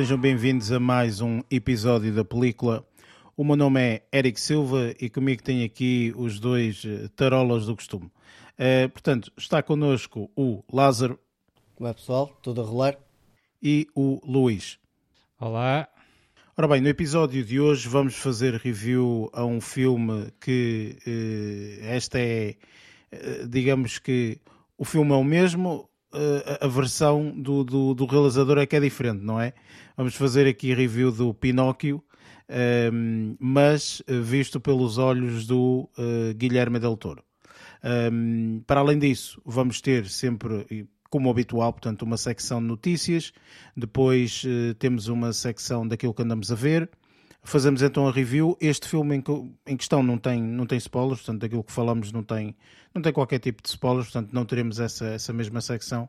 sejam bem-vindos a mais um episódio da película. O meu nome é Eric Silva e comigo tenho aqui os dois eh, tarolas do costume. Uh, portanto, está connosco o Lázaro. Como é pessoal? Tudo a rolar? E o Luís. Olá. Ora bem, no episódio de hoje vamos fazer review a um filme que uh, esta é, uh, digamos que o filme é o mesmo, a versão do, do, do, realizador é que é diferente, não é? Vamos fazer aqui review do Pinóquio, um, ehm, mas visto pelos olhos do uh, Guilherme Del Toro. Um, ehm, para além disso, vamos ter sempre, como habitual, portanto, uma secção de notícias, depois uh, temos uma secção daquilo que andamos a ver, fazemos então a review. Este filme em, em, questão não tem, não tem spoilers, portanto, daquilo que falamos não tem, não tem qualquer tipo de spoilers, portanto, não teremos essa, essa mesma secção.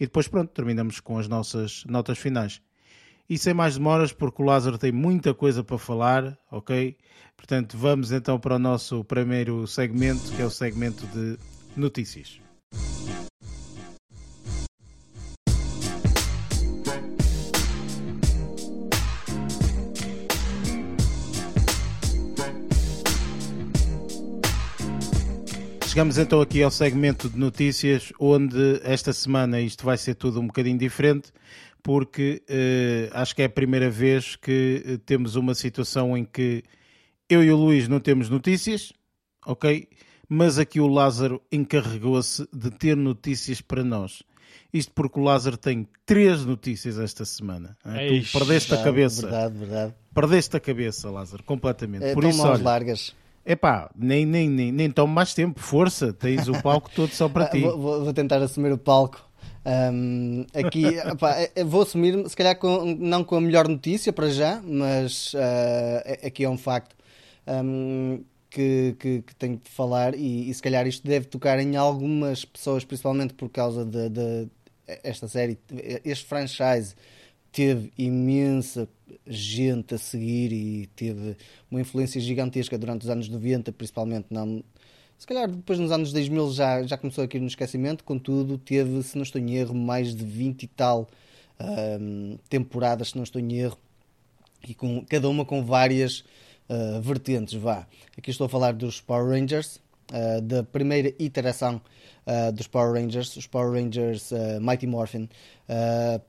E depois, pronto, terminamos com as nossas notas finais. E sem mais demoras, porque o Lázaro tem muita coisa para falar, ok? Portanto, vamos então para o nosso primeiro segmento, que é o segmento de notícias. Chegamos então aqui ao segmento de notícias, onde esta semana isto vai ser tudo um bocadinho diferente, porque uh, acho que é a primeira vez que uh, temos uma situação em que eu e o Luís não temos notícias, ok? Mas aqui o Lázaro encarregou-se de ter notícias para nós. Isto porque o Lázaro tem três notícias esta semana. É? Tu perdeste verdade, a cabeça. Verdade, verdade. Perdeste a cabeça, Lázaro, completamente. É, Por isso, olha, largas. Epá, nem, nem, nem, nem tome mais tempo, força, tens o palco todo só para ti. Vou, vou tentar assumir o palco. Um, aqui epá, vou assumir, se calhar com, não com a melhor notícia para já, mas uh, aqui é um facto um, que, que, que, tenho de falar e, e, se calhar isto deve tocar em algumas pessoas, principalmente por causa de, de esta série, este franchise teve imensa gente a seguir e teve uma influência gigantesca durante os anos 90, principalmente. Não, se calhar depois nos anos 2000 já, já começou aqui no esquecimento, contudo, teve, se não estou em erro, mais de 20 e tal temporadas, se não estou em erro, e com, cada uma com várias uh, vertentes. Vá. Aqui estou a falar dos Power Rangers, uh, da primeira iteração uh, dos Power Rangers, os Power Rangers Mighty Morphin.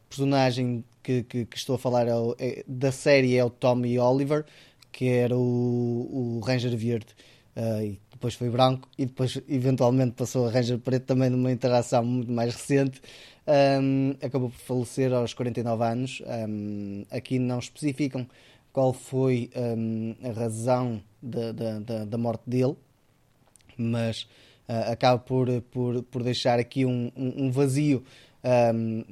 personagem que, que, que estou a falar é é, da série é o Tommy Oliver, que era o, o Ranger Verde. Uh, depois foi branco e depois eventualmente passou a Ranger Preto também numa interação muito mais recente. Um, acabou por falecer aos 49 anos. Um, aqui não especificam qual foi um, a razão da, morte dele, mas uh, acaba por, por, por deixar aqui um, um vazio um,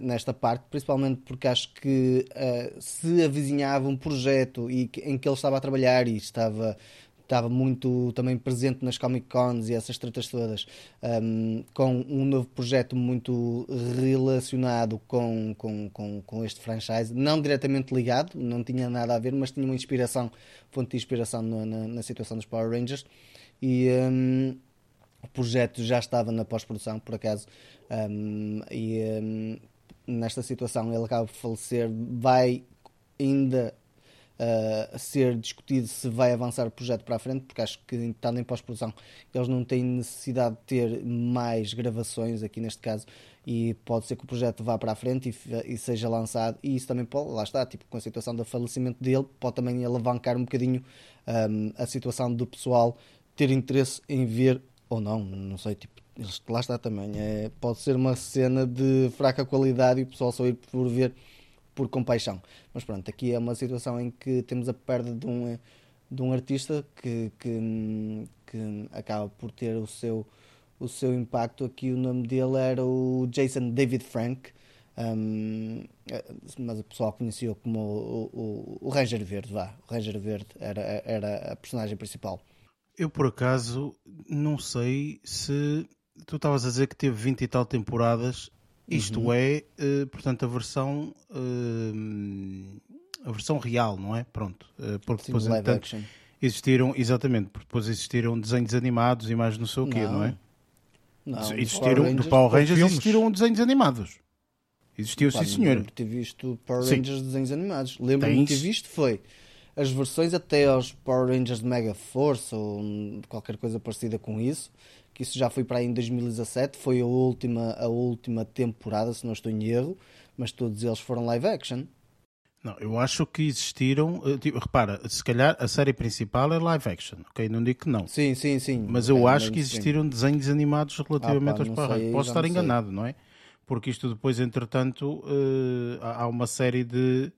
nesta parte, principalmente porque acho que uh, se avizinhava um projeto e em que ele estava a trabalhar e estava estava muito também presente nas Comic Cons e essas tretas todas, um, com um novo projeto muito relacionado com, com, com, com, este franchise, não diretamente ligado, não tinha nada a ver, mas tinha uma inspiração, fonte de inspiração na, na, na situação dos Power Rangers. E um, o projeto já estava na pós-produção, por acaso, um, e nesta situação ele acaba por falecer. Vai ainda uh, ser discutido se vai avançar o projeto para a frente, porque acho que estando em pós-produção eles não têm necessidade de ter mais gravações aqui neste caso e pode ser que o projeto vá para a frente e, e, seja lançado e isso também pode, lá está, tipo, com a situação do falecimento dele, pode também alavancar um bocadinho um, a situação do pessoal ter interesse em ver ou não, não sei, tipo, lá está também, é, pode ser uma cena de fraca qualidade e o pessoal só ir por ver por compaixão. Mas pronto, aqui é uma situação em que temos a perda de um, de um artista que, que, que acaba por ter o seu, o seu impacto. Aqui o nome dele era o Jason David Frank, um, mas o pessoal conhecia como o, o, o, Ranger Verde, vá. O Ranger Verde era, era a personagem principal. Eu por acaso não sei se tu estavas a dizer que teve 20 e tal temporadas isto uhum. é, uh, portanto, a versão uh, a versão real, não é? Pronto. Uh, porque Sim, depois entanto, existiram, exatamente, porque depois existiram desenhos animados e mais não sei o quê, não, não é? Não, existiram, Power Rangers, do Power Rangers existiram desenhos animados. Existiu, Pá, sim, senhor. Lembro de ter visto Power Sim. Rangers de desenhos animados. Lembro-me de ter visto foi as versões até aos Power Rangers de Mega Force ou hum, qualquer coisa parecida com isso. Que isso já foi para aí em 2017. Foi a última, a última temporada, se não estou em erro. Mas todos eles foram live action. Não, eu acho que existiram. eh, tipo, repara, se calhar a série principal é live action, ok? Não digo que não. Sim, sim, sim. Mas É, eu acho que existiram desenhos animados relativamente Ah, pá, aos Power. Posso estar não sei. enganado, não é? Porque isto depois, entretanto, eh, há uma série de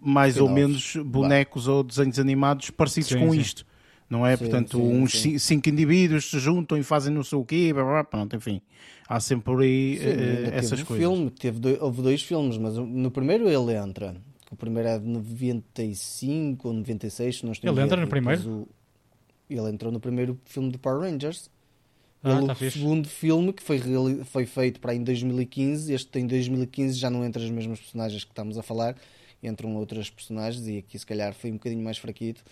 mais ou Spin-offs. menos bonecos ou desenhos animados parecidos Sim, com sim. isto. Não é? Sim, Portanto, sim, uns sim. ci- cinco indivíduos se juntam e fazem não sei o quê, blá, blá, pronto, enfim. Há sempre por aí teve essas um coisas. Filme, teve dois- houve dois filmes, mas no primeiro ele entra. O primeiro é de 95 ou 96, se não estou Ele entra no primeiro? o- Ele entrou no primeiro filme de Power Rangers. Ah, Ele, tá o fixe. segundo filme, que foi, foi feito para aí em 2015, este em 2015 já não entra as mesmas personagens que estamos a falar, entram outras personagens e aqui se calhar foi um bocadinho mais fraquito.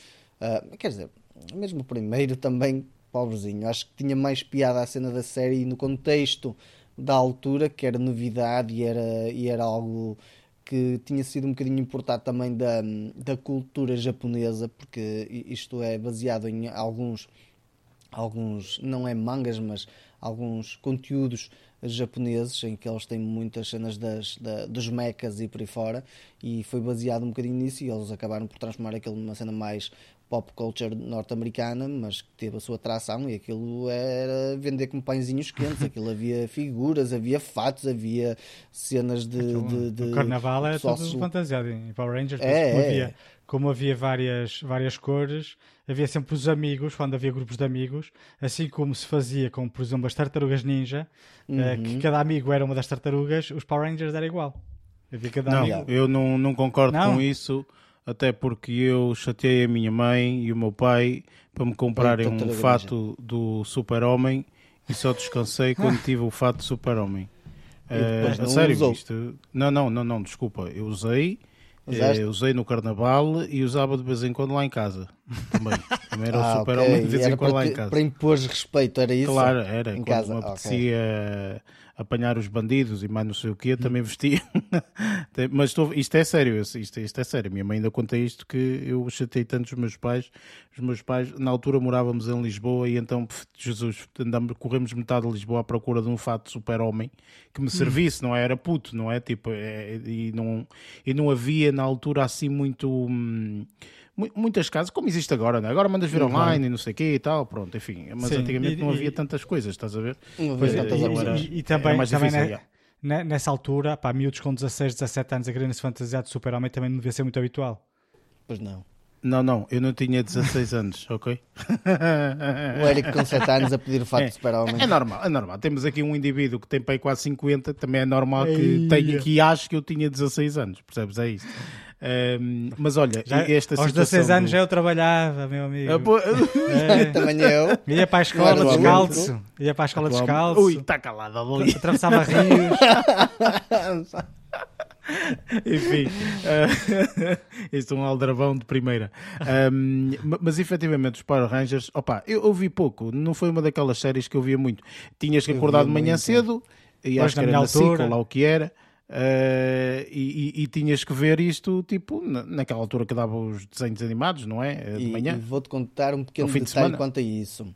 Ah, quer dizer, mesmo o primeiro também, pobrezinho, acho que tinha mais piada a cena da série no contexto da altura, que era novidade e era, e era algo que tinha sido um bocadinho importado também da, da cultura japonesa, porque isto é baseado em alguns alguns, não é mangas, mas alguns conteúdos japoneses em que eles têm muitas cenas das, da- dos mechas e por aí fora e foi baseado um bocadinho nisso e eles acabaram por transformar aquilo numa cena mais pop culture norte-americana, mas que teve a sua atração e aquilo era vender como pãezinhos quentes, aquilo havia figuras, havia fatos, havia cenas de... de, de o carnaval é pessoal todo fantasiado em Power Rangers, É, como, é. havia, como havia várias, várias cores, havia sempre os amigos, quando havia grupos de amigos, assim como se fazia com, por exemplo, as tartarugas ninja, eh, Uhum. que cada amigo era uma das tartarugas, os Power Rangers era igual. Havia cada Não, amigo. eu não, não concordo Não? com isso, até porque eu chateei a minha mãe e o meu pai para me comprarem um fato do Super-Homem e só descansei quando tive o fato do Super-Homem. A não sério, usou? isto. Não, não, não, não, desculpa. Eu usei, eh, usei no carnaval e usava de vez em quando lá em casa. Também. Também era o Ah, Super-Homem ok. de vez em quando para, lá em casa. para impor respeito, era isso? Claro, era. Em Quando casa, me ok. apetecia apanhar os bandidos e mais não sei o quê, também vestia. Tem- Mas estou- isto é sério, isto, isto é sério. Minha mãe ainda conta isto que eu chatei tanto os meus pais. Os meus pais, na altura morávamos em Lisboa e então, Jesus, andamos, corremos metade de Lisboa à procura de um fato super-homem que me servisse, não é? Era puto, não é? Tipo, é- e, não, e não havia na altura assim muito. hum, Muitas casas, como existe agora, não é? Agora mandas vir Uhum. online e não sei o quê e tal, pronto, enfim. Mas Sim, antigamente e- não e- havia tantas coisas, estás a ver? Pois é, e- E, e também, mais também difícil, nessa altura, pá, miúdos com 16, 17 anos a quererem se fantasiar de super-homem também não devia ser muito habitual. Pois não. Não, não, eu não tinha 16 anos, ok? O Eric com 7 anos a pedir o fato É. de super-homem. É normal, é normal. Temos aqui um indivíduo que tem para aí quase 50, também é normal que Eia. tenha que acho que eu tinha 16 anos, percebes? É isso. Ahm, mas olha, Já, esta aos situação 16 anos do- já eu trabalhava, meu amigo. Ah, pô- É. Também eu. Ia para a escola Atualmente. descalço. Ia para a escola descalço. Ui, está calado ali. Atravessava rios. Enfim, uh, isto é um aldrabão de primeira. Um, ma- mas efetivamente, os Power Rangers, opa, eu ouvi pouco, não foi uma daquelas séries que eu via muito. Tinhas que acordar de manhã muito. cedo, e Pois, acho que na era na altura. ou lá o que era. Uh, e, e- e tinhas que ver isto tipo na- naquela altura que dava os desenhos animados, não é? De E, e manhã. vou-te contar um pequeno de detalhe semana. quanto a isso.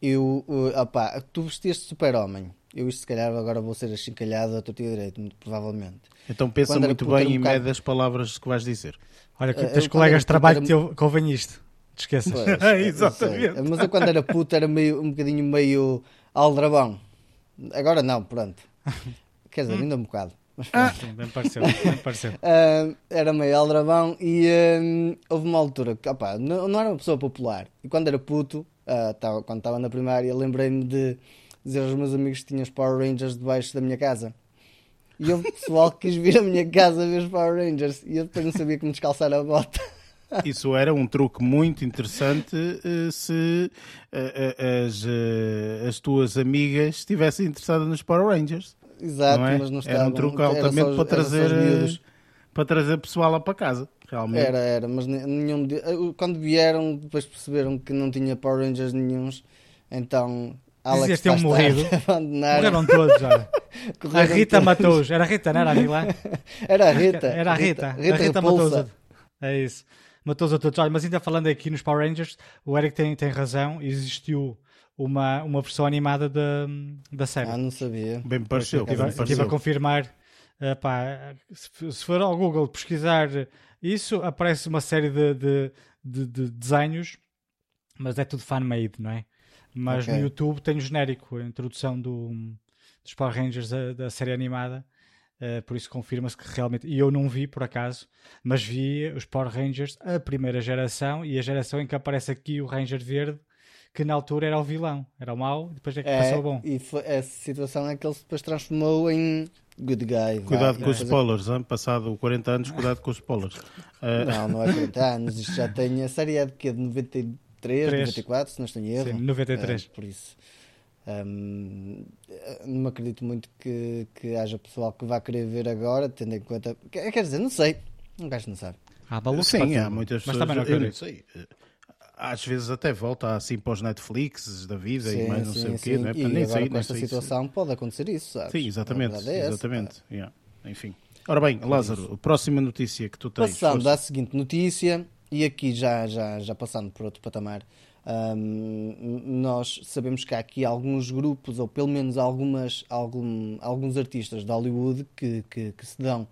Eu, uh, opá, tu vestiste super-homem. Eu isto se calhar agora vou ser achincalhado a torta direito, muito provavelmente. Então pensa quando era muito era bem e mede as palavras que vais dizer. Olha, que Eh, tens eu, colegas de era trabalho que, puto, te, ouvem isto. Te esqueças. Pois. Exatamente. Mas eu quando era puto era meio, um bocadinho meio aldrabão. Agora não, pronto. Quer dizer, ainda um bocado. Mas pronto. Sim, bem pareceu. Bem pareceu. Ah, era meio aldrabão e ah, houve uma altura que opá, não, não era uma pessoa popular. E quando era puto, ah, tava- quando estava na primária, lembrei-me de dizer aos meus amigos que tinha os Power Rangers debaixo da minha casa. E houve pessoal que quis vir à minha casa ver os Power Rangers e eu depois não sabia como descalçar a bota. Isso era um truque muito interessante eh, se eh, eh, as, as tuas amigas estivessem interessadas nos Power Rangers. Exato, não é? mas não era um truque altamente para trazer, para trazer pessoal lá para casa. Realmente. Era, era, mas ne- nenhum de... eh, quando vieram, depois perceberam que não tinha Power Rangers nenhuns, então Alex Dizias um morrido. Morreram todos, olha. A Rita matou-os. Era a Rita, não era a Vilã? Era a Rita. Era a Rita. Rita, a Rita matou-os. É isso. Matou-os a todos. Olha, mas ainda falando aqui nos Power Rangers, o Eric tem, tem razão. Existiu uma, uma versão animada da, da série. Ah, não sabia. Bem pareceu. Estive, bem estive a confirmar. Uh, pá, se, se for ao Google pesquisar isso, aparece uma série de, de, de, de desenhos, mas é tudo fan-made, não é? Mas okay. no YouTube tem o genérico, a introdução do, dos Power Rangers da, da série animada. Uh, por isso confirma-se que realmente. E eu não vi por acaso, mas vi os Power Rangers, a primeira geração e a geração em que aparece aqui o Ranger Verde, que na altura era o vilão, era o mau, depois é que é, passou bom. E foi, essa situação é que ele depois transformou em good guy. Cuidado vai, com os spoilers, hein? passado 40 anos, cuidado com os spoilers. Não, não é 40 anos, isto já tem. A série é de que? De 93, 3. 94, se não estou em erro. Sim, 93. Uh, por isso. Um, não acredito muito que, que haja pessoal que vá querer ver agora, tendo em conta. Quer dizer, não sei. Um gajo não sabe. Ah, Sim, há muitas pessoas. Mas também não acredito. Eu não sei às vezes até volta assim para os Netflix da vida sim, e mais não sim, sei o quê, não é? E nem sei, com esta situação isso. pode acontecer isso, sabes? Sim, exatamente, é exatamente. Yeah. Enfim. Ora bem, Lázaro, a próxima notícia que tu tens. Passando força. à seguinte notícia, e aqui já, já, já passando por outro patamar, um, nós sabemos que há aqui alguns grupos, ou pelo menos algumas, algum, alguns artistas de Hollywood que, que, que se dão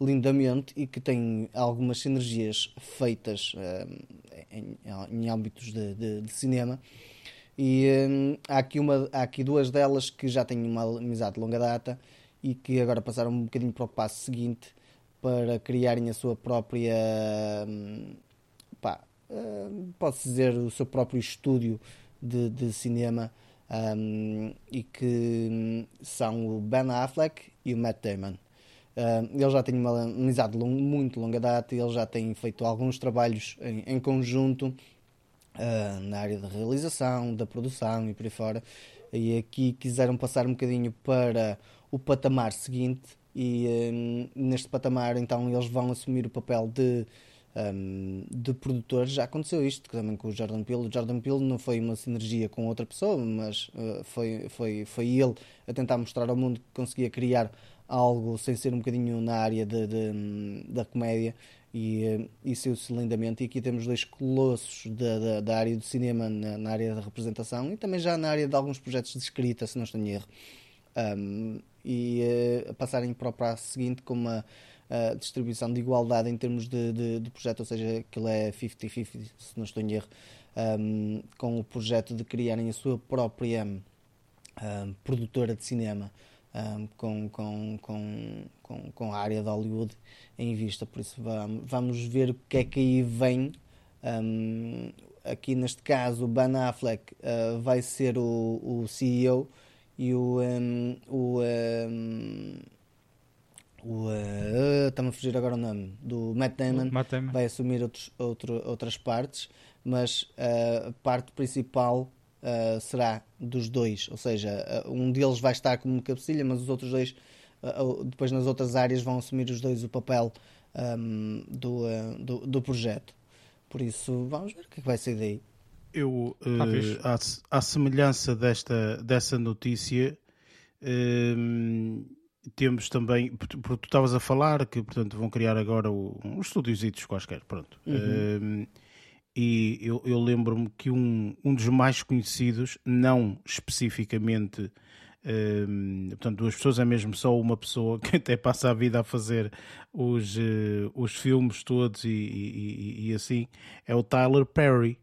lindamente e que têm algumas sinergias feitas em, em âmbitos de, de, de cinema. E hum, há, aqui uma, há aqui duas delas que já têm uma amizade de longa data e que agora passaram um bocadinho para o passo seguinte para criarem a sua própria. Hum, pá, hum, posso dizer, o seu próprio estúdio de, de cinema. Um, e que hum, são o Ben Affleck e o Matt Damon. Uh, ele já tem uma amizade long, muito longa data, ele já tem feito alguns trabalhos em, em conjunto uh, na área da realização, da produção e por aí fora. E aqui quiseram passar um bocadinho para o patamar seguinte, e um, neste patamar então eles vão assumir o papel de, um, de produtores. Já aconteceu isto também com o Jordan Peele. O Jordan Peele não foi uma sinergia com outra pessoa, mas uh, foi, foi, foi ele a tentar mostrar ao mundo que conseguia criar algo sem ser um bocadinho na área de, de, da comédia e, e saiu-se lindamente. E aqui temos dois colossos da, da, da área do cinema, na, na, área da representação e também já na área de alguns projetos de escrita, se não estou em erro. Um, e uh, passarem para o passo seguinte com uma uh, distribuição de igualdade em termos de, de, de projeto, ou seja, aquilo é 50-50, se não estou em erro, um, com o projeto de criarem a sua própria um, produtora de cinema um, com, com, com, com, com, a área de Hollywood em vista. Por isso vamos, vamos ver o que é que aí vem. Um, aqui neste caso, o Ben Affleck uh, vai ser o, o CEO e o. Um, o o uh, está-me a fugir agora o nome do Matt Damon, Matt Damon. vai assumir outros, outro, outras partes, mas uh, a parte principal uh, será dos dois, ou seja, uh, um deles vai estar como cabecilha, mas os outros dois, uh, depois nas outras áreas, vão assumir os dois o papel um, do, do, do, projeto. Por isso, vamos ver o que, é que vai ser daí. Eu, à, à, semelhança desta, dessa notícia, hum, temos também, porque tu estavas a falar que portanto vão criar agora o, uns estúdios quaisquer, pronto. Uhum. Hum, e eu, eu lembro-me que um, um dos mais conhecidos, não especificamente, um, portanto, duas pessoas, é mesmo só uma pessoa que até passa a vida a fazer os, uh, os filmes todos e, e, e, assim, é o Tyler Perry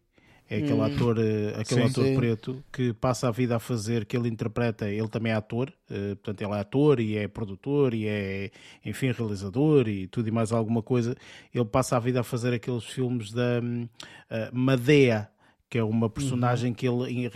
é aquele hum. ator, uh, aquele sim, ator sim. preto que passa a vida a fazer, que ele interpreta, ele também é ator, uh, portanto ele é ator e é produtor e é, enfim, realizador e tudo e mais alguma coisa. Ele passa a vida a fazer aqueles filmes da uh, eh, Madeia, que é uma personagem uhum. que ele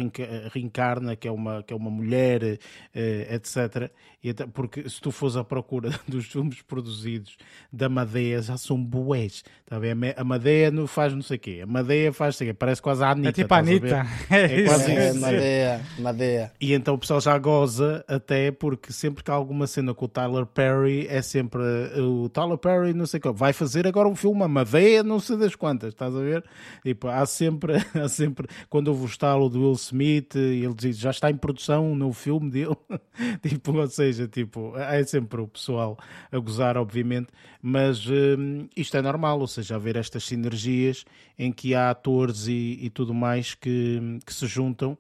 reencarna, que é uma, que é uma mulher, etc. E porque se tu fores à procura dos filmes produzidos da Madeia, já são boés. Tá bem? A Madeia não faz não sei o quê. A Madeia faz sei quê. Parece quase a Anitta. É tipo a Anitta. É, é quase é, isso. Madeia, Madeia. E então o pessoal já goza até porque sempre que há alguma cena com o Tyler Perry é sempre o Tyler Perry não sei o quê. Vai fazer agora um filme a Madeia não sei das quantas. Estás a ver? Tipo, há sempre, há sempre sempre, quando houve o estalo do Will Smith, ele diz já está em produção no filme dele, tipo, ou seja, tipo, é sempre o pessoal a gozar, obviamente, mas hum, isto é normal, ou seja, haver estas sinergias em que há atores e, e tudo mais que, que se juntam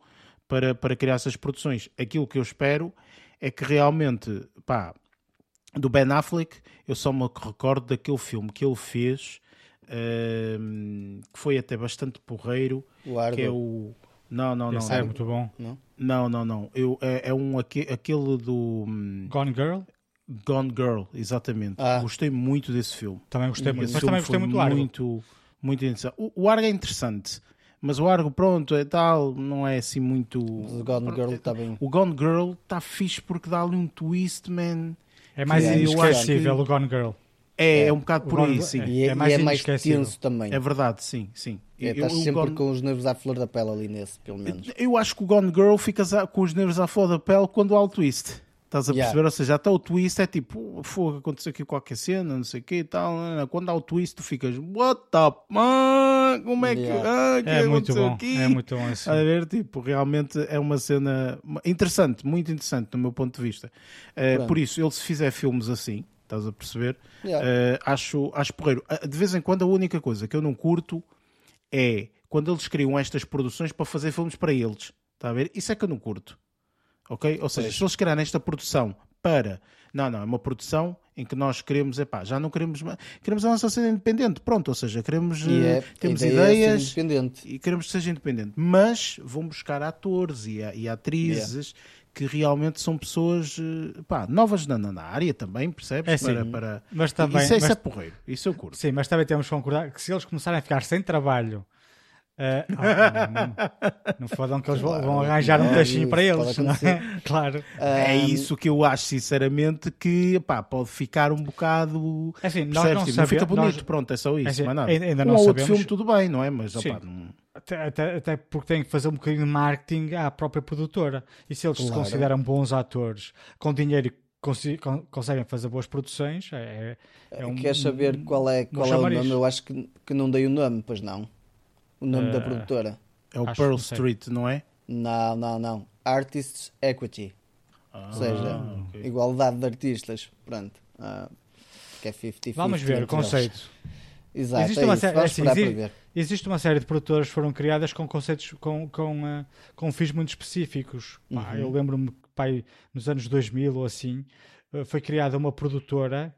para, para criar essas produções. Aquilo que eu espero é que realmente, pá, do Ben Affleck, eu só me recordo daquele filme que ele fez, uh, que foi até bastante porreiro, que é o... Não, não, não. Esse é muito bom. Não, não, não. não. Eu, é, é um, aquele do... Hum, Gone Girl? Gone Girl, exatamente. Ah. Gostei muito desse filme. Também gostei muito. Mas também gostei muito do Argo. Muito, muito interessante. O, o Argo é interessante mas o Argo, pronto, é tal, não é assim muito. o Gone Girl está bem. O Gone Girl está fixe porque dá ali um twist, man. É mais é, inesquecível que... o Gone Girl. É, é, é um bocado por aí, sim. E é, é mais, e é mais tenso também. É verdade, sim, sim. É, estás sempre Gone... com os nervos à flor da pele ali nesse, pelo menos. Eu acho que o Gone Girl fica com os nervos à flor da pele quando há o twist. Estás a perceber? Yeah. Ou seja, já está o twist, é tipo, fogo, aconteceu aqui qualquer cena, não sei o quê e tal. Quando há o twist, tu ficas, what the man? Como é que, yeah. ah, que é muito bom. Aqui? É muito bom assim. A ver, tipo, realmente é uma cena interessante, muito interessante do meu ponto de vista. Uh, por isso, ele se fizer filmes assim, estás a perceber? Yeah. Uh, acho, acho porreiro. Uh, de vez em quando, a única coisa que eu não curto é quando eles criam estas produções para fazer filmes para eles. Está a ver? Isso é que eu não curto ok? Ou seja, se eles criarem esta produção para. Não, não, é uma produção em que nós queremos, epá, já não queremos queremos a nossa cena independente, pronto, ou seja, queremos, é, temos ideias é e queremos que seja independente, mas vão buscar atores e, e atrizes yeah. Que realmente são pessoas pá, novas na, na área também, percebes? É, sim, para, para... Mas também, isso, é, mas... isso é porreiro, isso eu curto. Sim, mas também temos que concordar que se eles começarem a ficar sem trabalho Uh, oh, não, fodam que eles claro, vão arranjar um taxinho para eles, não é? Claro. É isso que eu acho, sinceramente, que pá, pode ficar um bocado. É assim, nós não, tipo, não fica bonito, nós... pronto, é só isso. É assim, nada. Ainda não um sabemos... outro filme, tudo bem, não é? Mas opa, não... até, até, até, porque tem que fazer um bocadinho de marketing à própria produtora. E se eles claro. se consideram bons atores com dinheiro conseguem fazer boas produções. É, é um, Quer saber qual é, qual é o nome? Eu acho que, que não dei o nome, pois não. O nome uh, da produtora. É o Pearl Street, não é? Não, não, não. Artists Equity. Ah, Ou seja, okay. igualdade de artistas. Pronto. Uh, que é 50-50. Vamos ver o conceito. Exato, existe, é uma série, assim, existe, existe, uma série de produtoras que foram criadas com conceitos, com, com, uh, com fins muito específicos. Uhum. Pá, eu lembro-me que nos anos 2000 ou assim, uh, foi criada uma produtora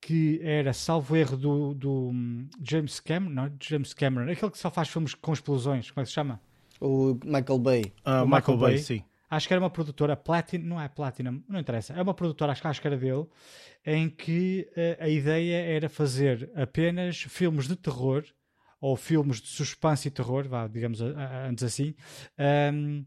que era, salvo erro, do, do hum, James Cameron, não, James Cameron, aquele que só faz filmes com explosões, como é que se chama? O Michael Bay. Uh, o Michael, Michael Bay, Bay, sim. Acho que era uma produtora Platinum, não é Platinum, não interessa, é uma produtora, acho, acho que era dele, em que uh, a ideia era fazer apenas filmes de terror, ou filmes de suspense e terror, vá, digamos antes assim, um,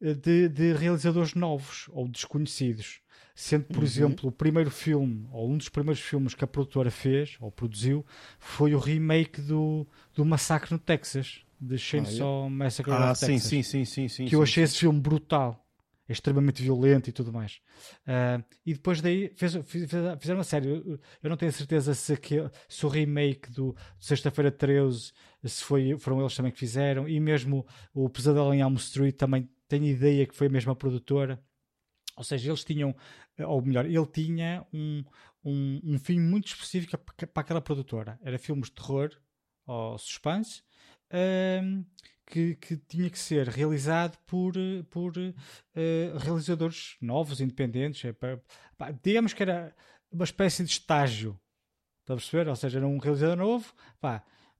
de, de realizadores novos ou desconhecidos. Sendo, por uhum. exemplo, o primeiro filme, ou um dos primeiros filmes que a produtora fez, ou produziu, foi o remake do, do Massacre no Texas, de Chainsaw ah, Massacre ah, of sim, Texas. sim, sim, sim, sim. Que sim, eu achei sim. esse filme brutal. É extremamente violento e tudo mais. Uh, e depois daí fez, fez, fizeram uma série. Eu, eu não tenho certeza se, aquele, se o remake do, Sexta-feira 13 se foi, foram eles também que fizeram. E mesmo o Pesadelo em Elm Street também tenho ideia que foi a mesma produtora. Ou seja, eles tinham ou melhor, ele tinha um, um, um fim muito específico para aquela produtora. Era filmes de terror ou suspense um, que, que, tinha que ser realizado por, por uh, realizadores novos, independentes. É digamos que era uma espécie de estágio. Está a perceber? Ou seja, era um realizador novo,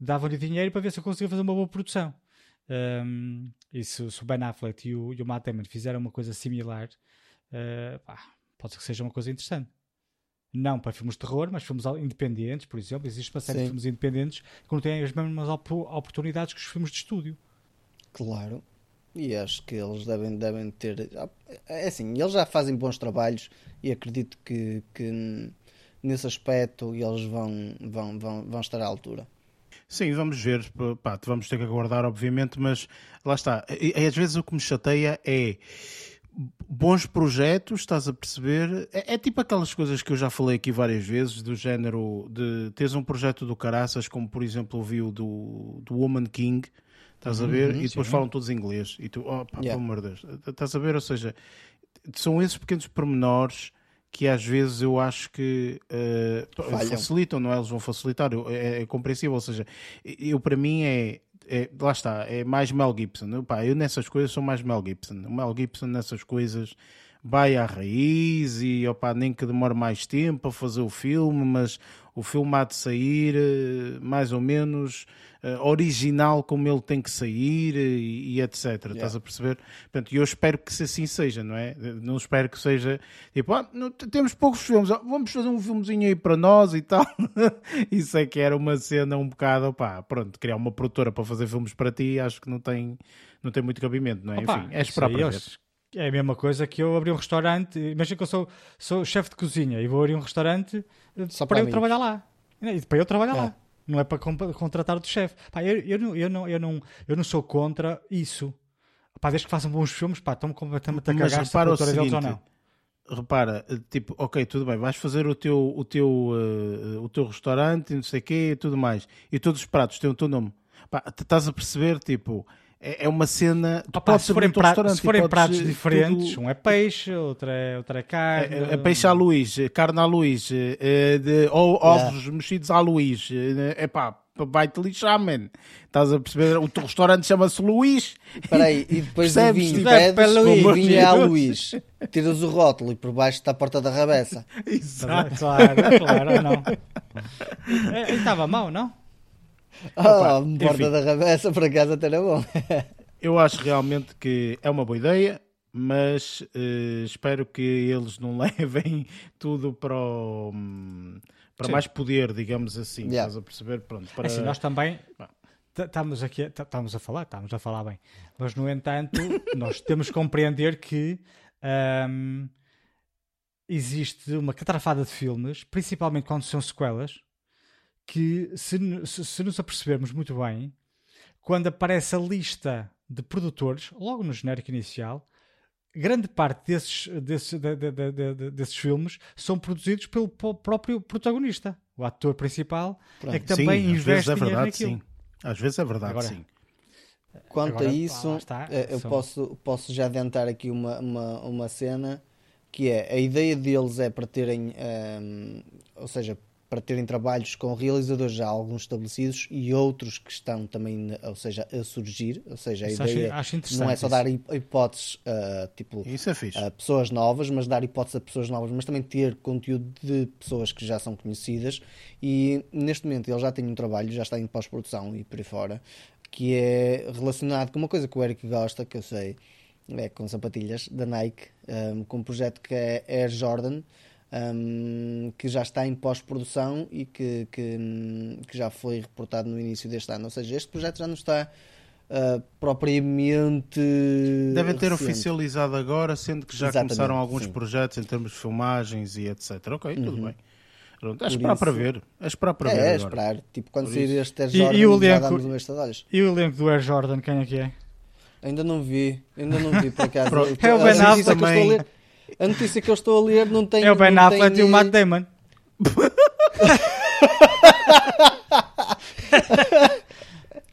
dava-lhe dinheiro para ver se eu conseguia fazer uma boa produção. Um, e se, se, o Ben Affleck e o, e o Matt Damon fizeram uma coisa similar, uh, pá, pode ser que seja uma coisa interessante. Não para filmes de terror, mas filmes independentes, por exemplo. Existe uma série Sim. de filmes independentes que não têm as mesmas op oportunidades que os filmes de estúdio. Claro. E acho que eles devem, devem ter. É assim, eles já fazem bons trabalhos e acredito que, que nesse aspecto eles vão, vão, vão, vão estar à altura. Sim, vamos ver. Pá, vamos ter que aguardar, obviamente, mas lá está. E, às vezes o que me chateia é bons projetos, estás a perceber? É, é, tipo aquelas coisas que eu já falei aqui várias vezes, do género de teres um projeto do caraças, como por exemplo ouvi o do, do Woman King, Estás a ver? Uhum, e depois sim. falam todos inglês. E tu, oh, pá, yeah. pelo amor de Deus. Estás a ver? Ou seja, são esses pequenos pormenores que às vezes eu acho que uh, facilitam, não é? Eles vão facilitar, é, é, compreensível. Ou seja, eu para mim é, é, lá está, é mais Mel Gibson. Eu, pá, eu nessas coisas sou mais Mel Gibson. O Mel Gibson nessas coisas vai à raiz e opa, nem que demore mais tempo a fazer o filme, mas o filme há de sair eh, mais ou menos uh, original como ele tem que sair e, e etc. Yeah. Estás a perceber? Portanto, eu espero que assim seja, não é? Não espero que seja tipo, ah, não, temos poucos filmes, vamos fazer um filmezinho aí para nós e tal. Isso é que era uma cena um bocado, opá, pronto, criar uma produtora para fazer filmes para ti, acho que não tem, não tem muito cabimento, não é? Opa, Enfim, é esperar para ver é a mesma coisa que eu abrir um restaurante. Imagina que eu sou, sou chefe de cozinha e vou abrir um restaurante eh, Só para, para eu trabalhar lá. E para eu trabalhar é. lá. Não é para contratar outro chefe. Eu, eu, não, eu, não, eu, não, eu não sou contra isso. Pá, desde que façam bons filmes, pá, estão completamente a cagar se a seguinte, ou não. Repara, tipo, ok, tudo bem, vais fazer o teu, o teu, uh, o teu restaurante, não sei o quê e tudo mais. E todos os pratos têm o teu nome. Pá, estás a perceber, tipo, é, é uma cena. Opa, se forem, prato, se forem pratos diferentes, tudo... um é peixe, outro é, outro é carne. É, é peixe à Luís, carne à Luís, é, de, ou ovos yeah. mexidos à Luís. É pá, vai-te lixar, man. Estás a perceber? O teu restaurante chama-se Luís. Espera aí, e depois do vinho, pedes, Luís, vinho é a Luís. Tiras o rótulo e por baixo está a porta da rabeça. Exato. Claro, claro, não. Estava mal, não? Ah, oh, porta da rabeça, por acaso até era bom. eu acho realmente que é uma boa ideia, mas uh, espero que eles não levem tudo para o, para Sim. mais poder, digamos assim. Yeah. Estás a perceber? Pronto, para... Assim, nós também estamos aqui estamos a falar, estamos a falar bem, mas no entanto, nós temos que compreender que um, existe uma catrafada de filmes, principalmente quando são sequelas, que se, se, se nos apercebermos muito bem, quando aparece a lista de produtores, logo no genérico inicial, grande parte desses, desses, de, de, de, desses filmes são produzidos pelo próprio protagonista. O ator principal Pronto. é que também sim, investe é verdade, sim. Às vezes é verdade, Agora, sim. Quanto Agora, a isso, está, eh, eu são... posso, posso já adiantar aqui uma, uma, uma cena que é a ideia deles é para terem, um, ehm, ou seja, para terem trabalhos com realizadores já alguns estabelecidos e outros que estão também, ou seja, a surgir. Ou seja, a isso ideia acho, acho não é só dar hipóteses uh, tipo, é a pessoas novas, mas dar hipóteses a pessoas novas, mas também ter conteúdo de pessoas que já são conhecidas. E neste momento ele já tem um trabalho, já está em pós-produção e por aí fora, que é relacionado com uma coisa que o Eric gosta, que eu sei, é com sapatilhas da Nike, um, com um projeto que é Air Jordan um, que já está em pós-produção e que, que, que, já foi reportado no início deste ano. Ou seja, este projeto já não está uh, propriamente. Devem ter recente. oficializado agora, sendo que já Exatamente, começaram alguns sim. projetos em termos de filmagens e etc. Ok, tudo uhum. bem. Pronto, é esperar isso... para ver. É esperar para é, ver. É, é esperar. Tipo, quando Por sair isso. este Air Jordan, e, e o elenco, já damos olhos. E o elenco do Air Jordan, quem é que é? Ainda não vi, ainda não vi por acaso. é o Ben Affleck também. A notícia que eu estou a ler não tem. É o Ben Affleck tem... e o Matt Damon.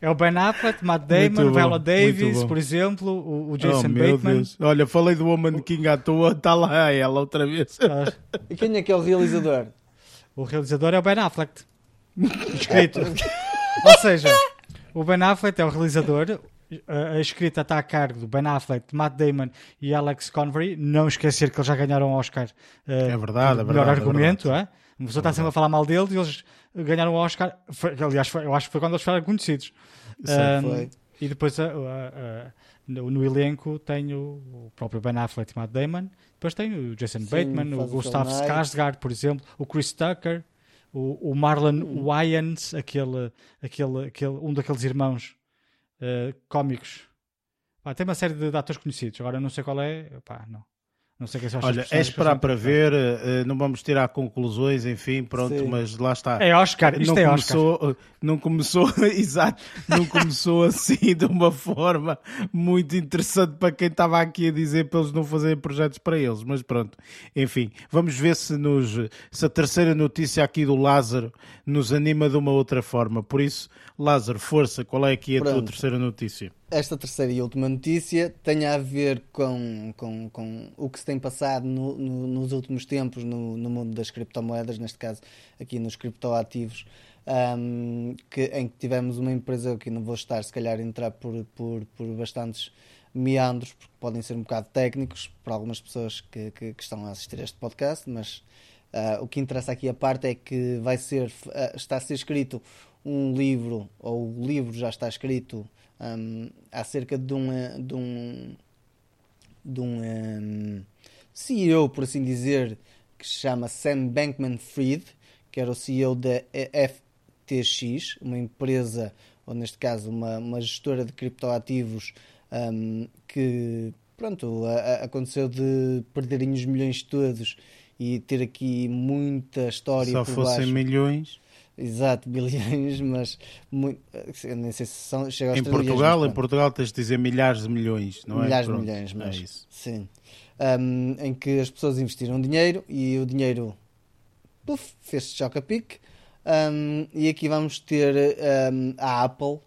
é o Ben Affleck, Matt Damon, Viola Davis, por exemplo, o, o Jason oh, Bateman. Deus. Olha, falei do Woman King à toa, está lá ela outra vez. Ah. E quem é que é o realizador? O realizador é o Ben Affleck. Escrito. Ou seja, o Ben Affleck é o realizador, a, escrita está a cargo do Ben Affleck, Matt Damon e Alex Convery. Não esquecer que eles já ganharam o Oscar. Uh, é verdade, é melhor verdade. argumento, é? Uma pessoa está sempre a falar mal deles e eles ganharam o Oscar. Foi, aliás, foi, eu acho que foi quando eles foram conhecidos. Sim, um, foi. E depois a, a, a, no, no, elenco tem o, o, próprio Ben Affleck e Matt Damon. Depois tem o Jason Sim, Bateman, o Gustav Skarsgård, por exemplo, o Chris Tucker, o, o Marlon hum. Wayans, aquele, aquele, aquele, um daqueles irmãos uh, cómicos. Pá, tem uma série de, de, atores conhecidos, agora não sei qual é, pá, não. Não sei o que é Olha, é esperar para ver, uh, não vamos tirar conclusões, enfim, pronto, Sim. mas lá está. É Oscar, isto não é começou, Oscar. Não começou, exato, não começou assim de uma forma muito interessante para quem estava aqui a dizer para eles não fazerem projetos para eles, mas pronto, enfim, vamos ver se, nos, se a terceira notícia aqui do Lázaro nos anima de uma outra forma. Por isso, Lázaro, força, qual é aqui a Pronto. tua terceira notícia? Esta terceira e última notícia tem a ver com, com, com o que se tem passado no, no, nos últimos tempos no, no, mundo das criptomoedas, neste caso aqui nos criptoativos, um, que, em que tivemos uma empresa que não vou estar, se calhar, a entrar por, por, por bastantes meandros, porque podem ser um bocado técnicos para algumas pessoas que, que, que estão a assistir a este podcast, mas uh, o que interessa aqui a parte é que vai ser, uh, está a ser escrito um livro, ou o livro já está escrito um, acerca de um, de um, de um, um CEO, por assim dizer, que se chama Sam Bankman-Fried, que era o CEO da FTX, uma empresa, ou neste caso uma, uma gestora de criptoativos um, que pronto, a, a, aconteceu de perderem os milhões todos e ter aqui muita história Só por fossem baixo. milhões Exato, bilhões, mas muito, nem sei se são, chega aos em Portugal, em Portugal tens de dizer milhares de milhões, não é? Milhares de milhões, é mas é isso. sim. Um, em que as pessoas investiram dinheiro e o dinheiro fez-se choca-pique. Um, e aqui vamos ter um, a Apple uh,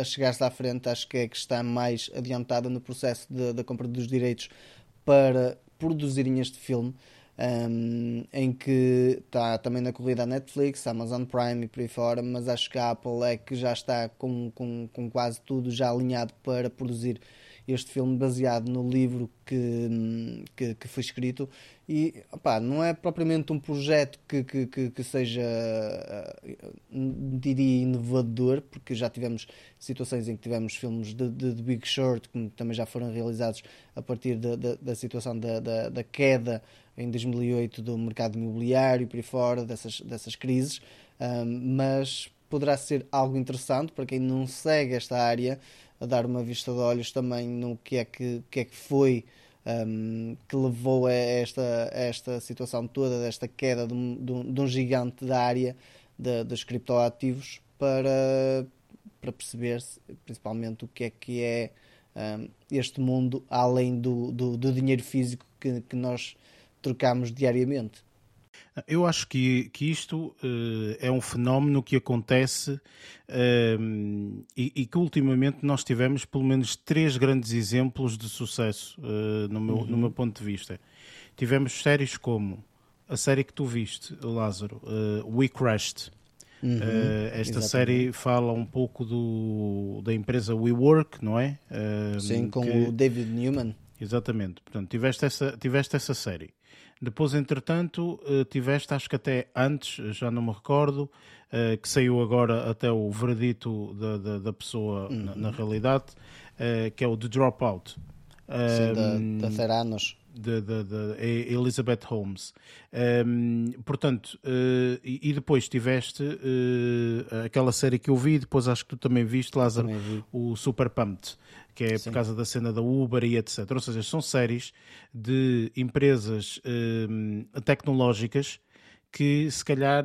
a chegar-se à frente, acho que é que está mais adiantada no processo da compra dos direitos para produzirem este filme um, em que está também na corrida a Netflix, Amazon Prime e por aí fora, mas acho que a Apple é que já está com, com, com quase tudo já alinhado para produzir este filme baseado no livro que, que, que foi escrito. E opá, não é propriamente um projeto que, que, que, que seja diria inovador porque já tivemos situações em que tivemos filmes de, de, de Big Short que também já foram realizados a partir da, da, da situação da, da, da queda em 2008 do mercado imobiliário e por aí fora, dessas, dessas crises, um, mas poderá ser algo interessante para quem não segue esta área, a dar uma vista de olhos também no que é que, que, é que foi um, que levou a esta, a esta situação toda, desta queda de um, de um, gigante da área dos criptoativos para, para perceber principalmente o que é que é um, este mundo além do, do, do dinheiro físico que, que nós trocamos diariamente. Eu acho que, que isto uh, é um fenómeno que acontece uh, e, e, que ultimamente nós tivemos pelo menos três grandes exemplos de sucesso, uh, no, meu, uhum. no meu ponto de vista. Tivemos séries como a série que tu viste, Lázaro, We Crashed. Uhum, esta exatamente. série fala um pouco do, da empresa WeWork, não é? Sim, com que... o David Newman. Exatamente. Portanto, tiveste essa, tiveste essa série. Depois, entretanto, eh, tiveste, acho que até antes, já não me recordo, eh, que saiu agora até o veredito da, da, da pessoa uhum. na, na, realidade, eh, que é o The Dropout. Sim, da, da Theranos. De, de, de, Elizabeth Holmes. Um, portanto, uh, e, e, depois tiveste uh, aquela série que eu vi, depois acho que tu também viste, Lázaro, o Super Pumped que é Sim. por causa da cena da Uber e etc. Ou seja, são séries de empresas hum, tecnológicas que se calhar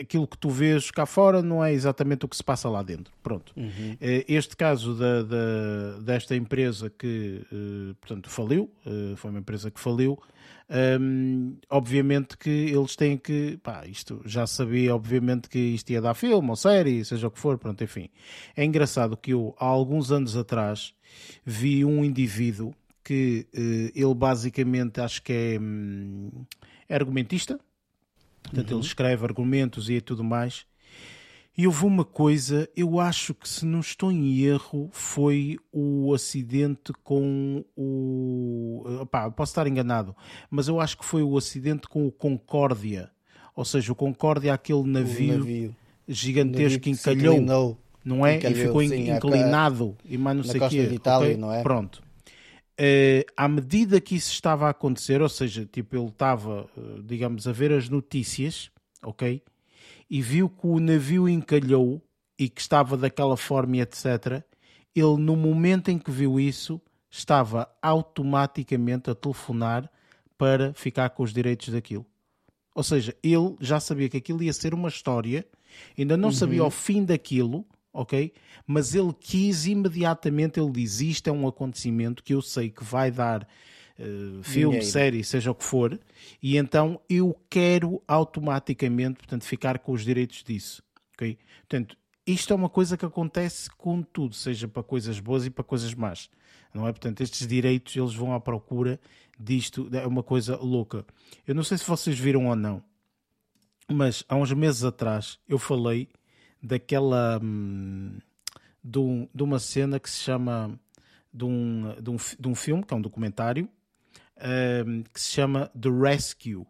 aquilo que tu vês cá fora não é exatamente o que se passa lá dentro. Pronto. Uhum. Eh, este caso da, da, desta empresa que, eh, portanto, faliu, eh, foi uma empresa que faliu, um, obviamente que eles têm que, pá, isto já sabia, obviamente que isto ia dar filme ou série, seja o que for, pronto, enfim. É engraçado que eu, há alguns anos atrás, vi um indivíduo que uh, ele basicamente acho que é, hum, é argumentista, portanto uhum. ele escreve argumentos e tudo mais, e houve uma coisa, eu acho que se não estou em erro, foi o acidente com o. Opá, posso estar enganado, mas eu acho que foi o acidente com o Concórdia. Ou seja, o Concórdia, aquele navio, navio. gigantesco que encalhou, não é? Encalhou, e ficou sim, inclinado a... e mais não sei o quê. De Itália, okay? não é? Pronto. Uh, à medida que isso estava a acontecer, ou seja, tipo, ele estava, uh, digamos, a ver as notícias, ok? E viu que o navio encalhou e que estava daquela forma e etc. Ele, no momento em que viu isso, estava automaticamente a telefonar para ficar com os direitos daquilo. Ou seja, ele já sabia que aquilo ia ser uma história, ainda não uhum. sabia o fim daquilo, ok? Mas ele quis imediatamente, ele diz: Isto é um acontecimento que eu sei que vai dar uh, filme, Dinheiro. série, seja o que for, e então eu quero automaticamente, portanto, ficar com os direitos disso, ok? Portanto, isto é uma coisa que acontece com tudo, seja para coisas boas e para coisas más, não é? Portanto, estes direitos eles vão à procura disto, é uma coisa louca. Eu não sei se vocês viram ou não, mas há uns meses atrás eu falei daquela. Hum, de, um, de, uma cena que se chama. De um, de um, de um filme, que é um documentário, hum, que se chama The Rescue.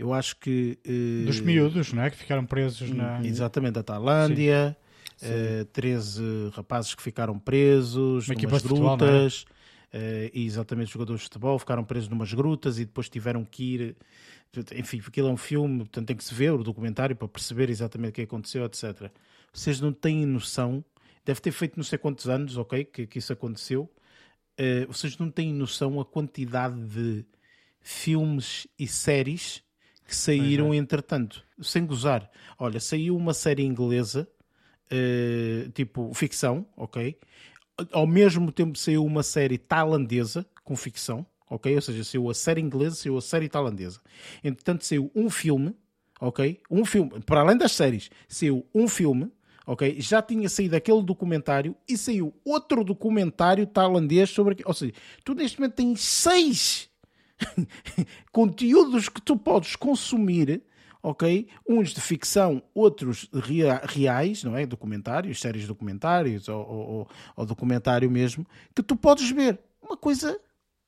Eu acho que. Uh, Dos miúdos, não é? Que ficaram presos na. Exatamente, da Tailândia. Sim. Uh, 13 rapazes que ficaram presos, Uma numas grutas. Futebol, uh, e exatamente os jogadores de futebol ficaram presos numas grutas e depois tiveram que ir. Enfim, aquilo é um filme, portanto tem que se ver o documentário para perceber exatamente o que aconteceu, etc. Vocês não têm noção, deve ter feito não sei quantos anos, ok, que, que isso aconteceu. Uh, vocês não têm noção a quantidade de filmes e séries que saíram é. entretanto, sem gozar. Olha, saiu uma série inglesa, uh, tipo ficção, ok? ao mesmo tempo saiu uma série tailandesa com ficção, ok? Ou seja, saiu a série inglesa, saiu a série tailandesa. Entretanto, saiu um filme, ok? Um filme, para além das séries, saiu um filme, ok? Já tinha saído aquele documentário e saiu outro documentário tailandês sobre. Ou seja, tu neste momento tens seis conteúdos que tu podes consumir ok? Uns de ficção, outros reais, não é? Documentários, séries documentários ou, ou, ou documentário mesmo, que tu podes ver. Uma coisa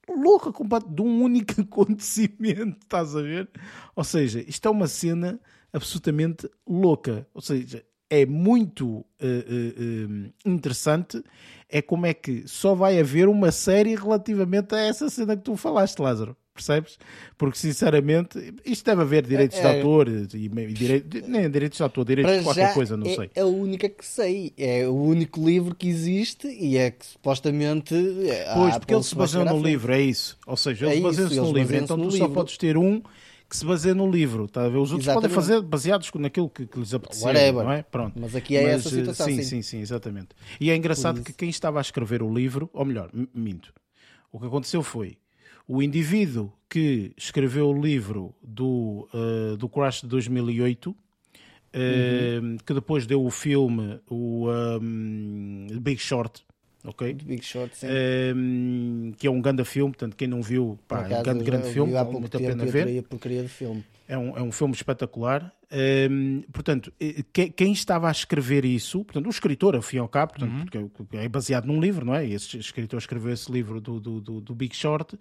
louca, de um único acontecimento, estás a ver? Ou seja, isto é uma cena absolutamente louca. Ou seja, é muito uh, uh, interessante é como é que só vai haver uma série relativamente a essa cena que tu falaste, Lázaro percebes? Porque sinceramente, isto deve haver direitos é, de autor e, e direito, nem direitos de autor, direitos de qualquer coisa, não é, sei. É a única que sei, é o único livro que existe e é que supostamente. Pois, porque ele se baseia no livro, é isso. Ou seja, ele é baseiam-se no livro, então tu livro. só podes ter um que se baseia no livro, tá a ver? Os outros exatamente. podem fazer baseados naquilo que, que lhes apetecer, Whatever. não é? Pronto. Mas aqui é Mas, essa situação. Sim, sim, sim, sim, exatamente. E é engraçado que quem estava a escrever o livro, ou melhor, minto, o que aconteceu foi o indivíduo que escreveu o livro do, uh, do Crash de 2008, uh, uhum. que depois deu o filme, o um, Big Short, ok? Big Short, sim. Um, que é um grande filme, portanto, quem não viu, pá, é um grande, grande filme, vale muito a pena ver. porcaria de filme. É um, é um filme espetacular. Um, portanto, que, quem estava a escrever isso, portanto, o escritor, ao fim e ao cabo, portanto, uhum. porque é baseado num livro, não é? Esse escritor escreveu esse livro do, do, do, do Big Short,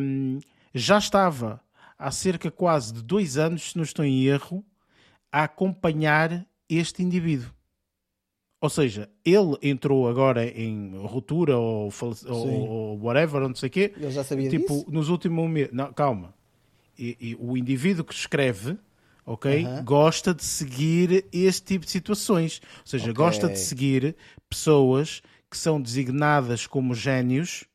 um, já estava há cerca quase de dois anos, se não estou em erro, a acompanhar este indivíduo. Ou seja, ele entrou agora em ruptura ou, ou, ou whatever, ou não sei o quê. Ele já sabia tipo, disso? nos últimos meses. Não, calma. E, e, o indivíduo que escreve, ok, uh -huh. gosta de seguir este tipo de situações. Ou seja, okay. gosta de seguir pessoas que são designadas como génios,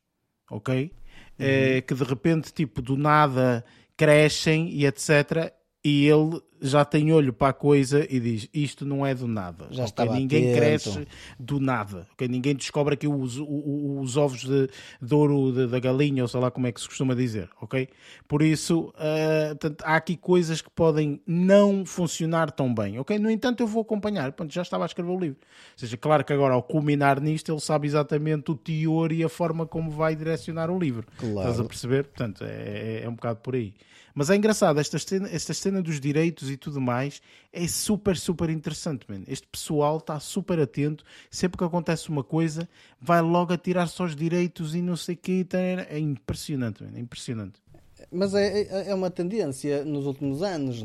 ok? Uhum. É, que de repente, tipo, do nada crescem e etc. E ele já tem olho para a coisa e diz: Isto não é do nada. Já okay? Ninguém cresce do nada. Okay? Ninguém descobre aqui os, os, os ovos de, de ouro de, da galinha, ou sei lá como é que se costuma dizer. ok? Por isso, uh, portanto, há aqui coisas que podem não funcionar tão bem. ok? No entanto, eu vou acompanhar. Portanto, já estava a escrever o livro. Ou seja, claro que agora, ao culminar nisto, ele sabe exatamente o teor e a forma como vai direcionar o livro. Claro. Estás a perceber? Portanto, é, é um bocado por aí. Mas é engraçado, esta cena, esta cena dos direitos e tudo mais é super, super interessante, man. Este pessoal está super atento. Sempre que acontece uma coisa, vai logo a tirar só os direitos e não sei o quê. É impressionante, man. É impressionante. Mas é, é, é uma tendência nos últimos anos.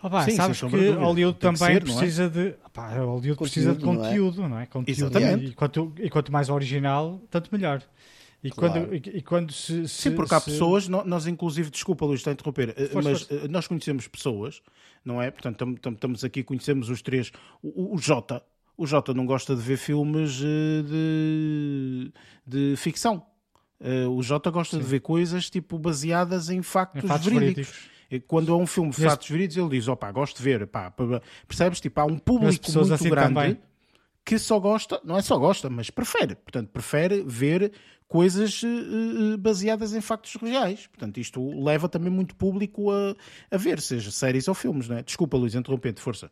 Oh, pá, Sim, sabes que Hollywood também ser, precisa é? de pá, Hollywood conteúdo, precisa de conteúdo, não é? Não é? Conteúdo. Exatamente. E, quanto, e quanto mais original, tanto melhor. E, claro. quando, e, e, quando se, se Sim, porque há se... pessoas, nós inclusive, desculpa Luís, está a interromper, eh, força, mas força. Eh, nós conhecemos pessoas, não é? Portanto, estamos aqui, conhecemos os três. O, o Jota, o Jota não gosta de ver filmes eh, de, de ficção. O Jota gosta Sim. de ver coisas tipo baseadas em factos, em factos verídicos. verídicos. Quando é um filme de fatos verídicos, ele diz: opá, gosto de ver. Pá, percebes? Tipo, há um público muito assim grande também. que só gosta, não é só gosta, mas prefere. Portanto, prefere ver coisas uh, baseadas em factos reais. Portanto, isto leva também muito público a, a ver, seja séries ou filmes, não é? Desculpa, Luís, interrompente, força.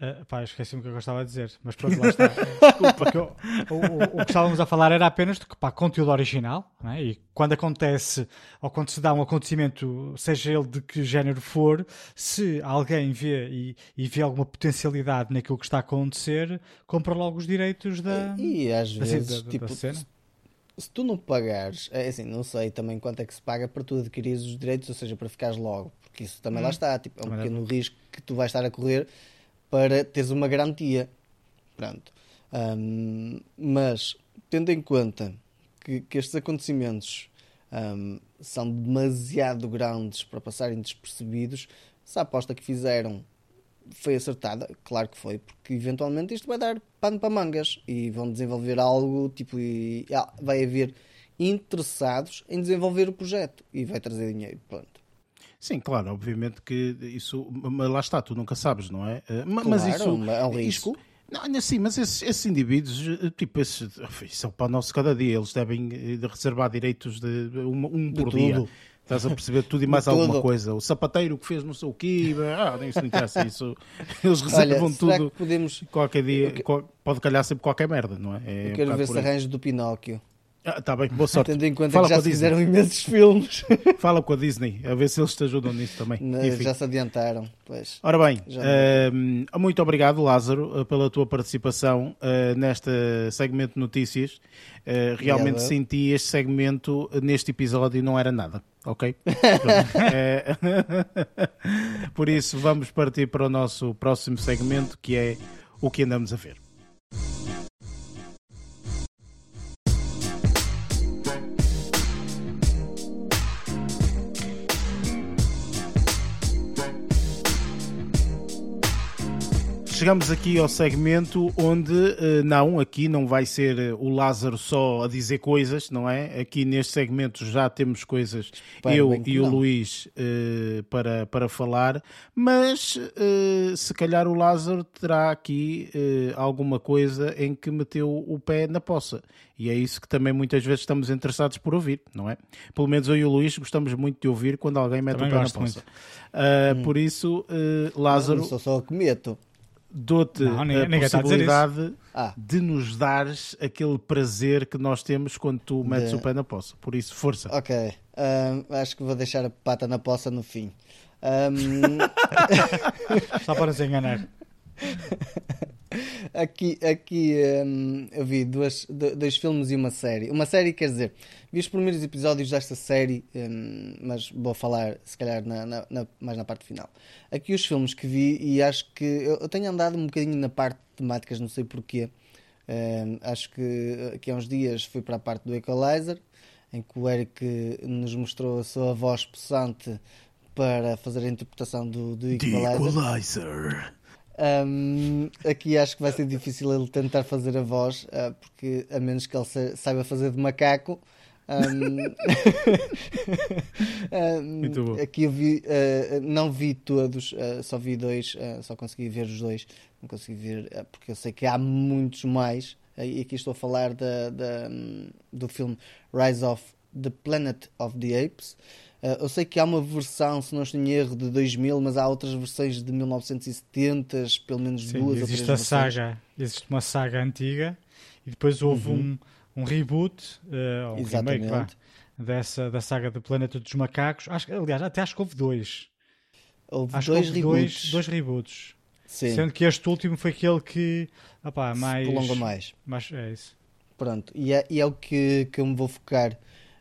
Uh, pá, esqueci-me o que eu gostava de dizer, mas pronto, lá está. Desculpa, o, o, o, que estávamos a falar era apenas de pá, conteúdo original, é? e quando acontece ou quando se dá um acontecimento, seja ele de que género for, se alguém vê e, e vê alguma potencialidade naquilo que está a acontecer, compra logo os direitos da, e, e às vezes, da, tipo, da cena. Se, tu não pagares, é assim, não sei também quanto é que se paga para tu adquirires os direitos, ou seja, para ficares logo, porque isso também hum. lá está, tipo, é um pequeno risco que tu vais estar a correr para teres uma garantia. Pronto. Um, mas, tendo em conta que, que estes acontecimentos um, são demasiado grandes para passarem despercebidos, se a aposta que fizeram foi acertada, claro que foi, porque eventualmente isto vai dar pano para mangas e vão desenvolver algo tipo e ah, vai haver interessados em desenvolver o projeto e vai trazer dinheiro. Pronto. Sim, claro, obviamente que isso. Mas lá está, tu nunca sabes, não é? Eh, mas claro, isso é um risco. Isso, não, sim, mas esses, esses, indivíduos, eh, tipo, esses, são para o nosso cada dia, eles devem eh, reservar direitos de um, um por dia. Tudo. Estás a perceber tudo e mais alguma tudo. coisa. O sapateiro que fez não sei o quê, ah, nem isso não interessa isso. Eles reservam Olha, tudo. podemos... Qualquer dia, pode calhar sempre qualquer merda, não é? é eu quero ver se arranjo do Pinóquio. Ah, tá bem, boa sorte. Tendo em conta Fala que já fizeram imensos filmes. Fala com a Disney, a ver se eles te ajudam nisso também. já se adiantaram, pois. Ora bem, uh, muito obrigado, Lázaro, eh, pela tua participação uh, neste segmento de notícias. Uh, realmente senti este segmento neste episódio não era nada, ok? Por isso, vamos partir para o nosso próximo segmento, que é o que andamos a ver. Chegamos aqui ao segmento onde, uh, não, aqui não vai ser eh, o Lázaro só a dizer coisas, não é? Aqui neste segmento já temos coisas, eu e o Luís, uh, para, para falar, mas uh, se calhar o Lázaro terá aqui alguma coisa em que meteu o pé na poça. E é isso que também muitas vezes estamos interessados por ouvir, não é? Pelo menos eu e o Luís gostamos muito de ouvir quando alguém mete também o pé na poça. Hum. Por isso, Lázaro. Não, sou só o que meto dou-te a possibilidade ah. de nos dares aquele prazer que nós temos quando tu metes de... o pé na poça. Por isso, força. Ok. Um, acho que vou deixar a pata na poça no fim. Um... Só para nos enganar. aqui aqui um, eu vi duas, dois filmes e uma série. Uma série, quer dizer, vi os primeiros episódios desta série, um, mas vou falar se calhar na, na, na, mais na parte final. Aqui os filmes que vi, e acho que eu, eu tenho andado um bocadinho na parte de temáticas, não sei porquê. Um, acho que aqui há uns dias fui para a parte do Equalizer, em que o Eric nos mostrou a sua voz possante para fazer a interpretação do, do Equalizer. The Equalizer. Um, aqui acho que vai ser difícil ele tentar fazer a voz, uh, porque a menos que ele saiba fazer de macaco. Um, um, aqui eu vi, uh, não vi todos, uh, só vi dois, só consegui ver os dois, não consegui ver, porque eu sei que há muitos mais. e aqui estou a falar da, da do filme Rise of the Planet of the Apes. Uh, eu sei que há uma versão, se não estou em erro, de 2000, mas há outras versões de 1970, pelo menos Sim, duas existe ou três a saga, existe uma saga antiga e depois houve uhum. um, um reboot, uh, um Exatamente. remake, dessa, da saga do Planeta dos Macacos. Acho, aliás, até acho que houve dois. Houve acho dois, houve reboots. dois, dois reboots. Sim. Sendo que este último foi aquele que opá, mais, prolonga mais. mais. É isso. Pronto, e é, e é o que, que eu me vou focar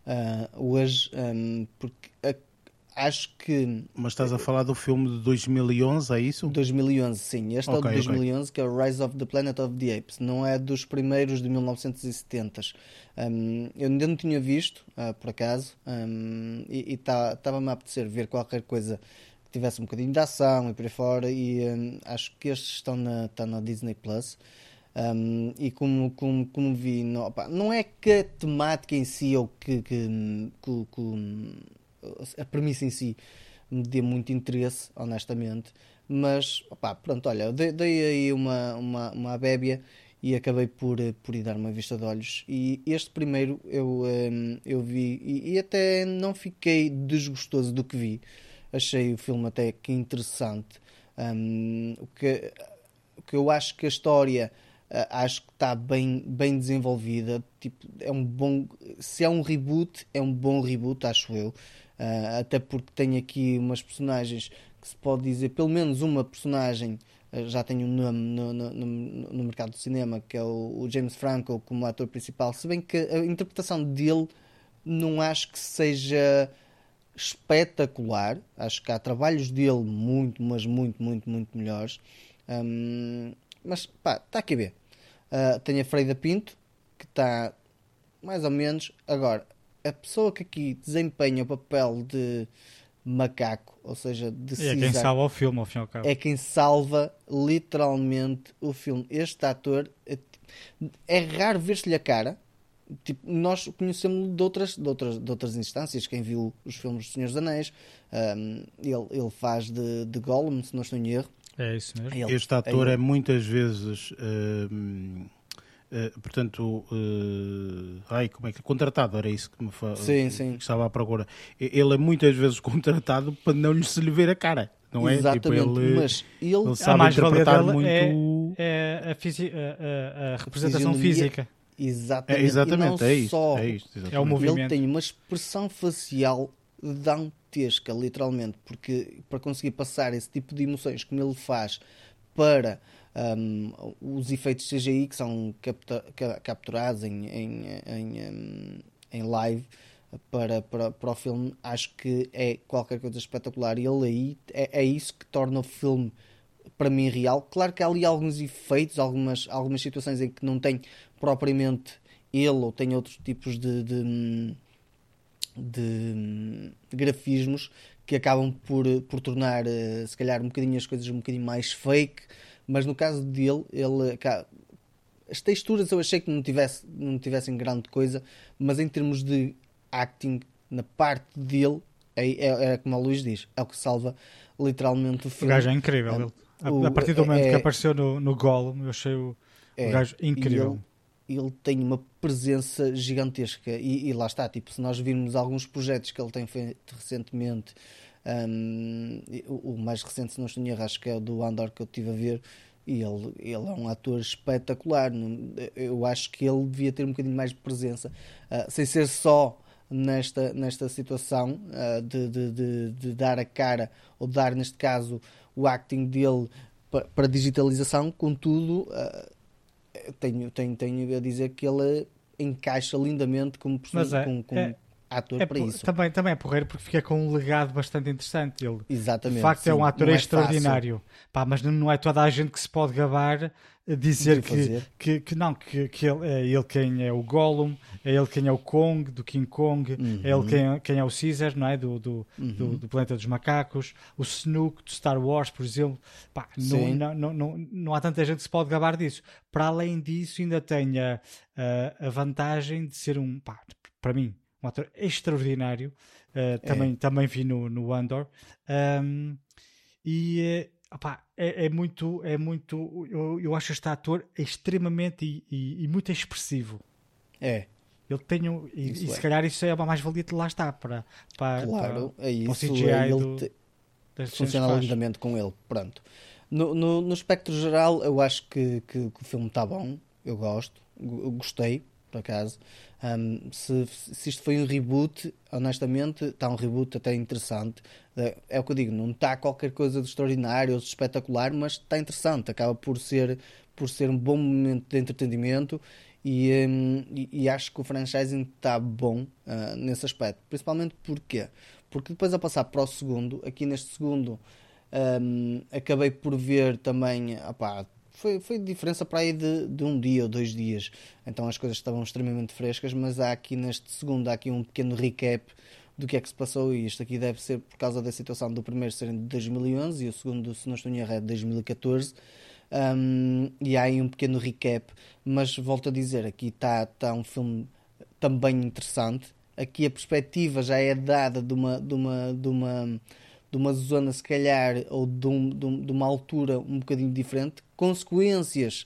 uh, hoje, um, porque uh, acho que. Mas estás a falar do filme de 2011, é isso? 2011, sim. Este okay, é o de 2011, okay. que é o Rise of the Planet of the Apes. Não é dos primeiros de 1970. Um, eu ainda não tinha visto, uh, por acaso, um, e estava-me tá, a apetecer ver qualquer coisa que tivesse um bocadinho de ação e por aí fora. E um, acho que estes estão na, estão na Disney Plus. Um, e como, como, como vi, não, opa, não é que a temática em si ou que, que, que, que a premissa em si me dê muito interesse, honestamente, mas opa, pronto, olha, dei, dei aí uma, uma, uma bébia e acabei por, por ir dar uma vista de olhos. E este primeiro eu, eu vi e, e até não fiquei desgostoso do que vi. Achei o filme até que interessante. Um, o, que, o que eu acho que a história acho que está bem, bem desenvolvida. Tipo, é um bom. Se é um reboot, é um bom reboot, acho eu. Uh, até porque tem aqui umas personagens que se pode dizer, pelo menos uma personagem uh, já tem um nome no, no, no, mercado do cinema, que é o, o, James Franco como ator principal, se bem que a interpretação dele não acho que seja espetacular, acho que há trabalhos dele muito, mas muito, muito, muito melhores. Um, mas pá, está aqui a ver. Uh, tenho a Freida Pinto, que está mais ou menos. Agora, a pessoa que aqui desempenha o papel de macaco, ou seja, de É quem salva o filme, ao fim e ao cabo. É quem salva literalmente o filme. Este ator é, é raro ver-se-lhe a cara. Tipo, nós conhecemos de outras, de, outras, de outras instâncias. Quem viu os filmes dos Senhores dos Anéis, um, ele, ele faz de, de Gollum, se não estou em erro. É isso mesmo. Ele, este ator é, é muitas vezes. Uh, uh, portanto, uh, ai, como é que contratado era isso que me fa... sim, sim. Que estava à procura. Ele é muitas vezes contratado para não lhe se lhe ver a cara, não é? Tipo, Exatamente, tipo, ele, mas ele, ele sabe a mais interpretar muito é, é a, fisi... a, a, representação física. Exatamente, é, exatamente, é isto, só, é isto. Exatamente. É o movimento. Ele tem uma expressão facial dantesca, literalmente, porque para conseguir passar esse tipo de emoções como ele faz para um, os efeitos CGI que são capturados em, em, em, hum, em live para, para, para o filme, acho que é qualquer coisa espetacular. E ele aí é, é isso que torna o filme para mim real. Claro que há ali alguns efeitos, algumas, algumas situações em que não tem propriamente ele ou tem outros tipos de, de hum, de grafismos que acabam por, por tornar, eh, se calhar, um bocadinho as coisas um bocadinho mais fake, mas no caso dele, ele as texturas eu achei que não, tivesse, não tivessem grande coisa, mas em termos de acting, na parte dele, é, é, é como a Luís diz, é o que salva literalmente o filme. O gajo é incrível. É, o, a partir do momento é, que apareceu no, no Gollum, eu achei o, é, o gajo incrível ele tem uma presença gigantesca e, e, lá está, tipo, se nós virmos alguns projetos que ele tem feito recentemente, um, o, mais recente, se não estou em erro, acho que é o do Andor que eu estive a ver, e ele, ele é um ator espetacular. Eu acho que ele devia ter um bocadinho mais de presença, uh, sem ser só nesta, nesta situação uh, de, de, de, de, dar a cara, ou dar, neste caso, o acting dele para, para digitalização, contudo. Uh, tenho, tenho, tenho a dizer que ele encaixa lindamente como, é, como, como é, ator é, para isso. Também, também é porreiro porque fica com um legado bastante interessante. Ele, Exatamente. De facto, sim, é um ator é extraordinário. Pá, mas não é toda a gente que se pode gabar dizer que, que, que, não, que, que ele, é ele quem é o Gollum, é ele quem é o Kong, do King Kong, uhum. é ele quem, quem é o Caesar, não é? Do, do, uhum. do, do, Planeta dos Macacos, o Snook do Star Wars, por exemplo. Pá, não, não, não, não, não, há tanta gente que se pode gabar disso. Para além disso, ainda tem a, a, a vantagem de ser um, pá, para mim, um ator extraordinário. Uh, também, é. também vi no, no Andor. Um, e Opa, é, é, muito, é muito. Eu, eu acho este ator extremamente e, e, e muito expressivo. É. Ele tem um, e, e é. se calhar isso é uma mais-valia de lá está para, para, claro, para, é isso. Para o CGI é ele do, funciona lindamente com ele. Pronto. No, no, no espectro geral, eu acho que, que, que o filme está bom. Eu gosto. Gostei, por acaso. Um, se, se isto foi um reboot, honestamente, está um reboot até interessante. É, é o que eu digo, não está qualquer coisa de extraordinário ou de espetacular, mas está interessante. Acaba por ser, por ser um bom momento de entretenimento e, um, e, e acho que o franchising está bom uh, nesse aspecto. Principalmente porque porque depois a passar para o segundo, aqui neste segundo, um, acabei por ver também, opá, foi, foi diferença para aí de, de um dia ou dois dias. Então as coisas estavam extremamente frescas, mas há aqui neste segundo há aqui um pequeno recap do que é que se passou e isto aqui deve ser por causa da situação do primeiro ser de 2011 e o segundo, se não estou em erro, é de 2014. Um, e há aí um pequeno recap, mas volto a dizer, aqui está tá um filme também interessante. Aqui a perspectiva já é dada de uma, de uma, de uma, de uma zona, se calhar, ou de, um, de, um, de uma altura um bocadinho diferente. Consequências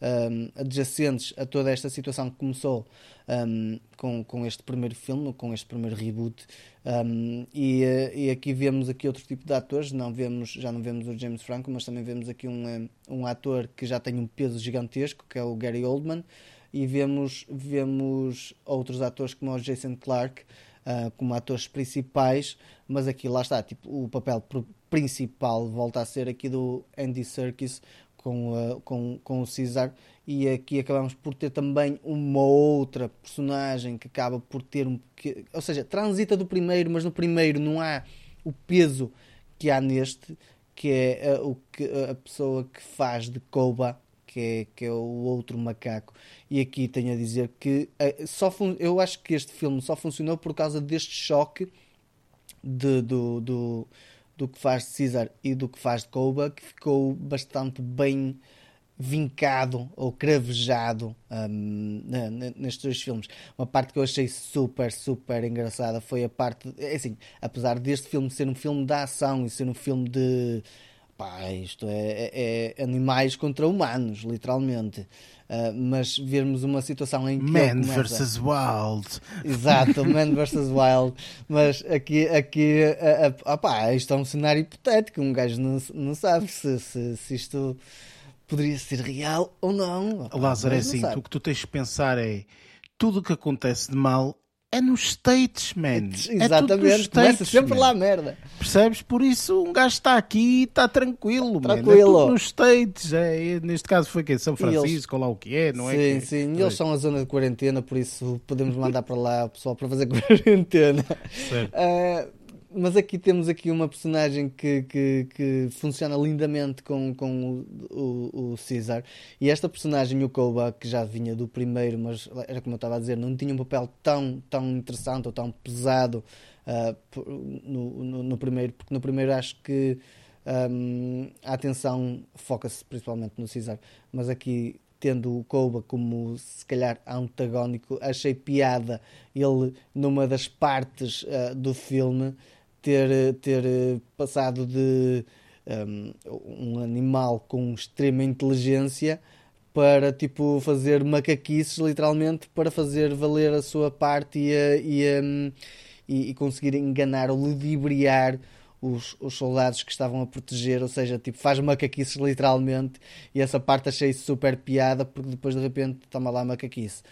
um, adjacentes a toda esta situação que começou um, com, com este primeiro filme, com este primeiro reboot. Um, e, e, aqui vemos aqui outro tipo de atores, não vemos, já não vemos o James Franco, mas também vemos aqui um, um ator que já tem um peso gigantesco, que é o Gary Oldman, e vemos, vemos outros atores como o Jason Clarke, uh, como atores principais, mas aqui lá está, tipo, o papel principal volta a ser aqui do Andy Serkis com, uh, com, com o Caesar e aqui acabamos por ter também uma outra personagem que acaba por ter um que, ou seja, transita do primeiro, mas no primeiro não há o peso que há neste, que é uh, o que a pessoa que faz de Koba, que é, que é o outro macaco. E aqui tenho a dizer que uh, só eu acho que este filme só funcionou por causa deste choque de, do, do do que faz de Caesar e do que faz de Koba, que ficou bastante bem vincado ou cravejado um, nestes dois filmes. Uma parte que eu achei super, super engraçada foi a parte. É assim, apesar deste filme ser um filme de ação e ser um filme de. Pá, isto é, é, é animais contra humanos, literalmente. Uh, mas vermos uma situação em que. Man começa... versus Wild. Exato, Man versus Wild. Mas aqui, aqui uh, uh, opá, isto é um cenário hipotético. Um gajo não, não sabe se, se, se isto poderia ser real ou não. Opá, Lázaro, é assim: o que tu tens de pensar é tudo o que acontece de mal é nos States, man. Exatamente, é States, começa sempre man. lá a merda. Percebes? Por isso um gajo está aqui e está tranquilo, tranquilo. Man. É nos States. É, neste caso foi que São Francisco, eles... lá o que é, não sim, é? Sim, sim. Eles são a zona de quarentena, por isso podemos mandar para lá o pessoal para fazer quarentena. Certo. Uh, mas aqui temos aqui uma personagem que, que, que funciona lindamente com, com o, o, o. E esta personagem, o Koba, que já vinha do primeiro, mas era como eu estava a dizer, não tinha um papel tão, tão interessante ou tão pesado uh, no, no, no, primeiro, porque no primeiro acho que um, a atenção foca-se principalmente no Caesar. Mas aqui tendo o Koba como se calhar antagónico, achei piada ele numa das partes uh, do filme ter, ter eh, passado de um, um animal com extrema inteligência para tipo fazer macaquices literalmente para fazer valer a sua parte e, e, e, e conseguir enganar ou ludibriar os, os, soldados que estavam a proteger, ou seja, tipo, faz macaquices literalmente, e essa parte achei super piada, porque depois de repente toma lá macaquice.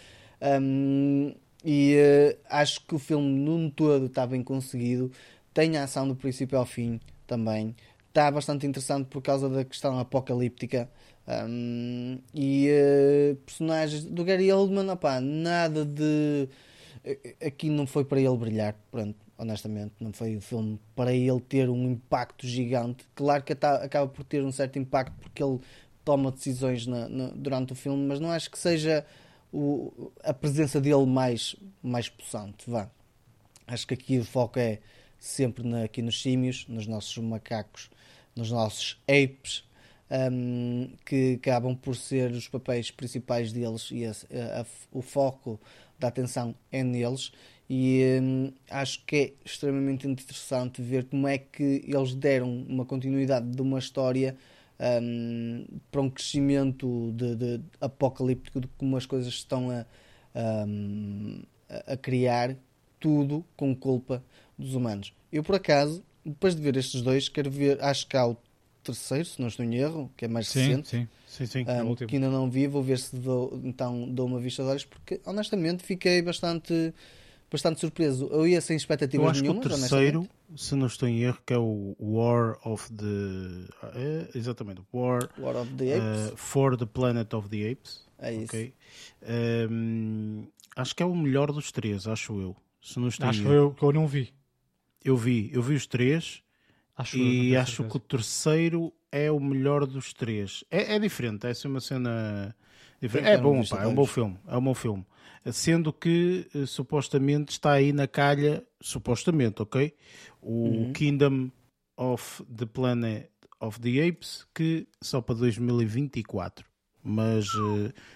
Um, e uh, acho que o filme num todo está bem conseguido tem a ação do princípio ao fim também. Está bastante interessante por causa da questão apocalíptica. Um, e uh, personagens do Gary Oldman, nada de. Aqui não foi para ele brilhar, pronto, honestamente. Não foi o filme para ele ter um impacto gigante. Claro que acaba por ter um certo impacto porque ele toma decisões na, na, durante o filme, mas não acho que seja o, a presença dele mais, mais possante. Vá. Acho que aqui o foco é sempre na, aqui nos símios, nos nossos macacos, nos nossos apes, um, que acabam por ser os papéis principais deles e a, a, o foco da atenção é neles. E um, acho que é extremamente interessante ver como é que eles deram uma continuidade de uma história um, para um crescimento de, de apocalíptico de como as coisas estão a, a criar, tudo com culpa dos humanos. Eu, por acaso, depois de ver estes dois, quero ver, acho que há o terceiro, se não estou em erro, que é mais sim, recente. Sim, sim, sim. Um, é que ainda não vi, vou ver se dou, então dou uma vista de olhos, porque honestamente fiquei bastante, bastante surpreso. Eu ia sem expectativas Eu acho nenhumas. Que o terceiro, se não estou em erro, que é o War of the. É, exatamente, War, War of the Apes. Uh, for the Planet of the Apes. É isso. Okay. Um, acho que é o melhor dos três, acho eu. Se não estou acho que eu, que eu não vi. Eu vi, eu vi os três acho e acho certeza. que o terceiro é o melhor dos três. É, é diferente, é uma cena diferente. É bom, pá, é um bom filme, é um bom filme. Sendo que uh, supostamente está aí na calha, supostamente, ok? O uhum. Kingdom of the Planet of the Apes, que só para 2024. Mas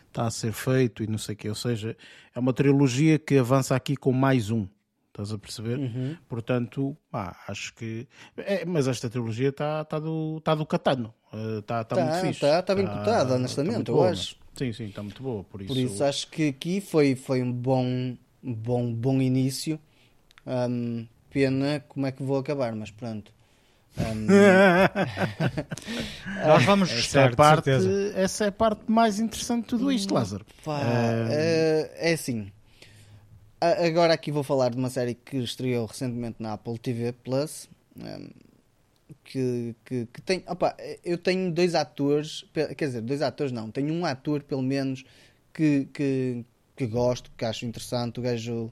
está a ser feito e não sei o que. Ou seja, é uma trilogia que avança aqui com mais um. Estás a perceber? Uhum. Portanto, pá, acho que. É, mas esta trilogia está tá do, tá do catano. Está tá, tá muito fixe. Está tá bem tá, cotada, honestamente, eu boa, acho. Sim, sim, está muito boa. Por isso... por isso acho que aqui foi, foi um bom, bom, bom início. Um, pena como é que vou acabar, mas pronto. Um... Nós vamos gostar, essa é, parte, essa é a parte mais interessante de tudo isto, Lázaro. Pá, um... é, é assim agora aqui vou falar de uma série que estreou recentemente na Apple TV Plus. Um, que, que, que, tem. Opa, eu tenho dois atores, quer dizer, dois atores não, tenho um ator pelo menos que, que, que gosto, que acho interessante. O gajo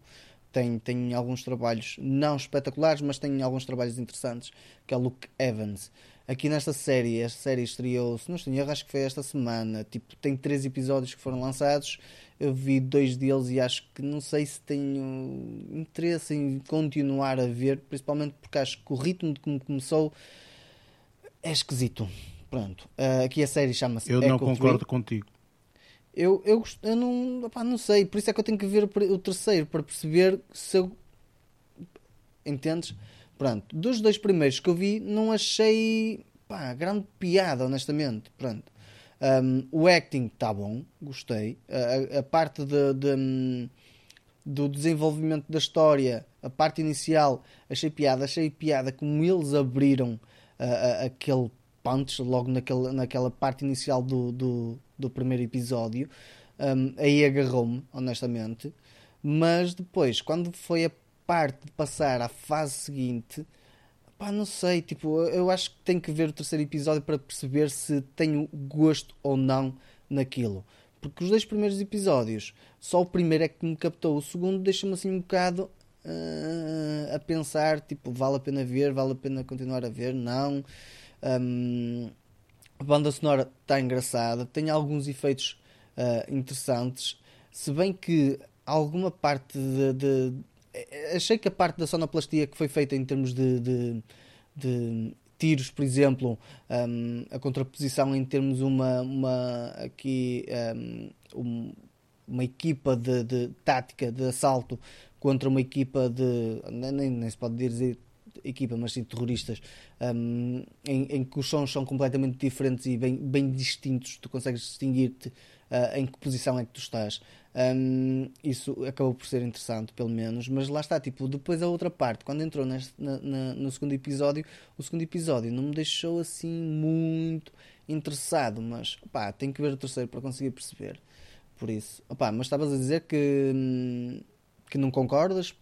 tem, tem alguns trabalhos não espetaculares, mas tem alguns trabalhos interessantes, que é o Luke Evans. Aqui nesta série, esta série estreou, se não estou erro, acho que foi esta semana. Tipo, tem três episódios que foram lançados eu vi dois deles e acho que não sei se tenho interesse em continuar a ver, principalmente porque acho que o ritmo de como começou é esquisito. Pronto, uh, aqui a série chama-se. Eu não concordo contigo. Eu, eu, eu não, opá, não sei, por isso é que eu tenho que ver o terceiro para perceber se eu. Entendes? Pronto, dos dois primeiros que eu vi, não achei pá, grande piada, honestamente. Pronto. Um, o acting está bom, gostei. A, a parte de, de, do desenvolvimento da história, a parte inicial, achei piada. Achei piada como eles abriram aquele punch logo naquele, naquela parte inicial do, do, do primeiro episódio. Um, aí agarrou-me, honestamente. Mas depois, quando foi a parte de passar à fase seguinte Pá, não sei, tipo, eu acho que tenho que ver o terceiro episódio para perceber se tenho gosto ou não naquilo. Porque os dois primeiros episódios, só o primeiro é que me captou, o segundo deixa-me assim um bocado uh, a pensar, tipo, vale a pena ver, vale a pena continuar a ver, não. Um, a banda sonora está engraçada, tem alguns efeitos uh, interessantes, se bem que alguma parte de, de achei que a parte da sonoplastia que foi feita em termos de, de, de tiros, por exemplo, um, a contraposição em termos uma, uma aqui um, uma equipa de, de, tática de assalto contra uma equipa de nem, nem se pode dizer equipa, mas sim terroristas, um, em, em, que os sons são completamente diferentes e bem, bem distintos, tu consegues distinguir-te uh, em que posição é que tu estás. Um, isso acabou por ser interessante, pelo menos. Mas lá está, tipo, depois a outra parte, quando entrou neste, na, na, no segundo episódio, o segundo episódio não me deixou assim muito interessado. Mas pá, tenho que ver o terceiro para conseguir perceber. Por isso, opá, mas estavas a dizer que, hum, que não concordas?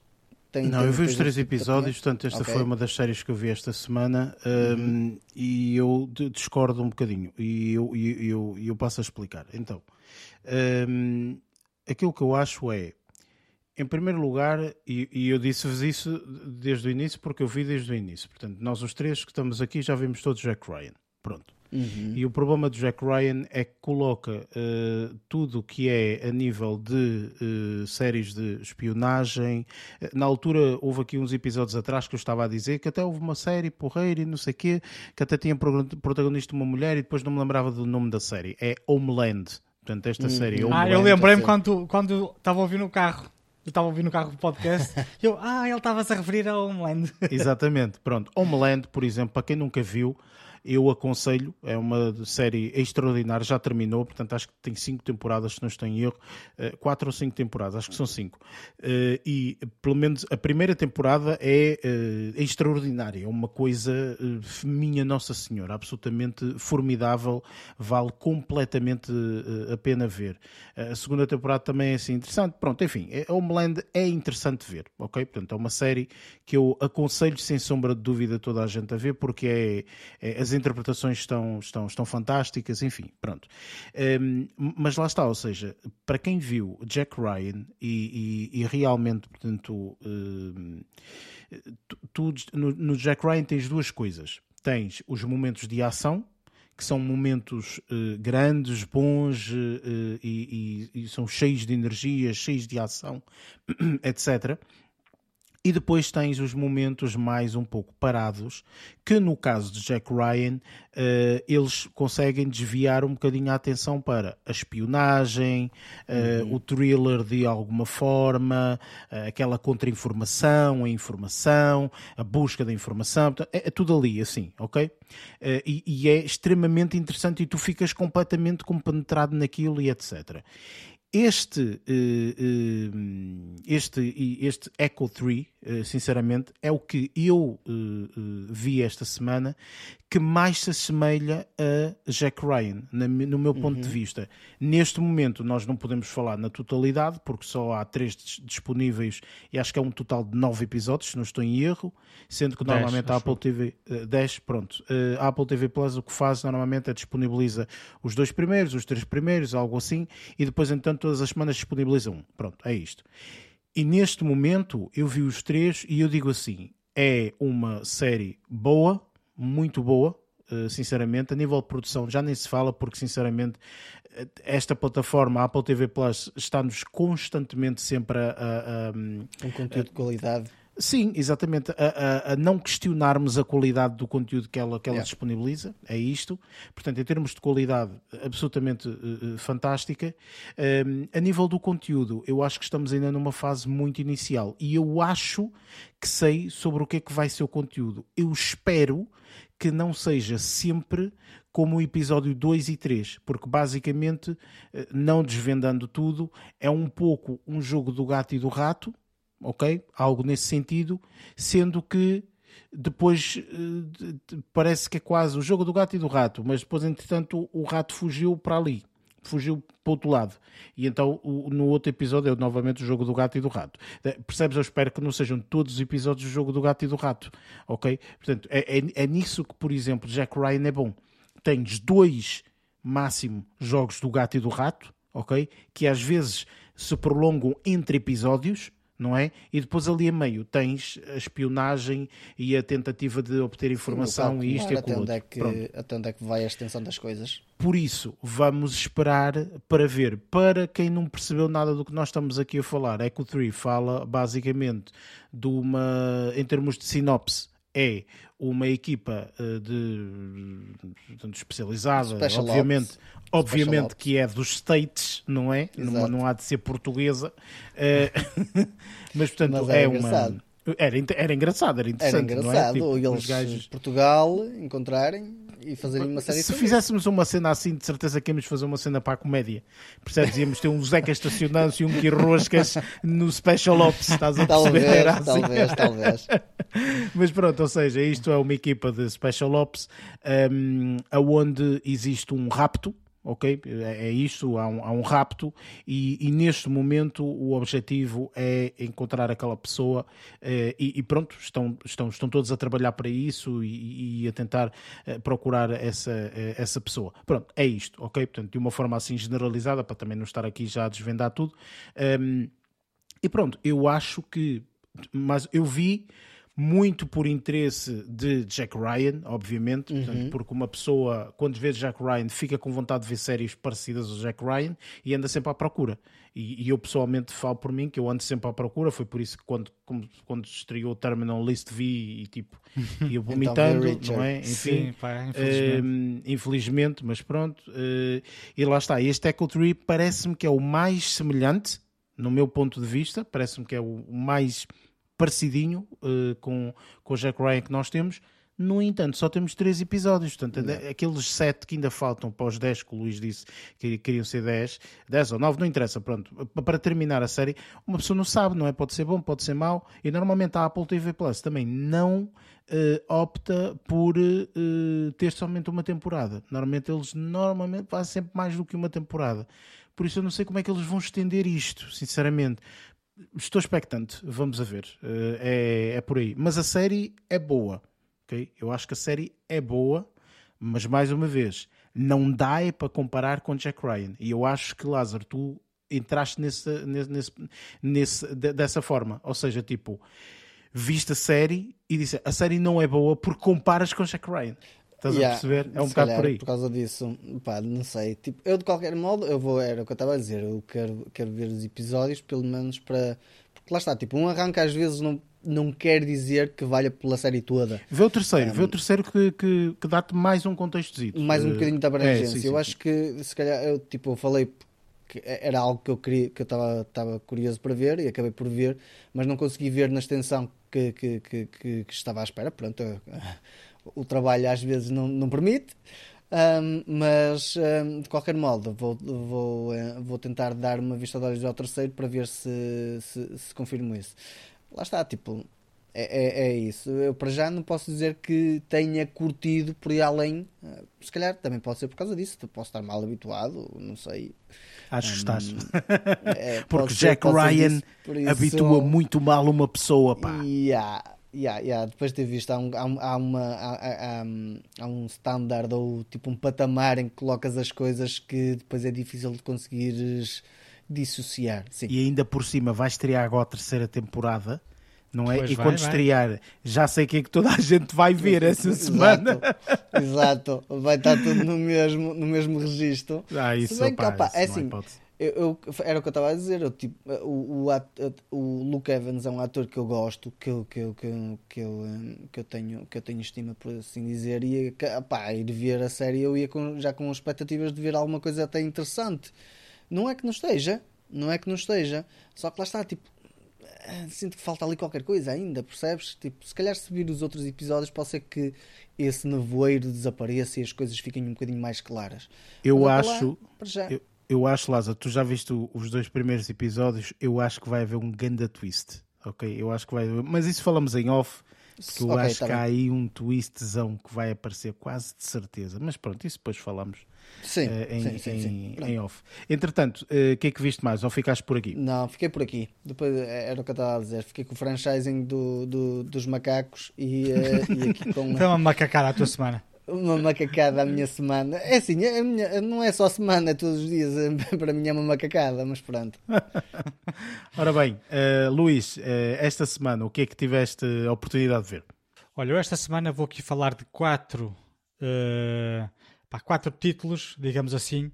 Tem, não, eu vi os três episódios, portanto, esta okay. foi uma das séries que eu vi esta semana um, uhum. e eu discordo um bocadinho e eu, eu, eu, eu passo a explicar. Então, um, aquilo que eu acho é, em primeiro lugar, e, e eu disse-vos isso desde o início, porque eu vi desde o início. Portanto, nós os três que estamos aqui já vimos todos Jack Ryan. Pronto. Uhum. E o problema do Jack Ryan é que coloca uh, tudo o que é a nível de uh, séries de espionagem. Na altura, houve aqui uns episódios atrás que eu estava a dizer que até houve uma série porreira e não sei o quê, que até tinha protagonista uma mulher e depois não me lembrava do nome da série. É Homeland. Portanto, esta hum, série. Hum. Ah, eu lembrei-me quando, quando estava a ouvir no carro. Eu estava a ouvir no carro do podcast. eu, ah, ele estava-se a referir a Homeland. Exatamente. Pronto. Homeland, por exemplo, para quem nunca viu, eu aconselho, é uma série extraordinária, já terminou, portanto acho que tem cinco temporadas, se não estou em erro, eh, quatro ou cinco temporadas, acho que são cinco. Eh, e pelo menos a primeira temporada é, é extraordinária, é uma coisa, minha Nossa Senhora, absolutamente formidável, vale completamente a pena ver. A segunda temporada também é assim interessante, pronto, enfim, Homeland é interessante ver, ok? Portanto, é uma série que eu aconselho sem sombra de dúvida toda a gente a ver, porque é, é as interpretações estão, estão, estão fantásticas, enfim, pronto. Um, mas lá está, ou seja, para quem viu Jack Ryan e, e, e realmente, portanto, um, tu, no, no Jack Ryan tens duas coisas. Tens os momentos de ação, que são momentos uh, grandes, bons uh, e, e, e, são cheios de energia, cheios de ação, etc. E depois tens os momentos mais um pouco parados, que no caso de Jack Ryan, uh, eles conseguem desviar um bocadinho a atenção para a espionagem, uh, uhum. o thriller de alguma forma, uh, aquela contra-informação, a informação, a busca da informação, é, é tudo ali, assim, ok? E, e é extremamente interessante e tu ficas completamente compenetrado naquilo e etc. Este, eh, eh, este, este Echo 3, eh, sinceramente, é o que eu vi esta semana que mais se assemelha a Jack Ryan, no meu ponto uhum. de vista. Neste momento, nós não podemos falar na totalidade, porque só há três disponíveis e acho que é um total de nove episódios, se não estou em erro, sendo que dez, normalmente a Apple TV. Uh, 10, pronto. A Apple TV Plus o que faz normalmente é disponibiliza os dois primeiros, os três primeiros, algo assim, e depois, entanto, todas as semanas disponibiliza um. Pronto, é isto. E neste momento eu vi os três e eu digo assim: é uma série boa muito boa, eh, sinceramente. A nível de produção já nem se fala, porque sinceramente eh, esta plataforma, a Apple TV Plus, está-nos constantemente sempre a, a, a, um conteúdo de qualidade. Sim, exatamente. A, a, a, não questionarmos a qualidade do conteúdo que ela, que ela yeah. disponibiliza, é isto. Portanto, em termos de qualidade, absolutamente uh, fantástica. Um, a nível do conteúdo, eu acho que estamos ainda numa fase muito inicial e eu acho que sei sobre o que é que vai ser o conteúdo. Eu espero que não seja sempre como o episódio 2 e 3, porque basicamente, eh, não desvendando tudo, é um pouco um jogo do gato e do rato, ok? Algo nesse sentido, sendo que depois eh, parece que é quase o jogo do gato e do rato, mas depois, entretanto, o rato fugiu para ali fugiu para o outro lado. E então o, no outro episódio é novamente o jogo do gato e do rato. Eh, percebes? Eu espero que não sejam todos os episódios do jogo do gato e do rato. Ok? Portanto, é, é, é nisso que, por exemplo, Jack Ryan é bom. Tens dois máximo jogos do gato e do rato, ok? Que às vezes se prolongam entre episódios não é? E depois ali a meio tens a espionagem e a tentativa de obter informação Sim, e isto e aquilo. Até onde, é que, até onde é que vai a extensão das coisas? Por isso, vamos esperar para ver. Para quem não percebeu nada do que nós estamos aqui a falar, Echo 3 fala basicamente de uma, em termos de sinopse, é uma equipa eh, de, especializada, Special obviamente, Ops. obviamente que é dos States, não é? Não, não, há de ser portuguesa, uh, mas portanto mas é, é uma. Era, era engraçado, era interessante. Era engraçado, não é? tipo, eles gajos... Portugal encontrarem e fazerem uma série Se fizéssemos uma cena assim, de certeza que íamos fazer uma cena para a comédia. Percebes? Íamos ter um Zeca estacionando e um Quirroscas no Special Ops, estás a perceber? Talvez, assim. talvez, talvez. Mas pronto, ou seja, isto é uma equipa de Special Ops um, onde existe um rapto ok? É, é isto, há um, há um rapto e, e, neste momento o objetivo é encontrar aquela pessoa eh, e, e, pronto, estão, estão, estão todos a trabalhar para isso e, e a tentar eh, procurar essa, eh, essa pessoa. Pronto, é isto, ok? Portanto, de uma forma assim generalizada, para também não estar aqui já a desvendar tudo. Um, ehm, e pronto, eu acho que, mas eu vi muito por interesse de Jack Ryan, obviamente, uhum. portanto, porque uma pessoa, quando vê Jack Ryan, fica com vontade de ver séries parecidas ao Jack Ryan e anda sempre à procura. E, e eu pessoalmente falo por mim que eu ando sempre à procura, foi por isso que quando, quando estreou o Terminal List vi e tipo, ia vomitando, então, não é? Enfim, Sim, pá, infelizmente. Uh, infelizmente. mas pronto. Uh, e lá está, este Echo Tree parece-me que é o mais semelhante, no meu ponto de vista, parece-me que é o mais parecidinho uh, com, com o Jack Ryan que nós temos. No entanto, só temos três episódios. Portanto, aqueles sete que ainda faltam para os dez que o Luís disse que queriam ser dez, dez ou nove, não interessa. Pronto, para terminar a série, uma pessoa não sabe, não é? Pode ser bom, pode ser mau. E normalmente a Apple TV Plus também não uh, opta por uh, ter somente uma temporada. Normalmente eles normalmente fazem sempre mais do que uma temporada. Por isso eu não sei como é que eles vão estender isto, sinceramente estou expectante, vamos a ver. Uh, é, é por aí. Mas a série é boa, ok? Eu acho que a série é boa, mas mais uma vez, não dá é para comparar com Jack Ryan. E eu acho que, Lázaro, tu entraste nesse, nesse, nesse, dessa forma. Ou seja, tipo, viste a série e disse a série não é boa porque comparas com Jack Ryan. Estás yeah, a perceber? É um bocado por aí. Por causa disso, pá, não sei. Tipo, eu de qualquer modo, eu vou, era o que eu estava a dizer, eu quero, quero ver os episódios, pelo menos para. Porque lá está, tipo, um arranca às vezes não, não quer dizer que valha pela série toda. Vê o terceiro, um, vê o terceiro que, que, que dá-te mais um contexto. Mais um bocadinho de abrangência. É, sim, sim, eu sim. acho que, se calhar, eu, tipo, eu falei que era algo que eu queria, que eu estava curioso para ver e acabei por ver, mas não consegui ver na extensão que, que, que, que estava à espera. Pronto, o trabalho às vezes não, não permite. Um, mas um, de qualquer modo vou, vou, uh, vou tentar dar uma vista de olhos ao terceiro para ver se, se, se confirmo isso. Lá está, tipo, é, é, é, isso. Eu para já não posso dizer que tenha curtido por ir além. Uh, se calhar também pode ser por causa disso. Posso estar mal habituado, não sei. Acho que estás. É, Porque Jack ser, Ryan isso, habitua muito mal uma pessoa, pá. Yeah. Yeah, yeah. Depois de ter visto, há um, há, há uma, há, há, há, um standard ou tipo um patamar em que colocas as coisas que depois é difícil de conseguires dissociar. Sim. E ainda por cima vai estrear agora a terceira temporada, não é? Pois e vai, quando vai. estrear, já sei que é que toda a gente vai ver essa semana. Exato, vai estar tudo no mesmo, no mesmo registro. Ah, isso, Se bem que, opa, é assim. Eu, eu, era o que eu estava a dizer. Eu, tipo, o, o, o, Luke Evans é um ator que eu gosto, que eu, que eu, que eu, que eu, que eu, tenho, que eu tenho estima, por assim dizer. E pá, ir ver a série eu ia com, já com expectativas de ver alguma coisa até interessante. Não é que não esteja, não é que não esteja. Só que lá está, tipo, sinto que falta ali qualquer coisa ainda, percebes? Tipo, se calhar se vir os outros episódios, pode ser que esse nevoeiro desapareça e as coisas fiquem um bocadinho mais claras. Eu acho. Lá, eu, eu acho, Lázaro, tu já viste os dois primeiros episódios, eu acho que vai haver um ganda twist, ok? Eu acho que vai haver, mas isso falamos em off, porque eu okay, acho tá que bem. há aí um twistzão que vai aparecer quase de certeza, mas pronto, isso depois falamos sim, uh, em, sim, sim, em, em, off. Entretanto, eh, o uh, que é que viste mais? Ou ficaste por aqui? Não, fiquei por aqui. Depois eh, era o que eu estava a dizer. Fiquei com o franchising do, do dos macacos e, uh, e aqui com. Foi uma macacada a tua semana uma macacada a minha semana. É assim, a minha, não é só semana, é todos os dias. Para mim é uma macacada, mas pronto. Ora bem, uh, Luís, uh, esta semana o que é que tiveste a oportunidade de ver? Olha, eu esta semana vou aqui falar de quatro, uh, pá, quatro títulos, digamos assim,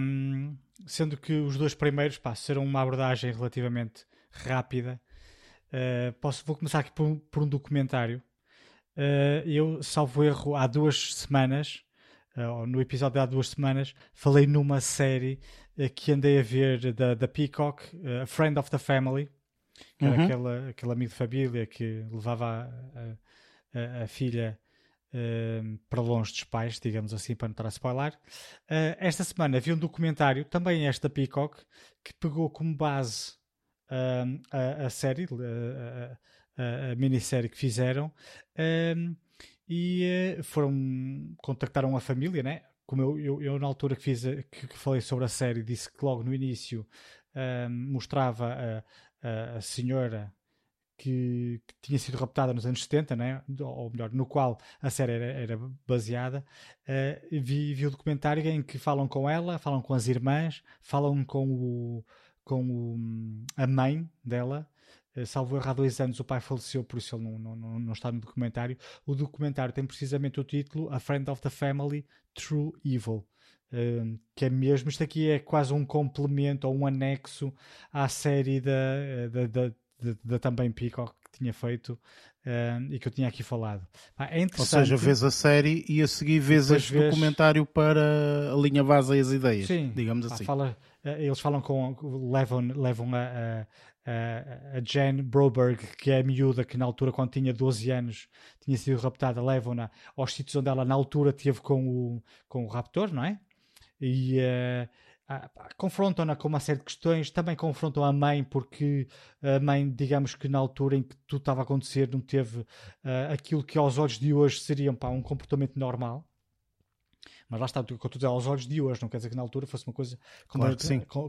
um, sendo que os dois primeiros pá, serão uma abordagem relativamente rápida. posso, vou começar aqui por, por um documentário uh, eu, salvo erro, há duas semanas, uh, no episódio de há duas semanas, falei numa série uh, que andei a ver da, da Peacock, A Friend of the Family, que uhum. era aquele, amigo de família que levava a, a, a filha para longe dos pais, digamos assim, para não estar a spoiler. esta semana vi um documentário, também esta Peacock, que pegou como base a, a, série, a, a minissérie que fizeram, um, e uh, foram contactaram a família, né? Como eu, eu, eu na altura que fiz que, que, falei sobre a série disse que logo no início um, mostrava a, a, a senhora que, que, tinha sido raptada nos anos 70, né? ou melhor, no qual a série era, era baseada, uh, vi, vi o documentário em que falam com ela, falam com as irmãs, falam com, o, com o, a mãe dela, eh, salvo erro, há dois anos o pai faleceu, por isso ele não, não, não está no documentário. O documentário tem precisamente o título A Friend of the Family True Evil. Uh, que é mesmo, isto aqui é quase um complemento ou um anexo à série da, eh, da, da, da, da também Peacock que tinha feito uh, e que eu tinha aqui falado. Ah, é Ou seja, vês a série e a seguir vês este vês... documentário para a linha vaza e as ideias, Sim, digamos assim. Fala, eles falam com, levam, levam a, a Jane Broberg, que é a miúda que na altura, quando tinha 12 anos, tinha sido raptada, levam-na aos sítios onde ela na altura teve com o, com o raptor, não é? E uh, confrontam-na com uma série de questões, também confrontam a mãe, porque a mãe, digamos que na altura em que tudo estava a acontecer, não teve uh, aquilo que aos olhos de hoje seria pá, um comportamento normal mas lá está, o que eu estou aos olhos de hoje, não quer dizer que na altura fosse uma coisa claro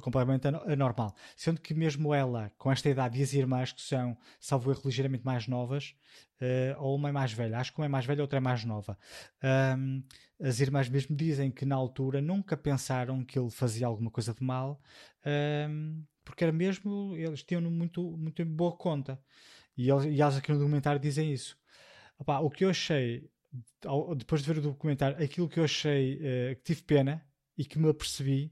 completamente anormal. Sendo que mesmo ela, com esta idade, e as irmãs que são, salvo erro, ligeiramente mais novas, uh, ou uma é mais velha, acho que uma é mais velha, outra é mais nova. Um, as irmãs mesmo dizem que na altura nunca pensaram que ele fazia alguma coisa de mal, um, porque era mesmo, eles tinham muito, muito em boa conta. E eles, e eles aqui no documentário dizem isso. Opa, o que eu achei depois de ver o documentário, aquilo que eu achei uh, que tive pena e que me apercebi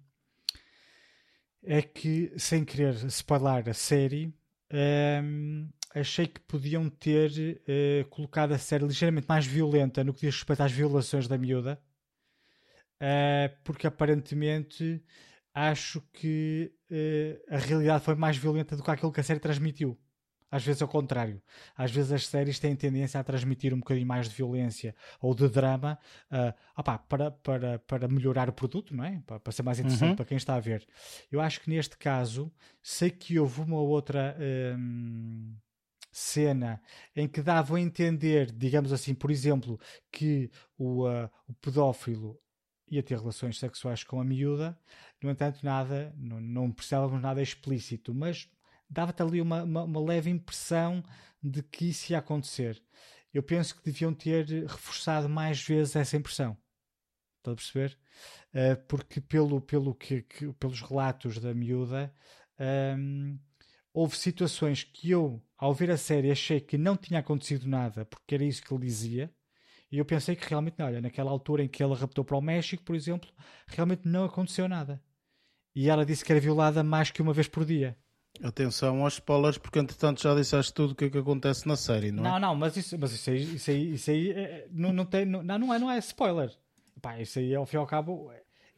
é que, sem querer spoiler a série, um, ehm, achei que podiam ter uh, colocado a série ligeiramente mais violenta no que diz respeito às violações da miúda, uh, porque aparentemente acho que a realidade foi mais violenta do que aquilo que a série transmitiu. Às vezes ao contrário. Às vezes as séries têm tendência a transmitir um bocadinho mais de violência ou de drama uh, opá, para, para, para melhorar o produto, não é? Para, para ser mais interessante uhum. para quem está a ver. Eu acho que neste caso, sei que houve uma outra. Um, cena em que dava a entender, digamos assim, por exemplo, que o, uh, o pedófilo ia ter relações sexuais com a miúda, no entanto, nada, não, não precisávamos nada explícito, mas dava-te ali uma, uma, uma, leve impressão de que isso ia acontecer. Eu penso que deviam ter reforçado mais vezes essa impressão. Estás a perceber? Uh, porque pelo, pelo que, que, pelos relatos da miúda, um, houve situações que eu, ao ver a série, achei que não tinha acontecido nada, porque era isso que ele dizia. E eu pensei que realmente, olha, naquela altura em que ela raptou para o México, por exemplo, realmente não aconteceu nada. E ela disse que era violada mais que uma vez por dia. Atenção aos spoilers, porque entretanto já disseste tudo o que é que acontece na série, não é? Não, não, mas isso, mas isso aí, isso aí, isso aí é, não, não, tem, não, não, é, não é spoiler. Pá, isso aí, ao fim e ao cabo,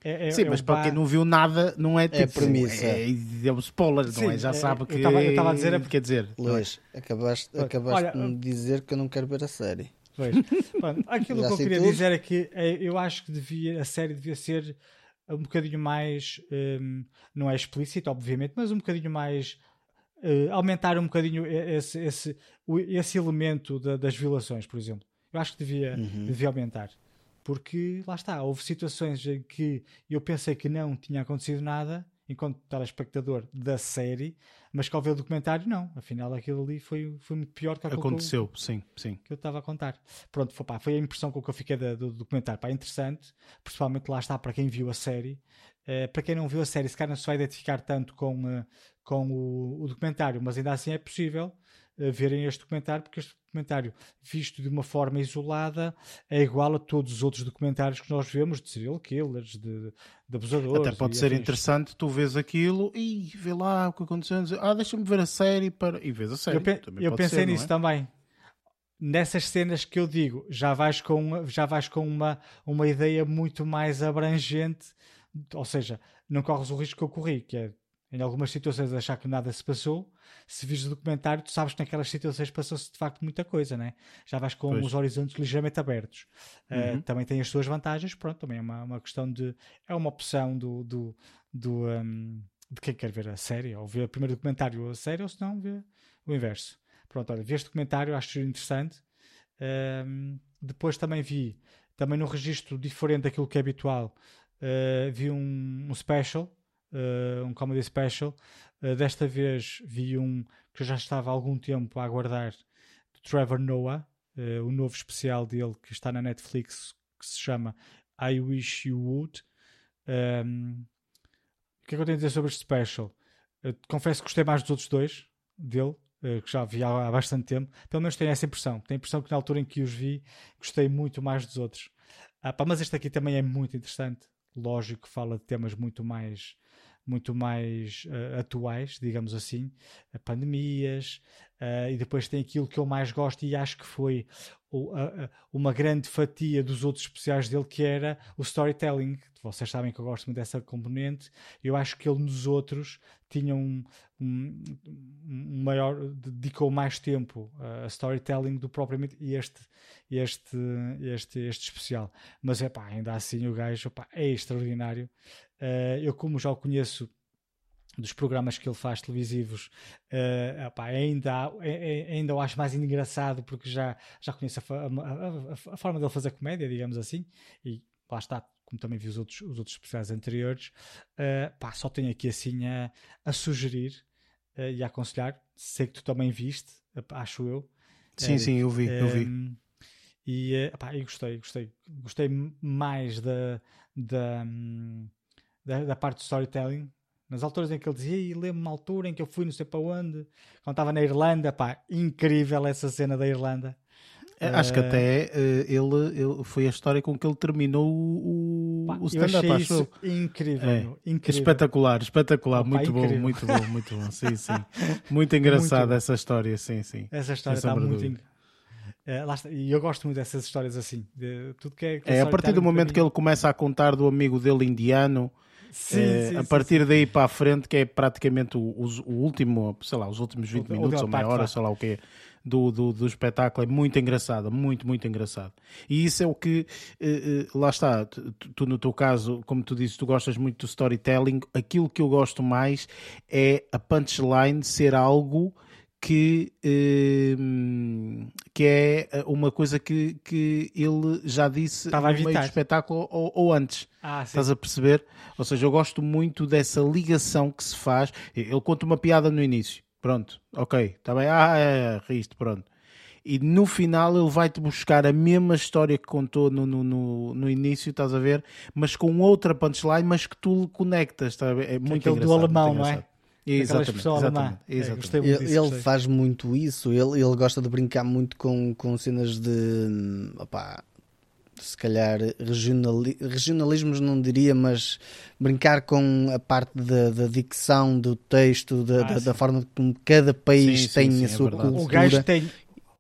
é, é, Sim, é mas para quem não viu nada, não é tipo. É premissa. É, é, um spoiler, Sim, não é? Já sabe que. Eu estava a dizer. É... Quer dizer. Luís, acabaste, acabaste Olha, de me dizer que eu não quero ver a série. Pois. Bom, aquilo que eu queria tudo. dizer é que eu acho que devia, a série devia ser um bocadinho mais. Um, não é explícito, obviamente, mas um bocadinho mais uh, aumentar um bocadinho esse, esse, esse elemento da, das violações, por exemplo. Eu acho que devia, uhum. devia aumentar. Porque lá está, houve situações em que eu pensei que não tinha acontecido nada enquanto telespectador da série, mas que ao ver o documentário, não. Afinal, aquilo ali foi, foi muito pior que aquilo Aconteceu, que eu, sim, sim. que eu estava a contar. Pronto, foi, pá, foi a impressão com que eu fiquei do, do documentário. Pá, interessante, principalmente lá está para quem viu a série. Uh, para quem não viu a série, se calhar não se vai identificar tanto com, uh, com o, o, documentário, mas ainda assim é possível verem este documentário, porque este documentário, visto de uma forma isolada, é igual a todos os outros documentários que nós vemos de serial killers, de, de abusadores. Até pode ser afins. interessante, tu vês aquilo e vê lá o que aconteceu, ah, deixa-me ver a série para... e vês a série. Eu, pe eu pensei ser, nisso é? também. Nessas cenas que eu digo, já vais com, já vais com uma, uma ideia muito mais abrangente, ou seja, não corres o risco que eu corri, que é em algumas situações achar que nada se passou, se vires o documentário, tu sabes que naquelas situações passou-se de facto muita coisa, né? já vais com pois. os horizontes ligeiramente abertos. Uhum. Uh, também tem as suas vantagens, pronto, também é uma, uma questão de. É uma opção do, do, do um, de quem quer ver a série, ou ver o primeiro documentário ou a série, ou se não, ver o inverso. Pronto, olha, vi este documentário, acho interessante. Um, depois também vi, também num registro diferente daquilo que é habitual, uh, vi um, um special um comedy special. Uh, desta vez vi um que eu já estava há algum tempo a aguardar, de Trevor Noah, uh, o novo especial dele que está na Netflix, que se chama I Wish You Would. Um, ehm, o que é que eu tenho a dizer sobre este special? confesso que gostei mais dos outros dois dele, que já vi há, há, bastante tempo. Pelo menos tenho essa impressão. Tenho a impressão que na altura em que os vi, gostei muito mais dos outros. Ah, pá, mas este aqui também é muito interessante. Lógico que fala de temas muito mais muito mais uh, atuais, digamos assim, pandemias, uh, e depois tem aquilo que eu mais gosto e acho que foi uh, uma grande fatia dos outros especiais dele, que era o storytelling. Vocês sabem que eu gosto muito dessa componente. Eu acho que ele nos outros tinha um, um, um maior, dedicou mais tempo a storytelling do propriamente este, este, este, este especial. Mas é pá, ainda assim o gajo é extraordinário. Uh, eu, como já o conheço dos programas que ele faz televisivos, uh, ainda, é, é, ainda o acho mais engraçado porque já, já conheço a, a, a, a, forma dele fazer comédia, digamos assim, e lá está, como também vi os outros, os outros especiais anteriores, uh, pá, só tenho aqui assim a, a sugerir uh, e a aconselhar. Sei que tu também viste, acho eu. Sim, sim, eu vi, eu vi. E, epá, e gostei, gostei. Gostei mais da, da, hum, da, da parte do storytelling, nas alturas em que ele dizia, e lembro-me uma altura em que eu fui não sei para onde, quando estava na Irlanda, pá, incrível essa cena da Irlanda. Acho que eh, até uh, ele, ele, foi a história com que ele terminou o, o, Pá, o eu stand-up, acho incrível, É. meu, incrível. Espetacular, espetacular, Opa, muito bom, incrível. muito bom, muito bom, sim, sim. Muito engraçada bom. essa história, sim, sim. Essa história Sem está sombra de muito. dúvida. in- É, está. E eu gosto muito dessas histórias assim. de tudo que é, É, a partir do momento que ele começa a contar do amigo dele indiano, Sim, eh, sim, a partir sim. daí para a frente, que é praticamente o, o último, sei lá, os últimos 20 O- minutos ou meia hora, sei lá o que é, do, do, do espetáculo, é muito engraçado, muito, muito engraçado. E isso é o que, eh, eh, lá está, tu, tu no teu caso, como tu dizes, tu gostas muito do storytelling, aquilo que eu gosto mais é a punchline ser algo que, eh, que é uma coisa que, que ele já disse Estava no meio do espetáculo ou, ou antes. Ah. Estás a perceber? Ou seja, eu gosto muito dessa ligação que se faz. Ele conta uma piada no início. Pronto, ok, está bem. Ah, é, riste, pronto. E no final ele vai-te buscar a mesma história que contou no, no, no, no início, estás a ver? Mas com outra punchline, mas que tu conectas, estás a ver? É muito aquele do engraçado. alemão, muito não é? Exatamente, É, muito Ele, faz muito isso, ele, ele gosta de brincar muito com, com cenas de opá, se calhar regionali- regionalismos não diria, mas brincar com a parte da, da dicção do texto, da, Ah, da, sim. da forma como cada país Sim, sim, tem sim, a é sua verdade. cultura. O gajo tem.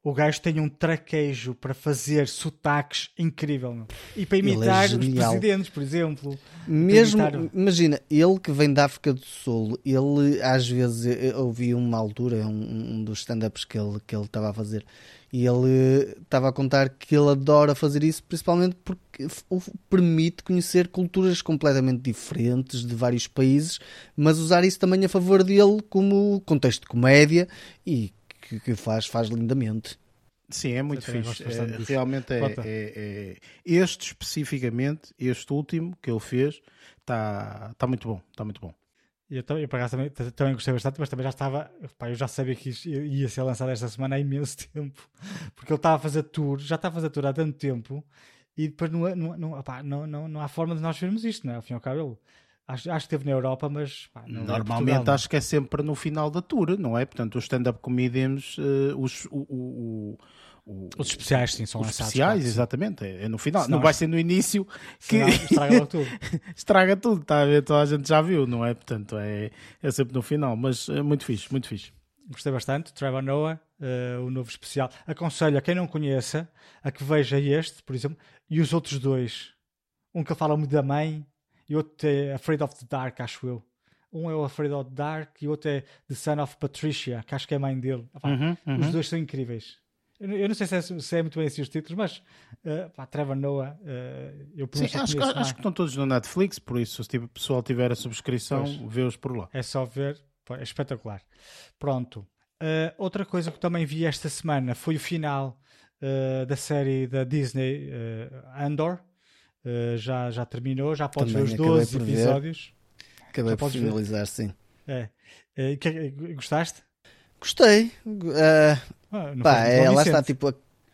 O gajo tem um traquejo para fazer sotaques incrível. meu. E para é imitar os genial. presidentes, por exemplo. Mesmo, imitar- imagina, ele que vem da África do Sul, ele às vezes, eu ouvi uma altura, um, um dos stand-ups que ele que ele estava a fazer, e ele estava a contar que ele adora fazer isso, principalmente porque o permite conhecer culturas completamente diferentes de vários países, mas usar isso também a favor dele como contexto de comédia e que, que faz, faz lindamente. Sim, é muito Eu fixe. É, realmente é, é- é- Este especificamente, este último que ele fez, está tá muito bom. Está muito bom. E Eu, também- eu por acaso, também, também gostei bastante, mas também já estava. Pá, eu já sabia que isto ia ser lançado esta semana há imenso tempo. Porque ele estava a fazer tour, já está a fazer tour há tanto tempo, e depois não, não, não, opá, não, não, não há forma de nós vermos isto, não é? Ao fim e ao cabo, ele, acho, acho que esteve na Europa, mas. Pá, a Normalmente Portugal, é? acho que é sempre no final da tour, não é? Portanto, os stand-up comedians, eh, os, o, o- o- Os especiais, sim, são os lançados. especiais, claro, exatamente, é, é no final. Senão não vai ser no início que Senão estraga tudo. estraga tudo, está a ver? Toda a gente já viu, não é? Portanto, é, é sempre no final, mas é muito fixe, muito fixe. Gostei bastante. Trevor Noah, eh, o novo especial. Aconselho a quem não conheça a que veja este, por exemplo, e os outros dois. Um que fala muito da mãe e outro é Afraid of the Dark, acho eu. Um é o Afraid of the Dark e o outro é The Son of Patricia, que acho que é a mãe dele. Epá, Uhum, uhum. Os dois são incríveis. Eu, não- eu não sei se é, se é muito bem assim os títulos, mas eh, pá, Trevor Noah, eh, eu Sim, acho, conheço acho que estão todos no Netflix, por isso, se o pessoal tiver a subscrição, vê-os por lá. É só ver, é espetacular. Pronto. Uh, outra coisa que também vi esta semana foi o final uh, da série da Disney uh, Andor. Uh, já, já terminou, já podes Também ver os acabei 12 por ver. episódios. Acabei Já por podes ver. finalizar, sim. É. Uh, que- gostaste? Gostei. Ah, Ah, pá, é, lá está tipo.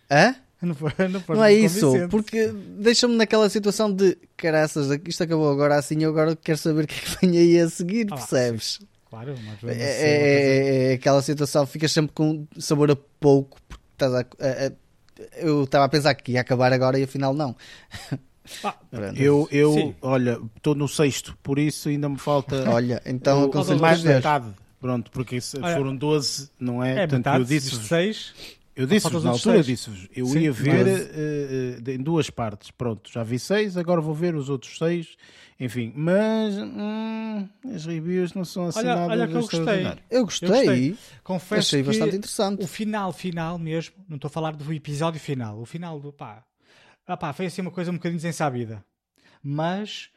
Hã? Não, foi, não, foste Não é isso, porque deixa-me naquela situação de caraças, isto acabou agora assim, eu agora quero saber o que é que vem aí a seguir, Ah, percebes? Claro, mas É, assim, é- coisa- é- é aquela situação, ficas sempre com sabor a pouco, porque estás a, a- a- eu estava a pensar que ia acabar agora e afinal não. Ah. Eu, eu Sim. olha, estou no sexto, por isso ainda me falta Olha, então o- aconselho mais metade. Pronto, porque se Olha, foram 12, não é? é Portanto, metade, eu disse de seis. eu disse faltam os na outros altura, eu seis. disse eu Sim, ia ver mas- eh, eh, em duas partes. Pronto, já vi seis, agora vou ver os outros seis. Enfim, mas hum, as reviews não são assim Olha- nada olha que eu extraordinário. Eu Eu gostei, gostei. Confesso achei que bastante interessante. o final, final mesmo, não estou a falar do episódio final, o final do pá, ah, pá foi assim uma coisa um bocadinho desensabida, mas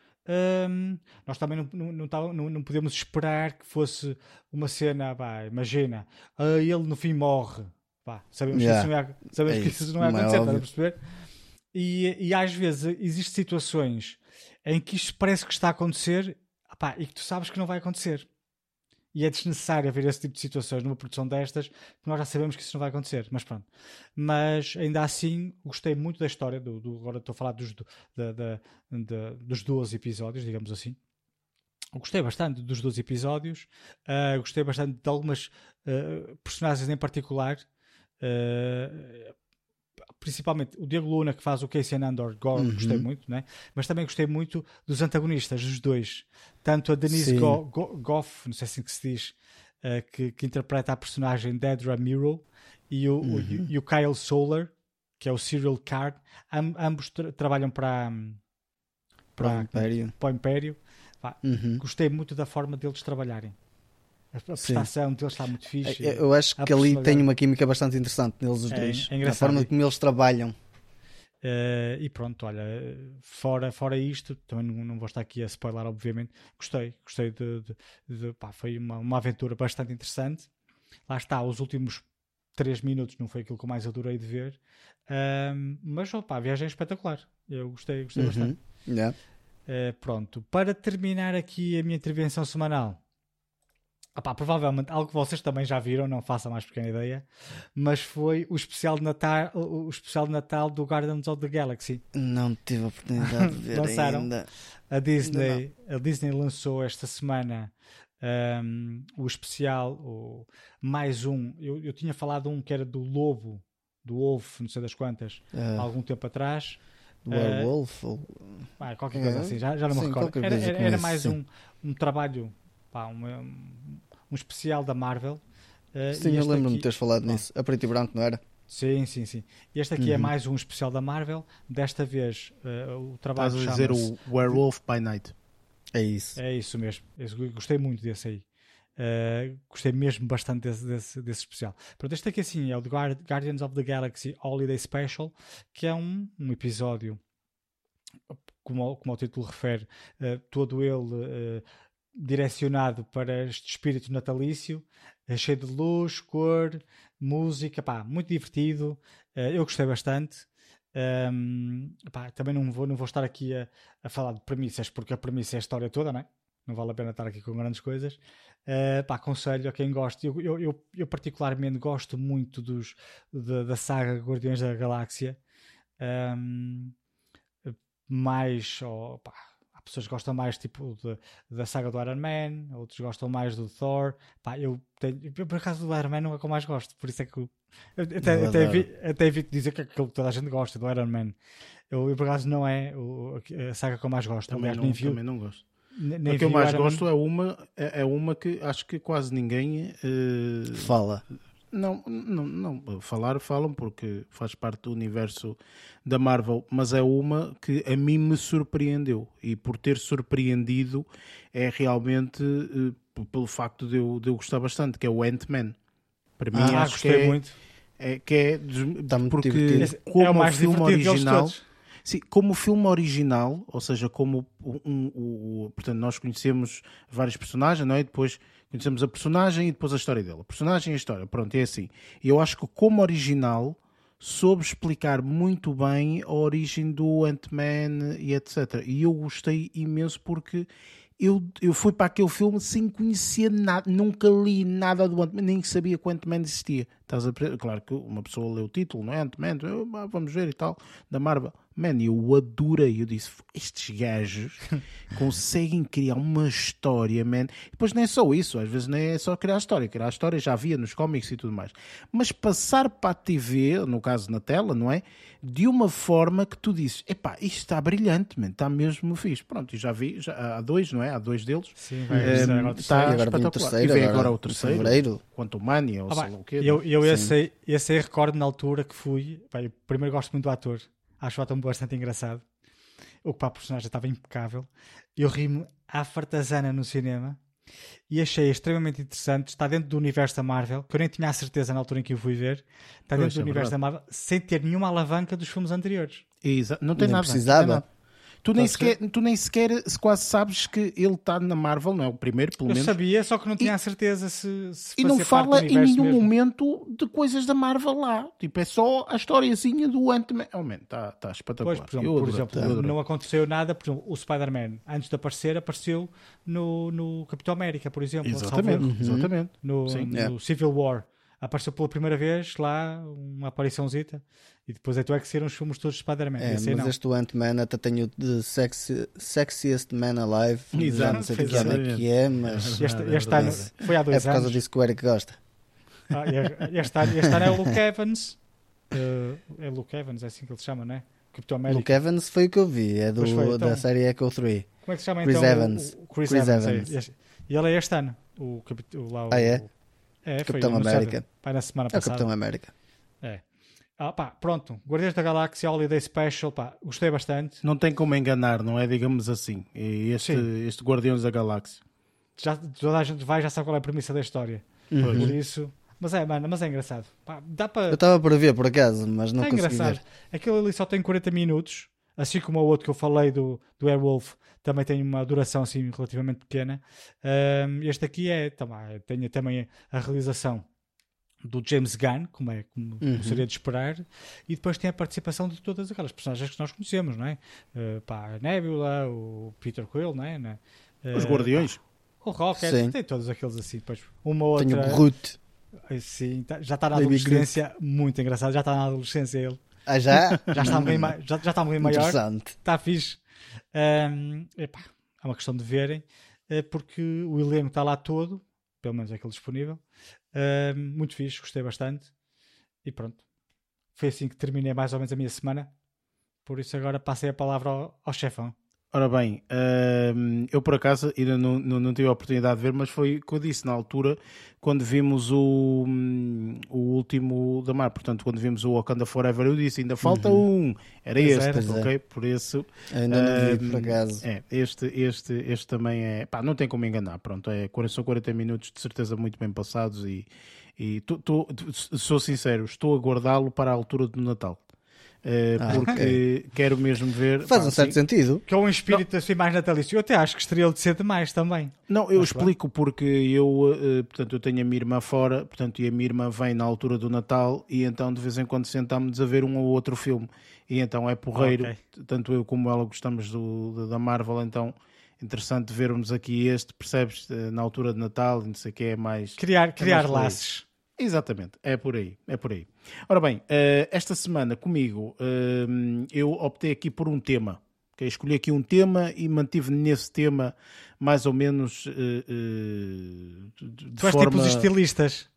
hum, nós também não, não, não, não- podemos esperar que fosse uma cena, pá, imagina, ah, ele no fim morre, pá, sabemos Yeah. que isso não é, sabemos É que isso, isso não é é acontecer, estás a perceber? E, e às vezes existem situações em que isto parece que está a acontecer pá, e que tu sabes que não vai acontecer. E é desnecessário haver esse tipo de situações numa produção destas, porque nós já sabemos que isso não vai acontecer. Mas pronto. Mas ainda assim, gostei muito da história. Do, do- agora estou a falar dos, do- da- da- da- dos 12 episódios, digamos assim. Gostei bastante dos 12 episódios. ah, gostei bastante de algumas ah, personagens em particular. Ah, principalmente o Diego Luna que faz o Casey Andor, uhum. gostei muito, né? mas também gostei muito dos antagonistas, dos dois. Tanto a Denise Go Go Goff, não sei se assim que se diz, uh, que, que, interpreta a personagem Dedra Miro, e o, uhum. o, e o Kyle Solar, que é o Serial Card, Am ambos tra trabalham para, para, para, o Império. Para o Império. Uhum. Gostei muito da forma deles trabalharem. A prestação Sim. deles está muito fixe. Eu acho que ali tem uma química bastante interessante neles os é, dois. É a forma como eles trabalham. Uh, e pronto, olha, fora, fora isto, também não, não vou estar aqui a spoiler, obviamente. Gostei, gostei de. de, de pá, foi uma, uma aventura bastante interessante. Lá está, os últimos 3 minutos não foi aquilo que eu mais adorei de ver, uh, mas opa, a viagem é espetacular. Eu gostei, gostei uhum. bastante. Yeah. Uh, pronto, para terminar aqui a minha intervenção semanal, Opá, provavelmente algo que vocês também já viram, não façam mais pequena ideia, mas foi o especial de Natal, o especial de Natal do Guardians of the Galaxy. Não tive a oportunidade de ver Lançaram. ainda. A Disney, a Disney lançou esta semana um, o especial, o, mais um. Eu, eu tinha falado um que era do Lobo, do Ovo, não sei das quantas, uh, há algum tempo atrás. Werewolf? Uh, ou... ah, qualquer coisa é, assim, já, já não me sim, recordo. Era, era, era mais um, um trabalho pá, um especial da Marvel. Uh, sim, eu lembro-me de teres falado nisso. A preto e branco, não era? Sim, sim, sim. E este aqui é uhum. é mais um especial da Marvel. Desta vez uh, o trabalho Estás a dizer o Werewolf by Night. É isso. É isso mesmo. Eu gostei muito desse aí. Uh, gostei mesmo bastante desse, desse, desse, especial. Pronto, este aqui assim é o The Guardians of the Galaxy Holiday Special, que é um, um episódio, como, como o título refere, uh, todo ele uh, direcionado para este espírito natalício, é cheio de luz, cor, música, pá, muito divertido. Uh, eu gostei bastante. Um, pá, também não vou, não vou estar aqui a, a, falar de premissas, porque a premissa é a história toda, não é? Não vale a pena estar aqui com grandes coisas. Uh, pá, aconselho a quem gosta. Eu, eu, eu, eu particularmente gosto muito dos, da, da saga Guardiões da Galáxia. Um, mais, oh, pá, pessoas gostam mais tipo de, da saga do Iron Man, outros gostam mais do Thor. Pá, eu, tenho, eu, por acaso do Iron Man não é o que eu mais gosto, por isso é que eu, eu até, até, vi, até evito dizer que aquilo que toda a gente gosta do Iron Man. Eu, eu por acaso não é o, a saga que eu mais gosto. Também, Aliás, não, também não gosto. Nem a que eu mais gosto Man. é uma, é, é, uma que acho que quase ninguém uh, fala. Não, não, não, falar falam porque faz parte do universo da Marvel, mas é uma que a mim me surpreendeu e por ter surpreendido é realmente uh, pelo facto de eu, de eu gostar bastante, que é o Ant-Man. Para mim ah, acho que é, muito. É, que é porque como é o mais filme original Sim, como o filme original, ou seja, como um, um, um, portanto, nós conhecemos vários personagens, não é? E depois conhecemos a personagem e depois a história dele. A personagem e a história, pronto, é assim. E eu acho que como original soube explicar muito bem a origem do Ant-Man e etc. E eu gostei imenso porque eu, eu fui para aquele filme sem conhecer nada, nunca li nada do Ant-Man, nem sabia que o Ant-Man existia. Estás a Claro que uma pessoa lê o título, não é? Ant-Man, vamos ver e tal, da Marvel. Man, eu adorei. Eu disse: estes gajos conseguem criar uma história, man. E depois não é só isso, às vezes não é só criar história. Criar história já havia nos cómics e tudo mais. Mas passar para a TV, no caso na tela, não é? De uma forma que tu dizes: epá, isto está brilhante, man. está mesmo fixe. Pronto, e já vi, já, há dois, não é? Há dois deles. Sim, vai, um, está agora espetacular. Terceiro, e vem agora, agora o terceiro, fevereiro. quanto Mania, ou ah, sei lá o quê. Eu, eu esse, esse aí recordo na altura que fui. Bem, primeiro gosto muito do ator Acho o Atom bastante engraçado. O que para a personagem estava impecável. Eu ri-me à fartazana no cinema e achei extremamente interessante. Está dentro do universo da Marvel, que eu nem tinha a certeza na altura em que o fui ver. Está dentro do é universo verdade. da Marvel sem ter nenhuma alavanca dos filmes anteriores. Exato. Não tem nada. Precisava. Não tem nada. Tu nem, sequer, tu nem sequer quase sabes que ele está na Marvel, não é o primeiro, pelo menos. Eu sabia, só que não tinha e, a certeza se, se E não fala em nenhum mesmo. momento de coisas da Marvel lá. Tipo, é só a historiazinha do Ant-Man. Oh, está tá espetacular. Pois, por exemplo, por exemplo não aconteceu nada. Por exemplo, o Spider-Man, antes de aparecer, apareceu no, no Capitão América, por exemplo. Exatamente, exatamente. No, no Civil War apareceu pela primeira vez lá, uma apariçãozita, e depois é tu é que saíram os filmes todos de Spider-Man. É, mas não. este Ant-Man até tem o The sexy, Sexiest Man Alive, Exato, já não sei que ano é que é, mas este, este ano foi há dois anos. É por causa anos. disso que o Eric gosta. Ah, este, ano, este ano é o Luke Evans. Uh, é Luke Evans, é assim que ele se chama, não é? Capitão América. Luke Evans foi o que eu vi, é do, foi, então- da série Echo 3. Como é que se chama Chris então? o- Evans. O, Chris, Chris Evans. é, Evans. este- e ele é este ano. O, o, lá, o- Ah, é? É, foi Capitão América. Pai, na semana É o passada. Capitão América. É. Ah, pá, pronto. Guardiões da Galáxia Holiday Special, pá, gostei bastante. Não tem como enganar, não é? Digamos assim. E Este, Sim. este Guardiões da Galáxia. Já, toda a gente vai já sabe qual é a premissa da história. Uhum. Por isso. Mas é, mano, mas é engraçado. Pá, dá para. Eu estava para ver por acaso, mas não é consegui engraçado. ver. Aquilo ali só tem 40 minutos, assim como o outro que eu falei do, do Airwolf, também tem uma duração assim relativamente pequena. Ahm, este aqui é também, tem também a realização do James Gunn, como, é, como, Uhum. seria de esperar, e depois tem a participação de todas aquelas personagens que nós conhecemos, não é? Uh, pá, a Nebula, o Peter Quill, não é? Né? Os Uh, Guardiões. o Rocket, Sim. tem todos aqueles assim, depois uma outra. Tenho o Groot. Sim, tá- já está na Baby adolescência, muito engraçado, já está na adolescência ele. Ah, já? Já está um bocadinho ma- já, já está um bocadinho maior, está fixe. Ahm, epá, é uma questão de verem, eh, porque o elenco está lá todo, pelo menos aquele disponível. Ahm, muito fixe, gostei bastante. E pronto. Foi assim que terminei mais ou menos a minha semana. Por isso agora passei a palavra ao, ao chefão. Ora bem, hum, eu por acaso ainda não, não, não tive a oportunidade de ver, mas foi o que eu disse na altura, quando vimos o, hum, o último da Mar, portanto, quando vimos o Wakanda Forever, eu disse, ainda falta um, era Pois este, era. É. ok? Por isso, ainda não vi hum, por acaso. é, este, este, este também é, pá, não tem como enganar, pronto, é, são 40 minutos de certeza muito bem passados e, e tô- tô- sou sincero, estou a guardá-lo para a altura do Natal. Eh, Ah, porque quero mesmo ver. Faz pá, um certo sim. sentido. Que é um espírito assim mais natalício. Eu até acho que gostaria de ser demais também. Não, eu Mas explico porque eu, eh, portanto, eu tenho a minha irmã fora, portanto, e a minha irmã vem na altura do Natal e então de vez em quando sentamos a ver um ou outro filme e então é porreiro, Ok. tanto eu como ela gostamos do, da Marvel, então interessante vermos aqui este, percebes, eh, na altura de Natal e não sei o que é mais... Criar, criar mais feliz. laços. Exatamente, é por aí, é por aí. Ora bem, eh, esta semana comigo eh, eu optei aqui por um tema. ok? Escolhi aqui um tema e mantive nesse tema mais ou menos eh, de, Tu és forma... tipo os estilistas.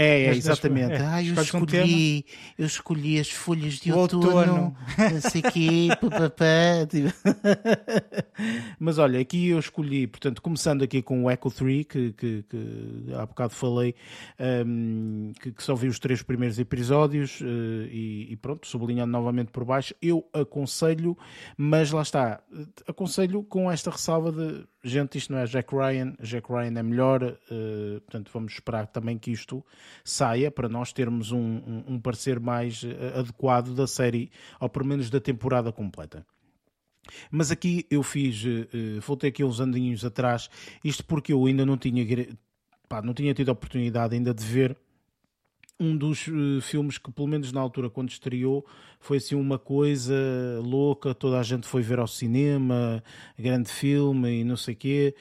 É, é, das- das- exatamente. é, ah, eu escolhes um escolhi, eu escolhi as folhas de O outono, outono. não sei quê, papapá. tipo. Mas olha, aqui eu escolhi, portanto, começando aqui com o Echo 3, que, que, que há bocado falei, hum, que, que só vi os três primeiros episódios eh, e, e pronto, sublinhando novamente por baixo, eu aconselho, mas lá está, aconselho com esta ressalva de gente, isto não é Jack Ryan, Jack Ryan é melhor, eh, portanto vamos esperar também que isto saia para nós termos um, um, um parecer mais eh, adequado da série, ou pelo menos da temporada completa. Mas aqui eu fiz, eh, eh, voltei aqui uns andinhos atrás, isto porque eu ainda não tinha, pá, não tinha tido a oportunidade ainda de ver um dos eh, filmes que, pelo menos na altura, quando estreou, foi assim uma coisa louca. Toda a gente foi ver ao cinema, grande filme e não sei quê.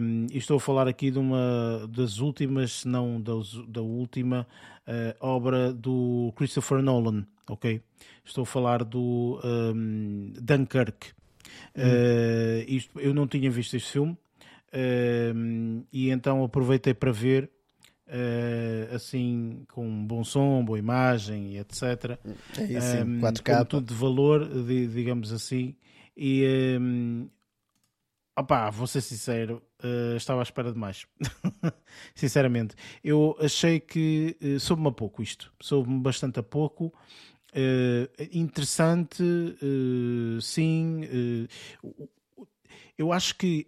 Um, e estou a falar aqui de uma das últimas, se não da, da última eh, obra do Christopher Nolan, ok? Estou a falar do um, Dunkirk. Eh, isto, eu não tinha visto este filme. um, e então aproveitei para ver eh, assim com bom som, boa imagem e etc. É isso, Um, 4K. com tudo de valor, di- digamos assim. E um, opá, vou ser sincero, eh, estava à espera de mais. Sinceramente, eu achei que eh, soube-me a pouco isto, soube-me bastante a pouco. Eh, interessante, sim. eu acho que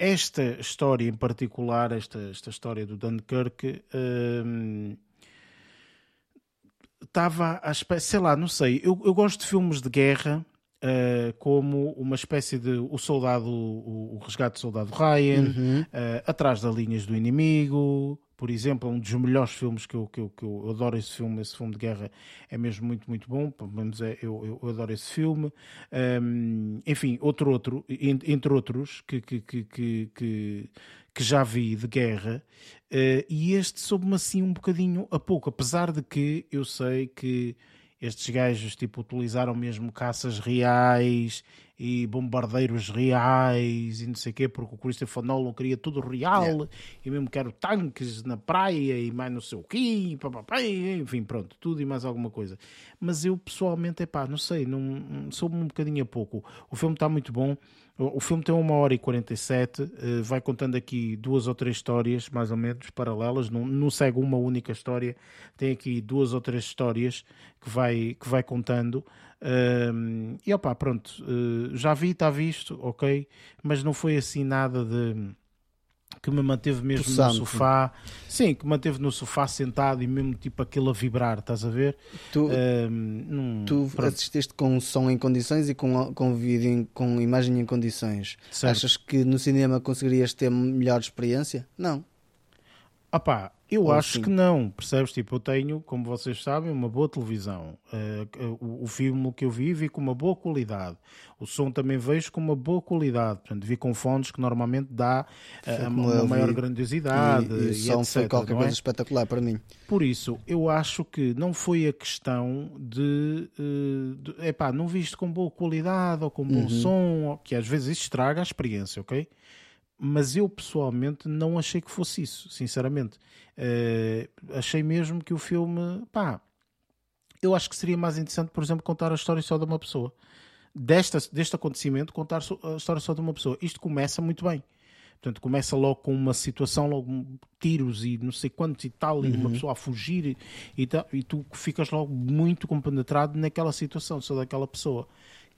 esta história em particular, esta, esta história do Dunkirk, hum, estava à espécie, sei lá, não sei. Eu, eu gosto de filmes de guerra. eh, como uma espécie de o soldado, o, o resgate do soldado Ryan, Uhum. eh, atrás das linhas do inimigo, por exemplo, é um dos melhores filmes que eu, que eu, que eu adoro esse filme, esse filme de guerra é mesmo muito, muito bom, pelo menos é, eu, eu, adoro esse filme. Um, enfim, outro, outro, en- entre outros, que, que, que, que, que, já vi de guerra, eh, e este soube-me assim um bocadinho a pouco, apesar de que eu sei que estes gajos tipo, utilizaram mesmo caças reais e bombardeiros reais e não sei o quê, porque o Christopher Nolan queria tudo real yeah. e mesmo quero tanques na praia e mais não sei o quê, enfim, pronto, tudo e mais alguma coisa. Mas eu pessoalmente, é pá, não sei, não, sou um bocadinho a pouco. O filme está muito bom. O filme tem uma hora e 47, uh, vai contando aqui duas ou três histórias, mais ou menos, paralelas, não, não segue uma única história, tem aqui duas ou três histórias que vai, que vai contando. E opá, pronto, uh, já vi, está visto, ok, mas não foi assim nada de que me manteve mesmo Possante. no sofá. Sim, que me manteve no sofá sentado e mesmo tipo aquilo a vibrar, estás a ver? Tu, num, tu assististe com som em condições e com, com vídeo com imagem em condições. Certo. Achas que no cinema conseguirias ter melhor experiência? Não. Ah pá, eu Ou acho que não, percebes? Tipo, eu tenho, como vocês sabem, uma boa televisão. Uh, o, o, filme que eu vi, vi com uma boa qualidade. O som também vejo com uma boa qualidade. Portanto, vi com fones que normalmente dá uh, uma maior grandiosidade. E, e o som etc, foi qualquer coisa é? espetacular para mim. Por isso, eu acho que não foi a questão de, uh, de epá, não viste com boa qualidade ou com bom uhum. som, que às vezes isso estraga a experiência, ok? Mas eu pessoalmente não achei que fosse isso, sinceramente. Uh, achei mesmo que o filme, pá, eu acho que seria mais interessante, por exemplo, contar a história só de uma pessoa. Desta, deste acontecimento, contar a história só de uma pessoa. Isto começa muito bem. Portanto, começa logo com uma situação, logo tiros e não sei quantos e tal, e uma uhum. pessoa a fugir e, e, e tu ficas logo muito compenetrado naquela situação, só daquela pessoa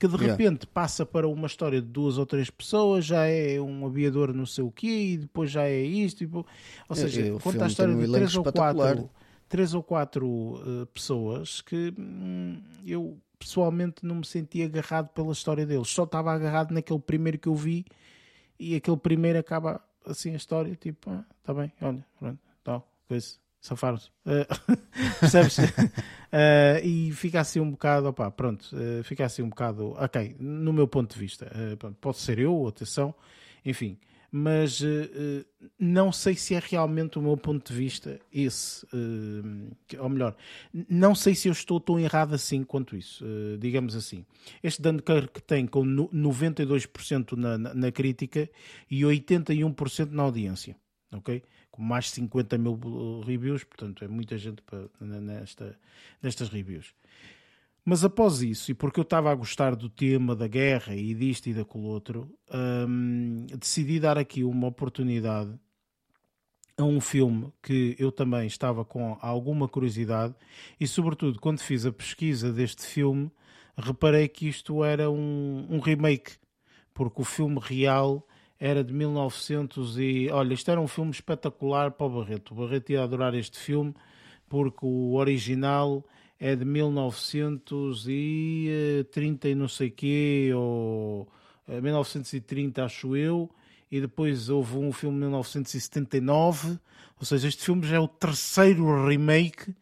que de repente yeah. passa para uma história de duas ou três pessoas, já é um aviador não sei o quê, e depois já é isto. ou seja, é, conta a história de três ou quatro, três ou quatro uh, pessoas que hum, eu pessoalmente não me senti agarrado pela história deles, só estava agarrado naquele primeiro que eu vi, e aquele primeiro acaba assim a história, tipo, ah, tá bem, olha, pronto, tal, coisa safaram-se. Uh, percebes? uh, e fica assim um bocado, opá, pronto, uh, fica assim um bocado, ok, no meu ponto de vista. Uh, pode ser eu, atenção, enfim. Mas não sei se é realmente o meu ponto de vista esse. ou melhor, não sei se eu estou tão errado assim quanto isso. digamos assim. Este Dunkirk tem com 92% na, na, na crítica e 81% na audiência. Ok? Com mais de 50 mil uh, reviews, portanto é muita gente para, nesta, nestas reviews. Mas após isso, e porque eu estava a gostar do tema da guerra e disto e daquele outro, hum, decidi dar aqui uma oportunidade a um filme que eu também estava com alguma curiosidade e, sobretudo, quando fiz a pesquisa deste filme, reparei que isto era um, um remake, porque o filme real era de 1900 e olha, isto era um filme espetacular para o Barreto. O Barreto ia adorar este filme porque o original é de 1930 e não sei quê, ou 1930 eh, acho eu, e depois houve um filme de 1979, ou seja, este filme já é o terceiro remake,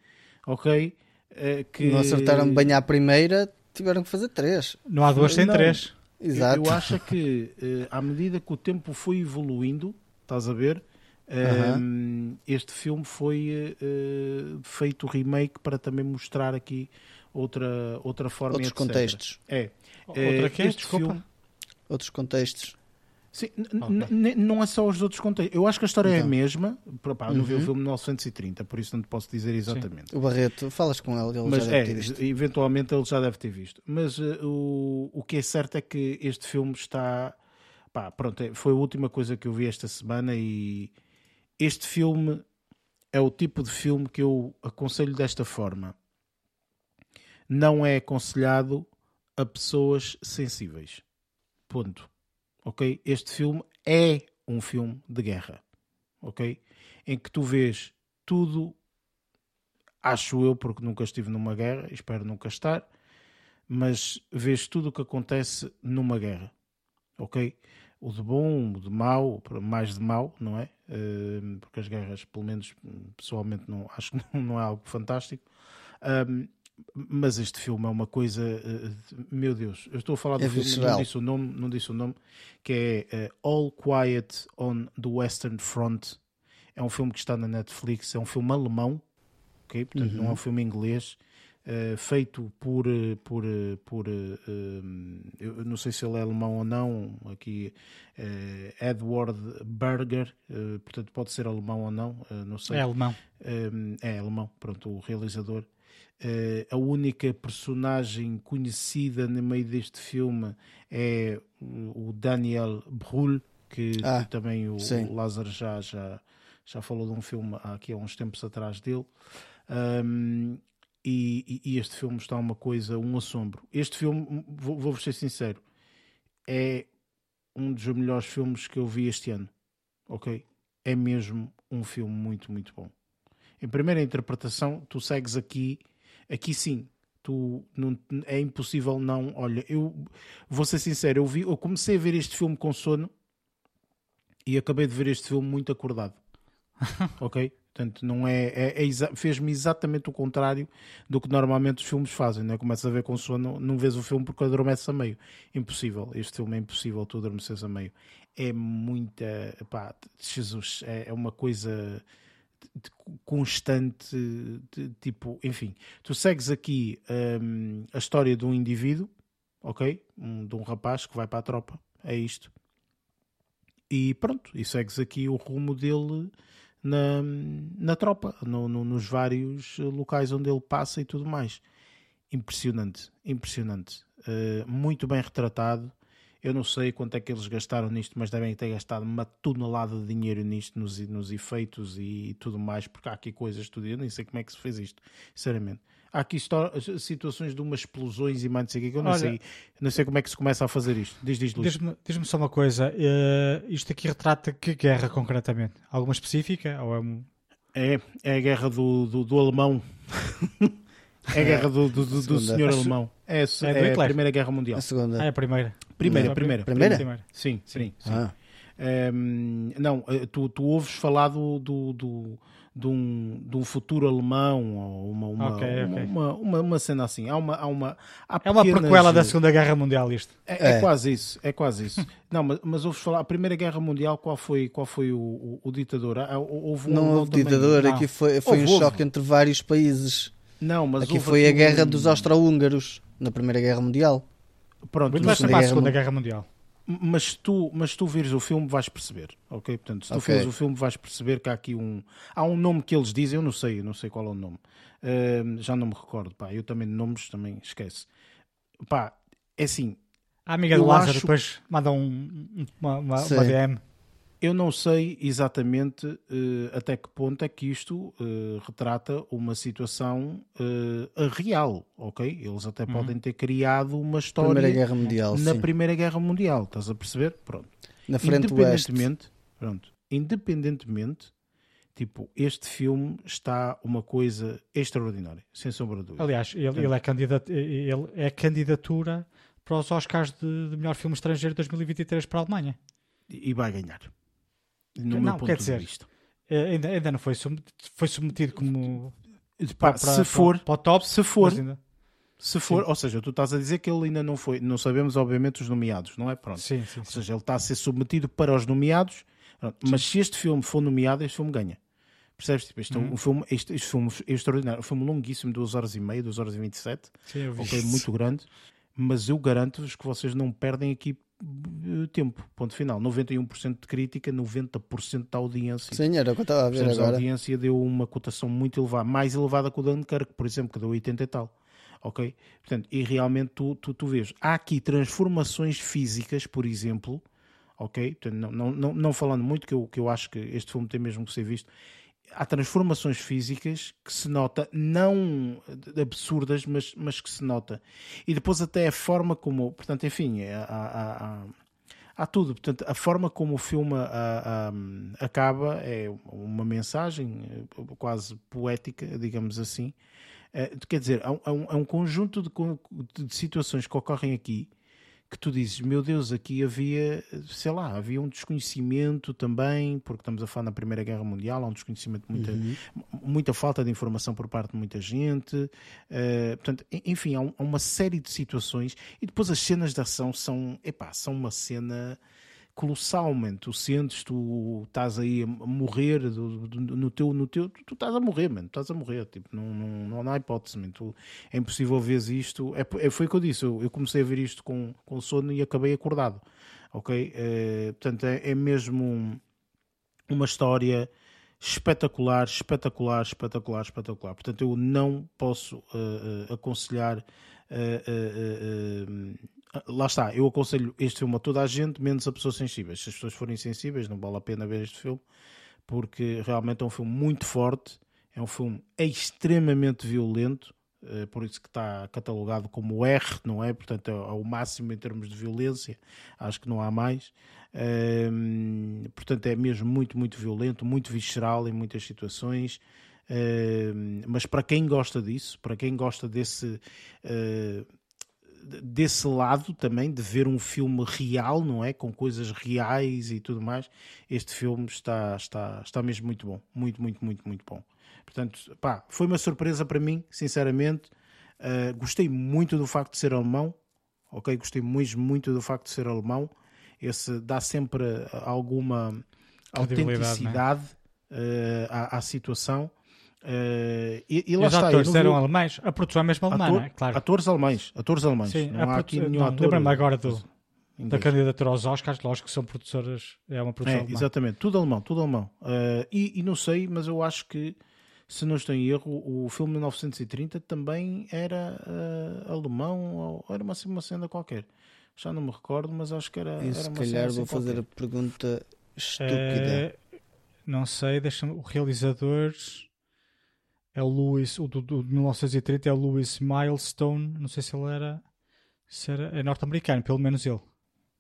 ok? Eh, que... Não acertaram bem à primeira, tiveram que fazer três. Não há duas sem não. três. Exato. Eu, acho que uh, à medida que o tempo foi evoluindo, estás a ver, uh, este filme foi uh, feito remake para também mostrar aqui outra, outra forma Outros etc. contextos. É. Outra que? Este Desculpa. filme. Outros contextos. Sim, okay. não é só os outros contextos. Eu acho que a história então. é a mesma. Pá, não vi o uhum. filme de 1930, por isso não te posso dizer exatamente. Sim. O Barreto, falas com ele, ele Mas já deve é, ter visto. Eventualmente ele já deve ter visto. Mas uh, o, o que é certo é que este filme está. Pá, pronto, é, foi a última coisa que eu vi esta semana e este filme é o tipo de filme que eu aconselho desta forma. Não é aconselhado a pessoas sensíveis. Ponto ok? Este filme é um filme de guerra, ok? Em que tu vês tudo, acho eu, porque nunca estive numa guerra, espero nunca estar, mas vês tudo o que acontece numa guerra, ok? O de bom, o de mau, mais de mau, não é? Uh, porque as guerras, pelo menos pessoalmente, não, acho que não é algo fantástico. Um, mas este filme é uma coisa, uh, meu Deus, eu estou a falar do é filme, não disse o nome, não disse o nome, que é uh, All Quiet on the Western Front. É um filme que está na Netflix, é um filme alemão, ok? Portanto, uhum. não é um uhum. filme inglês. Uh, feito por, por, por uh, eu não sei se ele é alemão ou não, aqui uh, Edward Berger, portanto pode ser alemão ou não, não sei. É alemão. é alemão, pronto, o realizador. A única personagem conhecida no meio deste filme é o Daniel Brühl, que, ah, também o, o, Lázaro já, já, já falou de um filme aqui há uns tempos atrás dele. Um, e, e, este filme está uma coisa, um assombro. Este filme, vou-vos vou ser sincero, é um dos melhores filmes que eu vi este ano. Ok? É mesmo um filme muito, muito bom. Em primeira interpretação, tu segues aqui, aqui sim, tu não, é impossível não. Olha, eu vou ser sincero, eu, vi, eu comecei a ver este filme com sono e acabei de ver este filme muito acordado. ok? Portanto, não é, é, é fez-me exatamente o contrário do que normalmente os filmes fazem. Não é? Começas a ver com sono, não vês o filme porque adormeces a meio. Impossível. Este filme é impossível tu adormeces a meio. É muita. Pá, Jesus, é, é uma coisa constante. De, tipo, enfim, tu segues aqui um, a história de um indivíduo, ok? Um, de um rapaz que vai para a tropa. É isto. E pronto, e segues aqui o rumo dele na, na tropa, no, no, nos vários locais onde ele passa e tudo mais. Impressionante, impressionante. Uh, muito bem retratado. Eu não sei quanto é que eles gastaram nisto, mas devem ter gastado uma tonelada de dinheiro nisto, nos, nos efeitos e, e tudo mais, porque há aqui coisas tudo. Eu nem sei como é que se fez isto, sinceramente. Há aqui situações de umas explosões e mais não sei o que, eu não, Olha, sei, não sei como é que se começa a fazer isto. Diz, diz, Diz-me diz só uma coisa, uh, isto aqui retrata que guerra concretamente? Alguma específica? Ou é, um... é, é a guerra do, do, do alemão. é a guerra do, do, do, do senhor alemão. É, é, é a Primeira Guerra Mundial. A segunda. Ah, é a primeira. Primeira, primeira. Primeira? primeira? Sim, sim. sim. Ah. Um, ehm, não, eh, tu, tu ouves falar do, do, do de um, de um futuro alemão ou uma, uma, okay, okay. uma, uma, uma, cena assim. Há uma, há uma, há é uma prequela da Segunda Guerra Mundial isto. É, é, é. quase isso, é quase isso. Não, mas, mas ouves falar, a Primeira Guerra Mundial, qual foi, qual foi o, o, o ditador? Ah, houve um não houve ditador, aqui foi, foi houve, um choque entre vários países. Não, mas aqui foi a guerra um... dos austro-húngaros na Primeira Guerra Mundial. Pronto, Muito mais para a Segunda Guerra Mundial mas tu, mas tu vires o filme vais perceber, ok? Portanto, se tu okay. vires o filme vais perceber que há aqui um há um nome que eles dizem, eu não sei, eu não sei qual é o nome, uh, já não me recordo, pá, eu também de nomes também esquece, pá, é assim. A amiga do Lázaro acho... depois manda um, uma, uma, uma DM eu não sei exatamente uh, até que ponto é que isto uh, retrata uma situação uh, real, ok? Eles até uhum. podem ter criado uma história Primeira Guerra Mundial, na sim. Primeira Guerra Mundial, estás a perceber? Pronto. Na frente independentemente, oeste. pronto, independentemente, tipo, este filme está uma coisa extraordinária, sem sombra de dúvida. Aliás, ele, ele, é, candidat, ele é candidatura para os Oscars de, de melhor filme estrangeiro 2023 para a Alemanha. E vai ganhar no não, quer dizer, eh, ainda, ainda não foi submetido, foi submetido como Pá, para, se for, para, para, o top, se for, se for, sim. ou seja, tu estás a dizer que ele ainda não foi, não sabemos obviamente os nomeados, não é? Pronto. Sim, sim, ou seja, ele está a ser submetido para os nomeados, mas se este filme for nomeado, este filme ganha. Percebes? Tipo, este, é uhum. um filme, este, este filme é extraordinário. Um filme longuíssimo, 2 horas e meia, 2 horas e 27. Sim, eu vi ok, muito grande. Mas eu garanto-vos que vocês não perdem aqui eh, tempo, ponto final. 91% de crítica, 90% da audiência. Sim, era o que eu estava a ver agora. A audiência deu uma cotação muito elevada, mais elevada que o Dunkirk, por exemplo, que deu 80 e tal. Ok? Portanto, e realmente tu, tu, tu vês. Há aqui transformações físicas, por exemplo, ok? Portanto, não, não, não, não falando muito, que eu, que eu acho que este filme tem mesmo que ser visto há transformações físicas que se nota, não absurdas, mas, mas que se nota. E depois até a forma como, portanto, enfim, é, há, há, há, há tudo. Portanto, a forma como o filme a, acaba é uma mensagem eh, quase poética, digamos assim. Eh, quer dizer, há, um, um conjunto de, de situações que ocorrem aqui que tu dizes, meu Deus, aqui havia, sei lá, havia um desconhecimento também, porque estamos a falar na Primeira Guerra Mundial, há um desconhecimento, muita, uhum. muita falta de informação por parte de muita gente, uh, portanto, enfim, há, um, há, uma série de situações e depois as cenas de ação são, epá, são uma cena colossal, man. Tu sentes, tu estás aí a morrer do, do, no teu, no teu, tu, tu estás a morrer, mano. Estás a morrer, tipo, não, não, não há hipótese, man. Tu, é impossível ver isto. É, é, foi o que eu disse, eu, eu, comecei a ver isto com, com sono e acabei acordado, ok? É, portanto, é, é mesmo uma história espetacular, espetacular, espetacular, espetacular. Portanto, eu não posso uh, uh, aconselhar. Uh, lá está, eu aconselho este filme a toda a gente, menos a pessoas sensíveis. Se as pessoas forem sensíveis, não vale a pena ver este filme, porque realmente é um filme muito forte, é um filme extremamente violento, por isso que está catalogado como R, não é? Portanto, é, o máximo em termos de violência, acho que não há mais portanto, é mesmo muito, muito violento, muito visceral em muitas situações. mas para quem gosta disso, para quem gosta desse. Uh, desse lado também de ver um filme real, não é, com coisas reais e tudo mais, este filme está está está mesmo muito bom, muito muito muito muito bom. Portanto, pá, foi uma surpresa para mim, sinceramente. Uh, gostei muito do facto de ser alemão, ok? Gostei mesmo muito do facto de ser alemão esse dá sempre alguma é? autenticidade é? uh, à, à, situação. Uh, e, e, lá Os está, atores eram alemães, a produção é mesmo alemã, Ator, é? claro. Atores alemães, atores alemães. Sim, não há aqui nenhum ator. Lembra-me agora do, da candidatura aos Oscars, lógico que são produtoras, é uma produção é, alemã. Exatamente, tudo alemão, tudo alemão. Uh, e, e, não sei, mas eu acho que, se não estou em erro, o filme de 1930 também era uh, alemão, ou era uma, uma cena qualquer já não me recordo, mas acho que era. E se calhar assim vou fazer a pergunta estúpida. Não sei, deixa o realizador é o Louis, o do, do 1930 é o Louis Milestone, não sei se ele era, se era é norte-americano, pelo menos ele.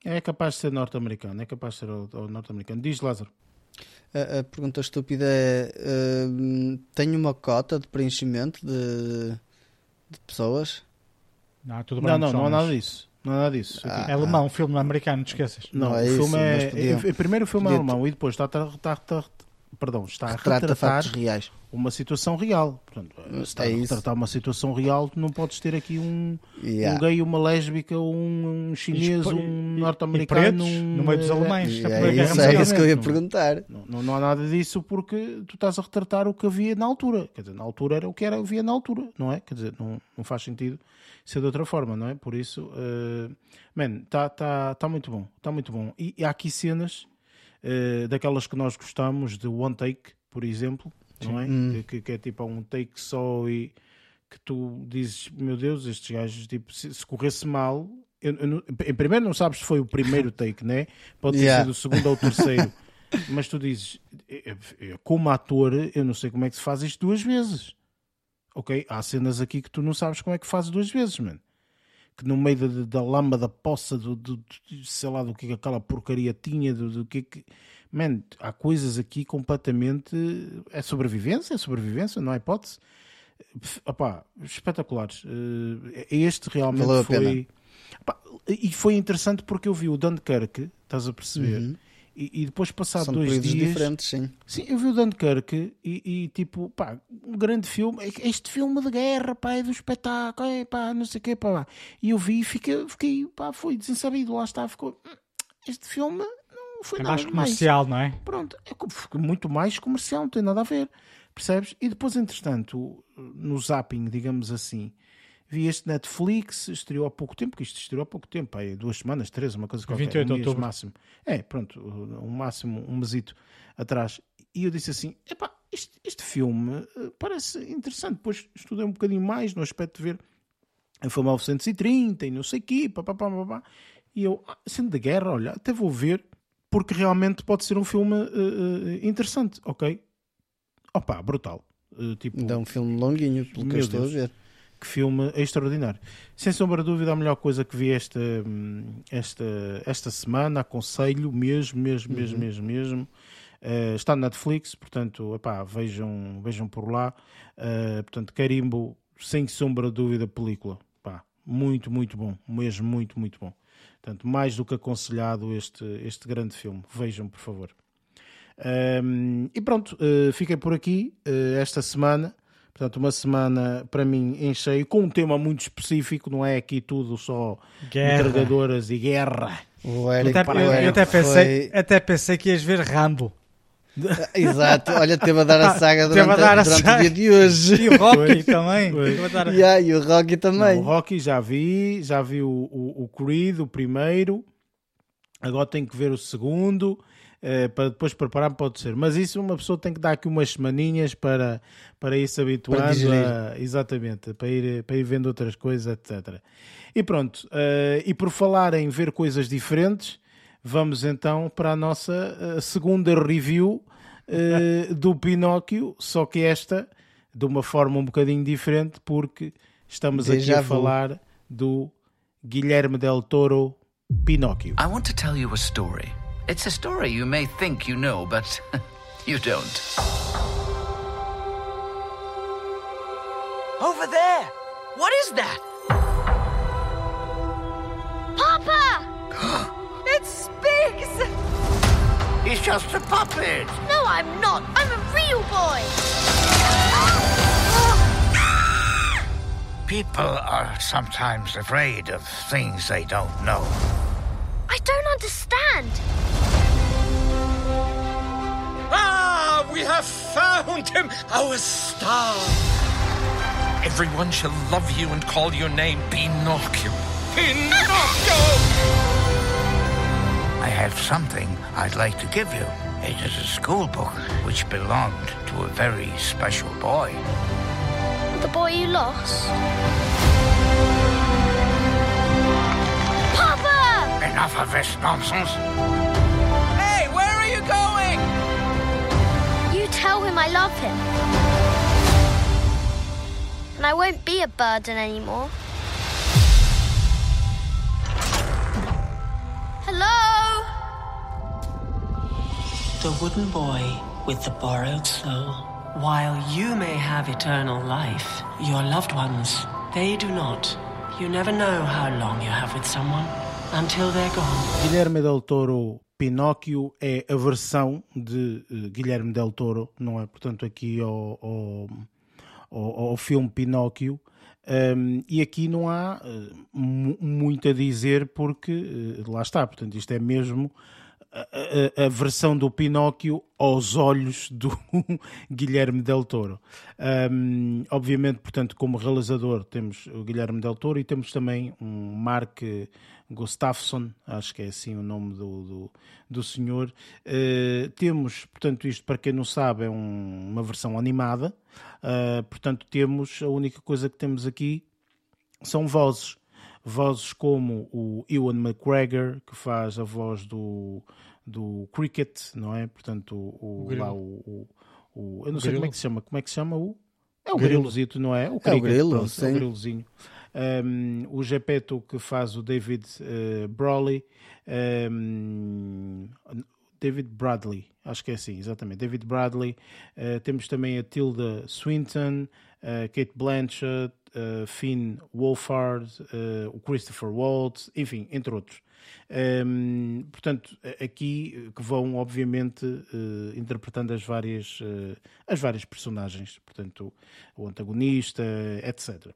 É capaz de ser norte-americano, é capaz de ser o, o norte-americano. Diz Lázaro. A, a, pergunta estúpida é: uh, tenho uma cota de preenchimento de, de pessoas? Não, tudo não, não, não há nada disso. Não é nada disso. Ah, é alemão, um filme americano, não te esqueças. Não, não é o filme isso, é, é, Primeiro o filme é alemão e depois está, está, está, está perdão, está a retratar reais. uma situação real. Portanto, se está é a retratar uma situação real, tu não podes ter aqui um, yeah. um gay, uma lésbica, um, um chinês, um norte-americano. Um, no meio dos alemães. É, é, isso, é isso que eu ia perguntar. Não, não, não, há nada disso porque tu estás a retratar o que havia na altura. Quer dizer, na altura era o que era, havia na altura, não é? Quer dizer, não, não faz sentido ser de outra forma, não é? Por isso, uh, man, está tá, tá muito bom, está muito bom. E, e, há aqui cenas uh, daquelas que nós gostamos, de One Take, por exemplo, Sim. não é? Hum. Que, que, é tipo um take só e que tu dizes, meu Deus, estes gajos, tipo, se, se corresse mal, eu, eu, em primeiro não sabes se foi o primeiro take, né? Pode ter yeah. sido o segundo ou o terceiro. Mas tu dizes, como ator, eu não sei como é que se faz isto duas vezes ok? Há cenas aqui que tu não sabes como é que fazes duas vezes, mano. Que no meio da, da lama, da poça, do, do, do, sei lá do que aquela porcaria tinha, do, do que que. Man, há coisas aqui completamente. É sobrevivência, é sobrevivência, não há hipótese. Opá, espetaculares. Eh, este realmente Valeu foi. e foi interessante porque eu vi o Dunkirk, estás a perceber? Uhum e, e depois passado São dois dias diferentes sim. Sim eu vi o Dunkirk e, e tipo pá um grande filme. Este filme de guerra pá é do espetáculo é, pá não sei o quê pá e eu vi e fiquei, fiquei pá foi desensabido lá está ficou hum, este filme não foi é nada mais comercial mais. não é? Pronto é muito mais comercial não tem nada a ver percebes? E depois entretanto no zapping digamos assim Vi este Netflix, estreou há pouco tempo, que isto estreou há pouco tempo, aí, duas semanas, três, uma coisa qualquer. 28 de um outubro. máximo. É, pronto, um máximo, um mesito atrás. E eu disse assim, epá, este, este filme eh, parece interessante. Depois estudei um bocadinho mais no aspecto de ver foi 1930 e não sei o quê, papapá, papá. E eu, ah, sendo de guerra, olha, até vou ver, porque realmente pode ser um filme uh, interessante, ok? Opa, brutal. Uh, tipo, Dá um filme longuinho, pelo que eu estou Deus. a ver que filme extraordinário. Sem sombra de dúvida, a melhor coisa que vi esta, esta, esta semana, aconselho mesmo, mesmo, mesmo, uhum. mesmo, mesmo. Uh, está na Netflix, portanto, epá, vejam, vejam por lá. Uh, portanto, carimbo, sem sombra de dúvida, película. Pá, muito, muito bom. Mesmo muito, muito bom. Portanto, mais do que aconselhado este, este grande filme. Vejam, por favor. Um, e pronto, uh, fiquei por aqui uh, esta semana. Portanto, uma semana para mim em cheio, com um tema muito específico, não é aqui tudo só guerra. carregadoras e guerra. O Eric, até, o eu, Eric eu até, pensei, foi- até pensei que ias ver Rambo. Exato, olha, teve a dar a saga Teve a durante, dar a durante saga. o dia de hoje. E o Rocky também. A dar- Yeah, e o Rocky também. Não, o Rocky já vi, já vi o, o, o Creed, o primeiro. Agora tenho que ver o segundo. Eh, para depois preparar pode ser. Mas isso uma pessoa tem que dar aqui umas semaninhas para, para ir se habituando digerir. a, exatamente, para ir, para ir vendo outras coisas, etc. E pronto, eh, e por falar em ver coisas diferentes, vamos então para a nossa eh, segunda review eh, do Pinóquio, só que esta de uma forma um bocadinho diferente, porque estamos aqui a vu. falar do Guilherme Del Toro Pinóquio. I want to tell you a story. It's a story you may think you know, but you don't. Over there! What is that? Papa! it speaks! He's just a puppet. No, I'm not. I'm a real boy. People are sometimes afraid of things they don't know. I don't understand. Ah, we have found him! Our star! Everyone shall love you and call your name Pinocchio. Pinocchio! I have something I'd like to give you. It is a school book which belonged to a very special boy. The boy you lost. Enough of this nonsense. Hey, where are you going? You tell him I love him. And I won't be a burden anymore. Hello? The wooden boy with the borrowed soul. While you may have eternal life, your loved ones, they do not. You never know how long you have with someone until they're gone. Guilherme Del Toro Pinóquio é a versão de eh, Guilherme Del Toro, não é? Portanto, aqui ao, ao- ao filme Pinóquio. Um, e aqui não há eh, mu- muito a dizer porque eh, lá está, portanto, isto é mesmo a, a- a versão do Pinóquio aos olhos do Guilherme Del Toro. Um, obviamente, portanto, como realizador temos o Guilherme Del Toro e temos também um Mark Gustafsson, acho que é assim o nome do, do, do senhor. Uh, temos, portanto, isto para quem não sabe, é um- uma versão animada. Uh, portanto, temos a única coisa que temos aqui são vozes. Vozes como o Ewan McGregor, que faz a voz do, do Cricket, não é? Portanto, o, O lá o, o, o- Eu não sei grilo. como é que se chama. Como é que se chama o. É o Grilo. grilozito, não é? O É o cricket, grilo, pronto, é sim. o grilozinho. Um, o Gepetto que faz o David eh, Brawley. um, David Bradley, acho que é assim, exatamente. David Bradley. Uh, temos também a Tilda Swinton, uh, Kate Blanchett, uh, Finn Wolfhard, uh, o Christopher Waltz, enfim, entre outros. Um, portanto, aqui uh, que vão, obviamente, uh, interpretando as várias, uh, as várias personagens, portanto, o antagonista, etc.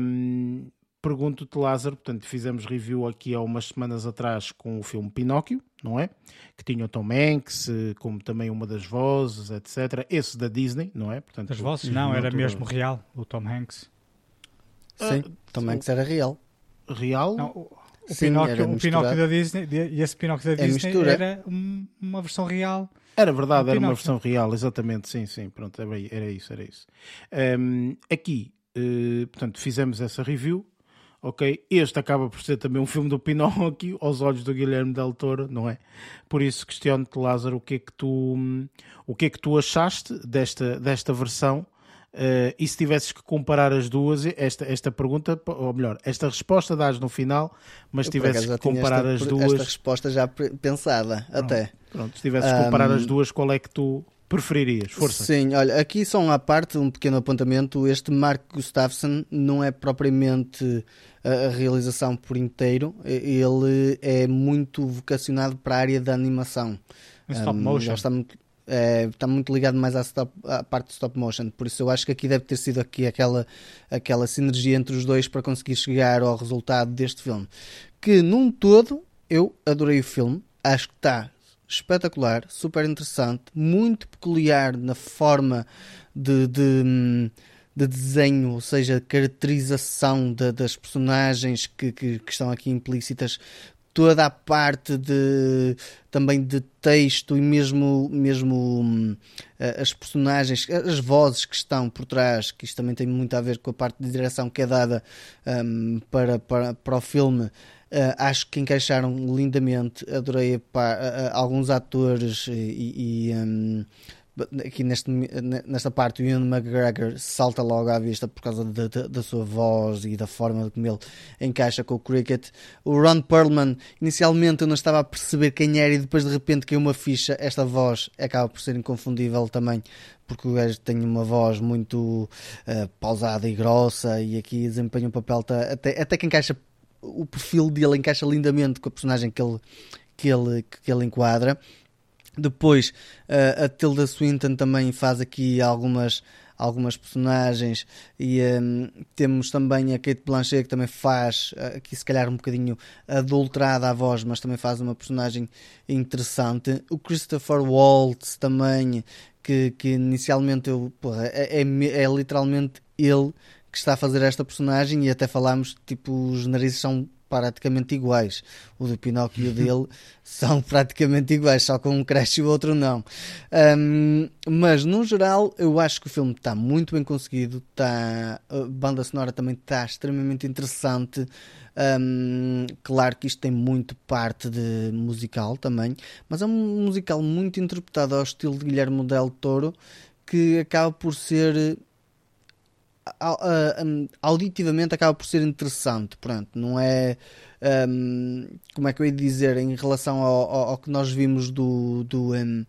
Um, Pergunto-te, Lázaro, portanto, fizemos review aqui há umas semanas atrás com o filme Pinóquio, não é? Que tinha o Tom Hanks, eh, como também uma das vozes, etc. Esse da Disney, não é? Portanto, Das vozes? Não, era mesmo real, o Tom Hanks. Sim, também que isso era real. Real? Não, o, Sim, Pinóquio, o. Pinóquio da Disney, e esse Pinóquio da É Disney mistura. era um- uma versão real. Era verdade, Um era uma versão real, exatamente, sim, sim, pronto, era, era isso, era isso. Ahm, aqui, eh, portanto, fizemos essa review, ok? Este acaba por ser também um filme do Pinóquio, aos olhos do Guilherme Del Toro, não é? Por isso questiono-te, Lázaro, o que é que tu, o que é que tu achaste desta, desta versão? Eh, e se tivesses que comparar as duas, esta, esta pergunta, ou melhor, esta resposta dás no final, mas se tivesses que comparar esta, as esta duas, resposta já pensada, até. pronto, se tivesses que comparar Ahm, as duas, qual é que tu preferirias? Força. Sim, olha, aqui só à parte, um pequeno apontamento. Este Mark Gustafsson não é propriamente a, realização por inteiro, ele é muito vocacionado para a área da animação. Em stop Um, motion. muito, é, está muito ligado mais à, stop- à parte de stop motion, por isso eu acho que aqui deve ter sido aqui aquela, aquela sinergia entre os dois para conseguir chegar ao resultado deste filme. Que num todo eu adorei o filme, acho que está espetacular, super interessante, muito peculiar na forma de, de, de desenho, ou seja, caracterização de, das personagens que, que, que, estão aqui implícitas, toda a parte de também de texto e mesmo mesmo uh, as personagens, as vozes que estão por trás, que isto também tem muito a ver com a parte de direção que é dada um, para, para, para o filme. Uh, acho que encaixaram lindamente. Adorei pá, uh, alguns atores e, e um, aqui neste, nesta parte o Ian McGregor salta logo à vista por causa da, sua voz e da forma como ele encaixa com o cricket. O Ron Perlman, inicialmente eu não estava a perceber quem era e depois de repente caiu uma ficha. Esta voz acaba por ser inconfundível também porque o gajo tem uma voz muito uh, pausada e grossa e aqui desempenha um papel até, até que encaixa o perfil dele encaixa lindamente com a personagem que ele, que ele, que ele enquadra depois uh, a Tilda Swinton também faz aqui algumas algumas personagens e um, temos também a Kate Blanchett que também faz uh, aqui se calhar um bocadinho adulterada a voz mas também faz uma personagem interessante. O Christopher Waltz também que, que inicialmente eu porra, é, é, é literalmente ele que está a fazer esta personagem e até falámos tipo os narizes são praticamente iguais. O do Pinóquio e o dele são praticamente iguais, só com um cresce e o outro não. Um, mas no geral, eu acho que o filme está muito bem conseguido. Está, a banda sonora também está extremamente interessante. Um, claro que isto tem muito parte de musical também, mas é um musical muito interpretado ao estilo de Guilherme Del Toro que acaba por ser auditivamente acaba por ser interessante, pronto, não é um, como é que eu ia dizer em relação ao, ao, ao que nós vimos do, do, um,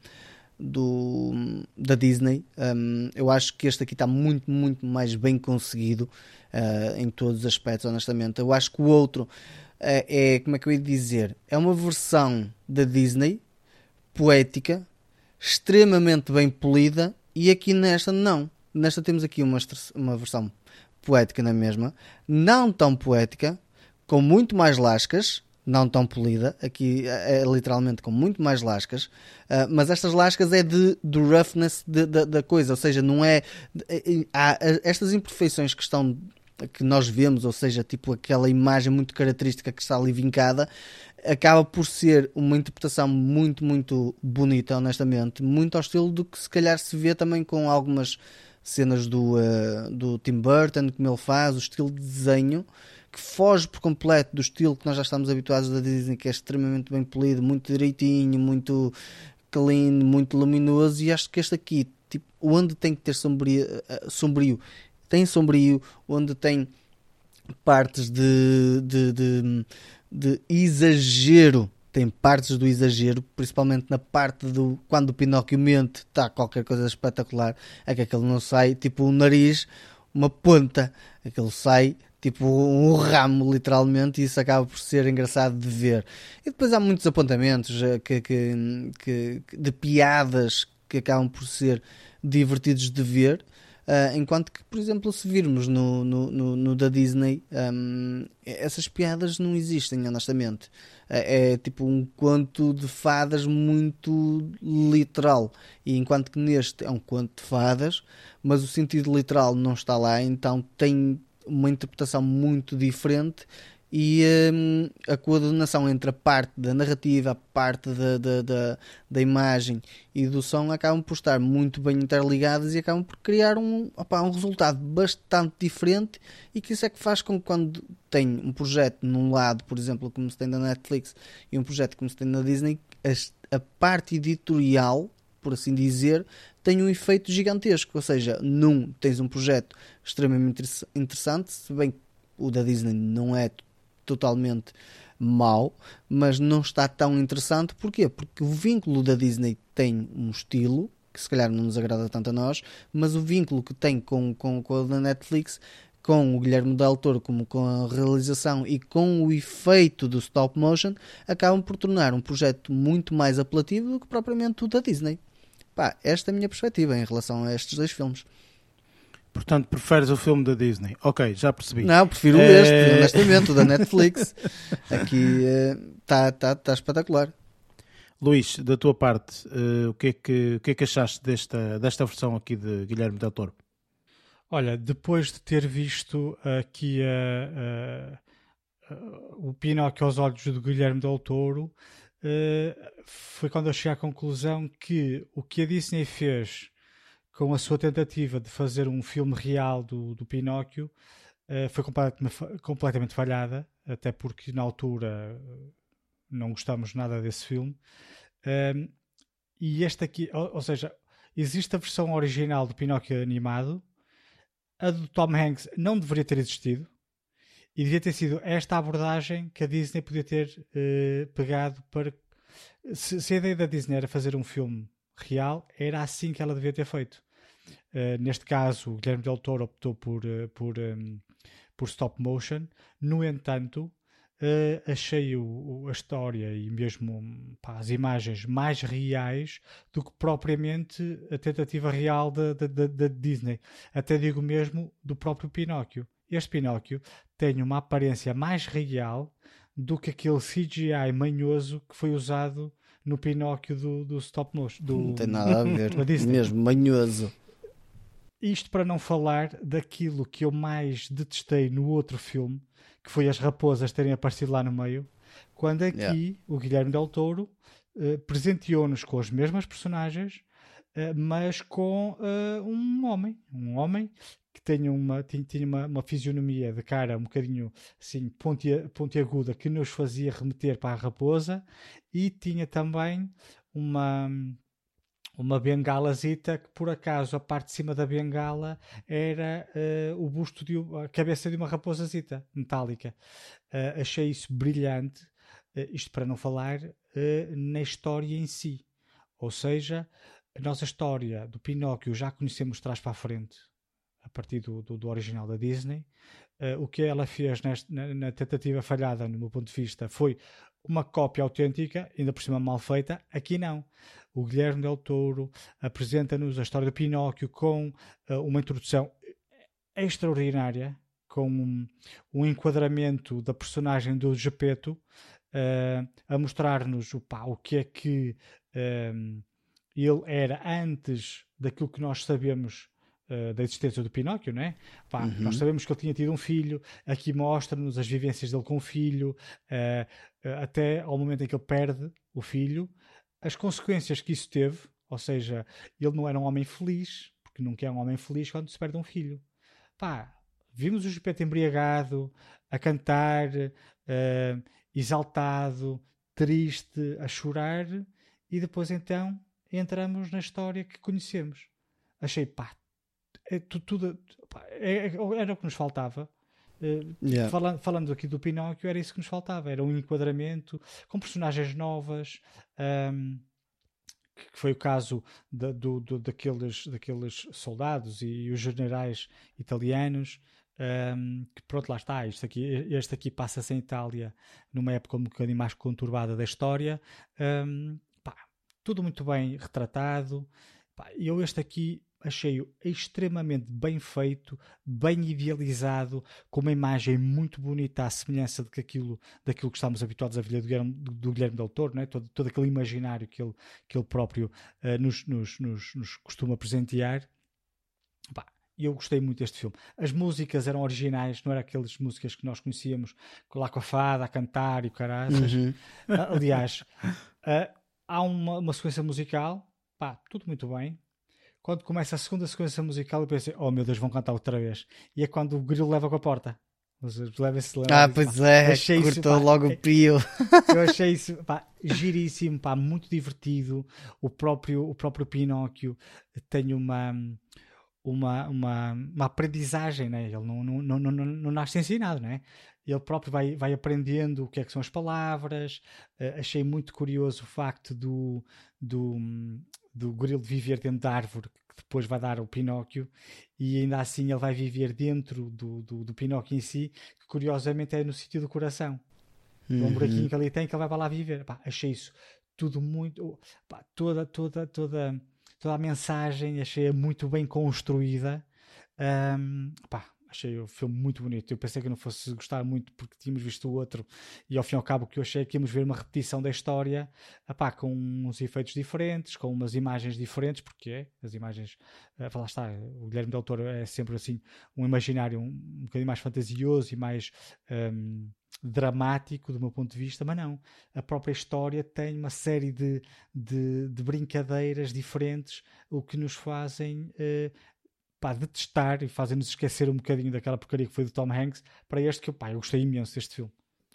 do da Disney, um, eu acho que este aqui está muito, muito mais bem conseguido uh, em todos os aspectos, honestamente. Eu acho que o outro uh, é, como é que eu ia dizer, é uma versão da Disney poética, extremamente bem polida, e aqui nesta não nesta temos aqui uma, uma versão poética na mesma, não tão poética, com muito mais lascas, não tão polida, aqui é, literalmente com muito mais lascas, uh, mas estas lascas é de, do roughness da coisa, ou seja, não é. Há estas imperfeições que estão que nós vemos, ou seja, tipo aquela imagem muito característica que está ali vincada, acaba por ser uma interpretação muito, muito bonita, honestamente, muito ao estilo do que se calhar se vê também com algumas cenas do, uh, do Tim Burton, como ele faz, o estilo de desenho que foge por completo do estilo que nós já estamos habituados da Disney, que é extremamente bem polido, muito direitinho, muito clean, muito luminoso. E acho que este aqui, tipo, onde tem que ter sombrio, uh, sombrio tem sombrio, onde tem partes de, de, de, de exagero tem partes do exagero, principalmente na parte do quando o Pinóquio mente, está qualquer coisa espetacular, é que aquele não sai tipo um nariz, uma ponta, aquele sai tipo um ramo literalmente e isso acaba por ser engraçado de ver. E depois há muitos apontamentos eh, que, que, que de piadas que acabam por ser divertidos de ver. Uh, enquanto que, por exemplo, se virmos no, no, no, no da Disney, um, essas piadas não existem, honestamente. É, é, tipo um conto de fadas muito literal. E enquanto que neste é um conto de fadas, mas o sentido literal não está lá, então tem uma interpretação muito diferente e hum, a coordenação entre a parte da narrativa, a parte da, da, da, da, imagem e do som acabam por estar muito bem interligadas e acabam por criar um, opa, um resultado bastante diferente e que isso é que faz com que quando tem um projeto num lado, por exemplo, como se tem na Netflix e um projeto como se tem na Disney, a, a parte editorial, por assim dizer, tem um efeito gigantesco, ou seja, num tens um projeto extremamente interessante, se bem que o da Disney não é totalmente mau, mas não está tão interessante. Porquê? Porque o vínculo da Disney tem um estilo que se calhar não nos agrada tanto a nós, mas o vínculo que tem com, com, com a da Netflix, com o Guilherme Del Toro, como com a realização e com o efeito do stop motion, acabam por tornar um projeto muito mais apelativo do que propriamente o da Disney. Pá, esta é a minha perspectiva em relação a estes dois filmes. Portanto, preferes o filme da Disney. Ok, já percebi. Não, prefiro É... este, honestamente, o da Netflix. Aqui está tá, tá espetacular. Luís, da tua parte, uh, o, que é que, o que é que achaste desta, desta versão aqui de Guilherme Del Toro? Olha, depois de ter visto aqui a, a, o Pinóquio aos olhos do Guilherme Del Toro, uh, foi quando eu cheguei à conclusão que o que a Disney fez com a sua tentativa de fazer um filme real do, do Pinóquio uh, foi completamente, falhada, até porque na altura não gostamos nada desse filme. E este aqui, ou, seja, existe a versão original do Pinóquio animado, a do Tom Hanks não deveria ter existido, e devia ter sido esta abordagem que a Disney podia ter uh, pegado para. Se, se, a ideia da Disney era fazer um filme real, era assim que ela devia ter feito. Uh, neste caso, o Guilherme Del Toro optou por, uh, por, um, por stop motion. No entanto, Uh, achei o, o, a história e mesmo pá, as imagens mais reais do que propriamente a tentativa real da, Disney. Até digo mesmo do próprio Pinóquio. Este Pinóquio tem uma aparência mais real do que aquele CGI manhoso que foi usado no Pinóquio do, do stop motion. Do, não tem nada a ver, mesmo manhoso. Isto para não falar daquilo que eu mais detestei no outro filme, que foi as raposas terem aparecido lá no meio, quando aqui yeah. o Guilherme Del Touro uh, presenteou-nos com as mesmas personagens, uh, mas com uh, um homem, um homem que tinha uma, tinha, tinha uma, uma, fisionomia de cara um bocadinho assim pontia, pontiaguda que nos fazia remeter para a raposa e tinha também uma uma bengalazita que por acaso a parte de cima da bengala era uh, o busto de a cabeça de uma raposazita metálica. Uh, achei isso brilhante, uh, isto para não falar na história em si. Ou seja, a nossa história do Pinóquio já conhecemos trás para a frente, a partir do, do, do original da Disney. o que ela fez neste, na, na tentativa falhada, no meu ponto de vista, foi uma cópia autêntica, ainda por cima mal feita. Aqui não o Guilherme Del Touro apresenta-nos a história de Pinóquio com uh, uma introdução extraordinária, com um, um, enquadramento da personagem do Gepeto, uh, a mostrar-nos o, o que é que um, ele era antes daquilo que nós sabemos Uh, da existência do Pinóquio, né? Pá, uhum. Nós sabemos que ele tinha tido um filho, aqui mostra-nos as vivências dele com o filho, uh, uh, até ao momento em que ele perde o filho, as consequências que isso teve, ou seja, ele não era um homem feliz, porque nunca é um homem feliz quando se perde um filho. Pá, vimos o Gepeto embriagado, a cantar, exaltado, triste, a chorar, e depois então entramos na história que conhecemos. Achei, pá, é, tudo, tudo pá, é, é, era o que nos faltava. Uh, yeah. falando, falando aqui do Pinóquio, era isso que nos faltava: era um enquadramento com personagens novas, um, que foi o caso da, do, do, daqueles, daqueles soldados e os generais italianos. Um, que pronto, lá está. Este aqui, este aqui passa-se em Itália numa época um bocadinho mais conturbada da história. Um, pá, tudo muito bem retratado. Pá, eu, este aqui, achei-o extremamente bem feito, bem idealizado, com uma imagem muito bonita à semelhança de que aquilo, daquilo que estamos habituados a ver do Guilherme, do Guilherme Del Toro, né? todo, todo aquele imaginário que ele, que ele próprio uh, nos, nos, nos, nos, costuma presentear. Eu gostei muito deste filme. As músicas eram originais, não eram aquelas músicas que nós conhecíamos lá com a fada a cantar e o caralho. Uhum. Uh, aliás, uh, há uma, uma sequência musical, pá, tudo muito bem quando começa a segunda sequência musical, eu pensei, oh meu Deus, vão cantar outra vez. E é quando o grilo leva com a porta. Leva-se Ah, pois é, achei cortou isso, pá, logo o pio. Eu achei isso pá, giríssimo, pá, muito divertido. O próprio, o próprio Pinóquio tem uma, uma, uma, uma aprendizagem, né? ele não, não, não, não, não nasce ensinado, né? ele próprio vai, vai aprendendo o que é que são as palavras. Uh, achei muito curioso o facto do, do, do gorilo viver dentro da árvore que depois vai dar o Pinóquio e ainda assim ele vai viver dentro do, do, do Pinóquio em si, que curiosamente é no sítio do coração. Uhum. Um buraquinho que ali tem que ele vai para lá viver. Pá, achei isso tudo muito. Pá, toda, toda, toda, toda a mensagem achei muito bem construída. Um, pá, achei o filme muito bonito. Eu pensei que não fosse gostar muito porque tínhamos visto o outro e ao fim e ao cabo o que eu achei é que íamos ver uma repetição da história epá, com uns efeitos diferentes, com umas imagens diferentes, porque é, as imagens, uh, lá está, o Guilherme Del Toro é sempre assim um imaginário um, um bocadinho mais fantasioso e mais um, dramático do meu ponto de vista, mas não. A própria história tem uma série de, de, de brincadeiras diferentes, o que nos fazem uh, pá, detestar e fazem-nos esquecer um bocadinho daquela porcaria que foi do Tom Hanks para este que pá, eu gostei imenso deste filme.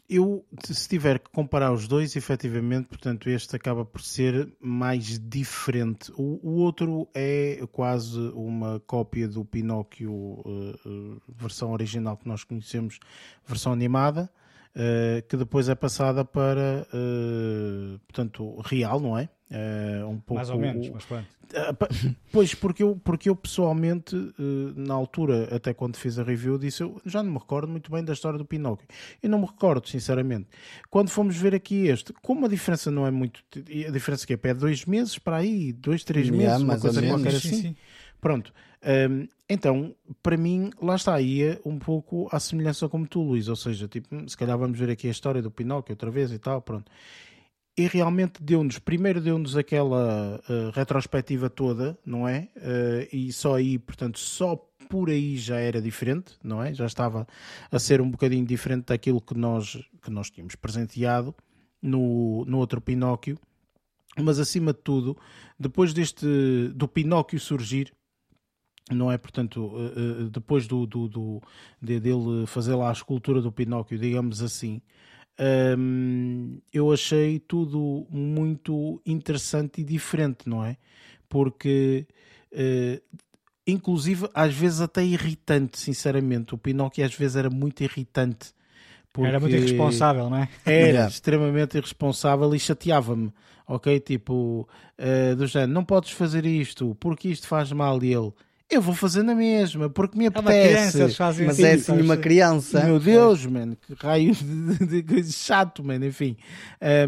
Eu, se tiver que comparar os dois, efetivamente, portanto, este acaba por ser mais diferente. O, o outro é quase uma cópia do Pinóquio, uh, uh, versão original que nós conhecemos, versão animada, que depois é passada para, portanto, real, não é? Uh, um pouco, Mais ou menos, mas pronto. Uh, pois, porque eu, porque eu pessoalmente, uh, na altura, até quando fiz a review, disse eu já não me recordo muito bem da história do Pinóquio. Eu não me recordo, sinceramente. Quando fomos ver aqui este, como a diferença não é muito. A diferença que é? Pé dois meses para aí, dois, três meses, yeah, uma coisa qualquer assim. Sim, sim. Pronto. Um, então, para mim, lá está, ia um pouco à semelhança como tu, Luís. Ou seja, tipo, se calhar vamos ver aqui a história do Pinóquio outra vez e tal, pronto e realmente deu-nos, primeiro deu-nos aquela uh, retrospectiva toda, não é? Uh, e só aí, portanto, só por aí já era diferente, não é? Já estava a ser um bocadinho diferente daquilo que nós, que nós tínhamos presenteado no, no outro Pinóquio. Mas acima de tudo, depois deste do Pinóquio surgir, não é? Portanto, uh, depois do, do, do, de, dele fazer lá a escultura do Pinóquio, digamos assim, um, eu achei tudo muito interessante e diferente, não é? Porque, uh, inclusive, às vezes até irritante, sinceramente. O Pinóquio às vezes era muito irritante. Porque era muito irresponsável, não é? Era extremamente irresponsável e chateava-me. Ok? Tipo, uh, do género, não podes fazer isto porque isto faz mal e ele eu vou fazer na mesma, porque me apetece. É criança, mas é assim uma criança. Meu Deus, mano, que raio de, de, de chato, mano, enfim.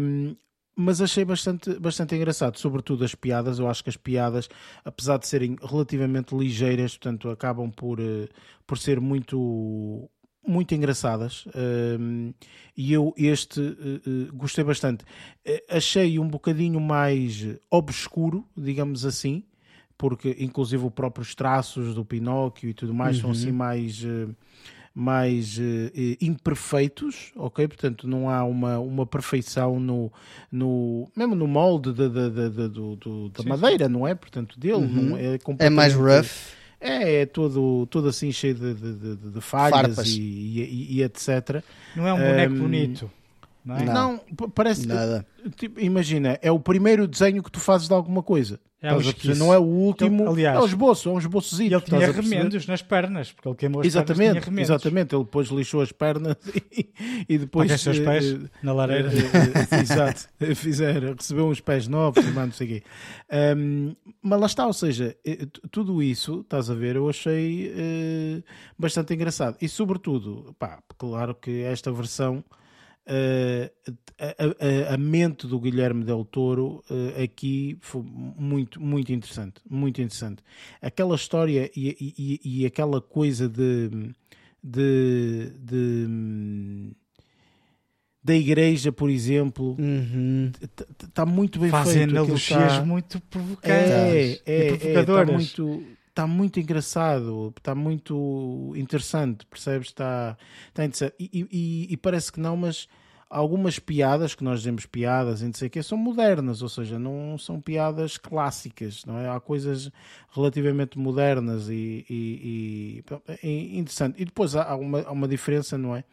Um, mas achei bastante, bastante engraçado, sobretudo as piadas. Eu acho que as piadas, apesar de serem relativamente ligeiras, portanto, acabam por, uh, por ser muito, muito engraçadas. Um, e eu, este, uh, uh, gostei bastante. achei um bocadinho mais obscuro, digamos assim porque inclusive os próprios traços do Pinóquio e tudo mais uhum. são assim mais eh, mais uh, imperfeitos, ok? Portanto, não há uma, uma perfeição no, no mesmo no molde da, da, da, da, do, da madeira, não é? Portanto, dele uhum. não é, é mais rough. É, é todo, todo assim cheio de, de, de, de falhas e, e, e, etc. Não é um boneco um, bonito. Não, é? não, parece. Nada. Tipo, imagina, é o primeiro desenho que tu fazes de alguma coisa. É um não é o último. Aliás, é o esboço, é um esboço. E ele tinha remendos nas pernas, porque ele queimou as exatamente, pernas. Exatamente, exatamente. Ele depois lixou as pernas e, e depois. Para os pés uh, na lareira. Uh, uh, exato, fizeram, recebeu uns pés novos, não sei quê. Um, mas lá está, ou seja, tudo isso, estás a ver, eu achei bastante engraçado. E sobretudo, pá, claro que esta versão a, a, a, mente do Guilherme Del Toro uh, aqui foi muito, muito interessante. Muito interessante. Aquela história e, e, e aquela coisa de, de, de da igreja, por exemplo, está uhum. Tá muito bem Fazem feito. analogias tá... muito provocantes é, é, é, tá muito está muito engraçado, está muito interessante, percebes? Está, está interessante. E, e, e, parece que não, mas algumas piadas, que nós dizemos piadas e não sei o que, são modernas, ou seja, não são piadas clássicas, não é? Há coisas relativamente modernas e, e, e interessante. E depois há uma, há uma diferença, não é?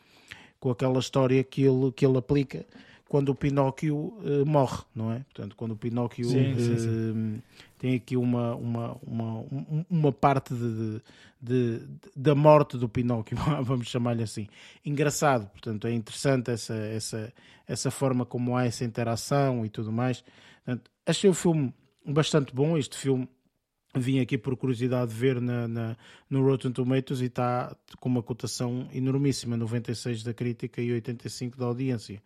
Com aquela história que ele, que ele aplica quando o Pinóquio uh, morre, não é? Portanto, quando o Pinóquio sim, uh, sim, sim. tem aqui uma, uma, uma, uma parte de, de, de, da morte do Pinóquio, vamos chamar-lhe assim. Engraçado, portanto, é interessante essa, essa, essa forma como há essa interação e tudo mais. Portanto, achei o filme bastante bom. Este filme vim aqui por curiosidade ver na, na, no Rotten Tomatoes e está com uma cotação enormíssima, 96 da crítica e 85 da audiência.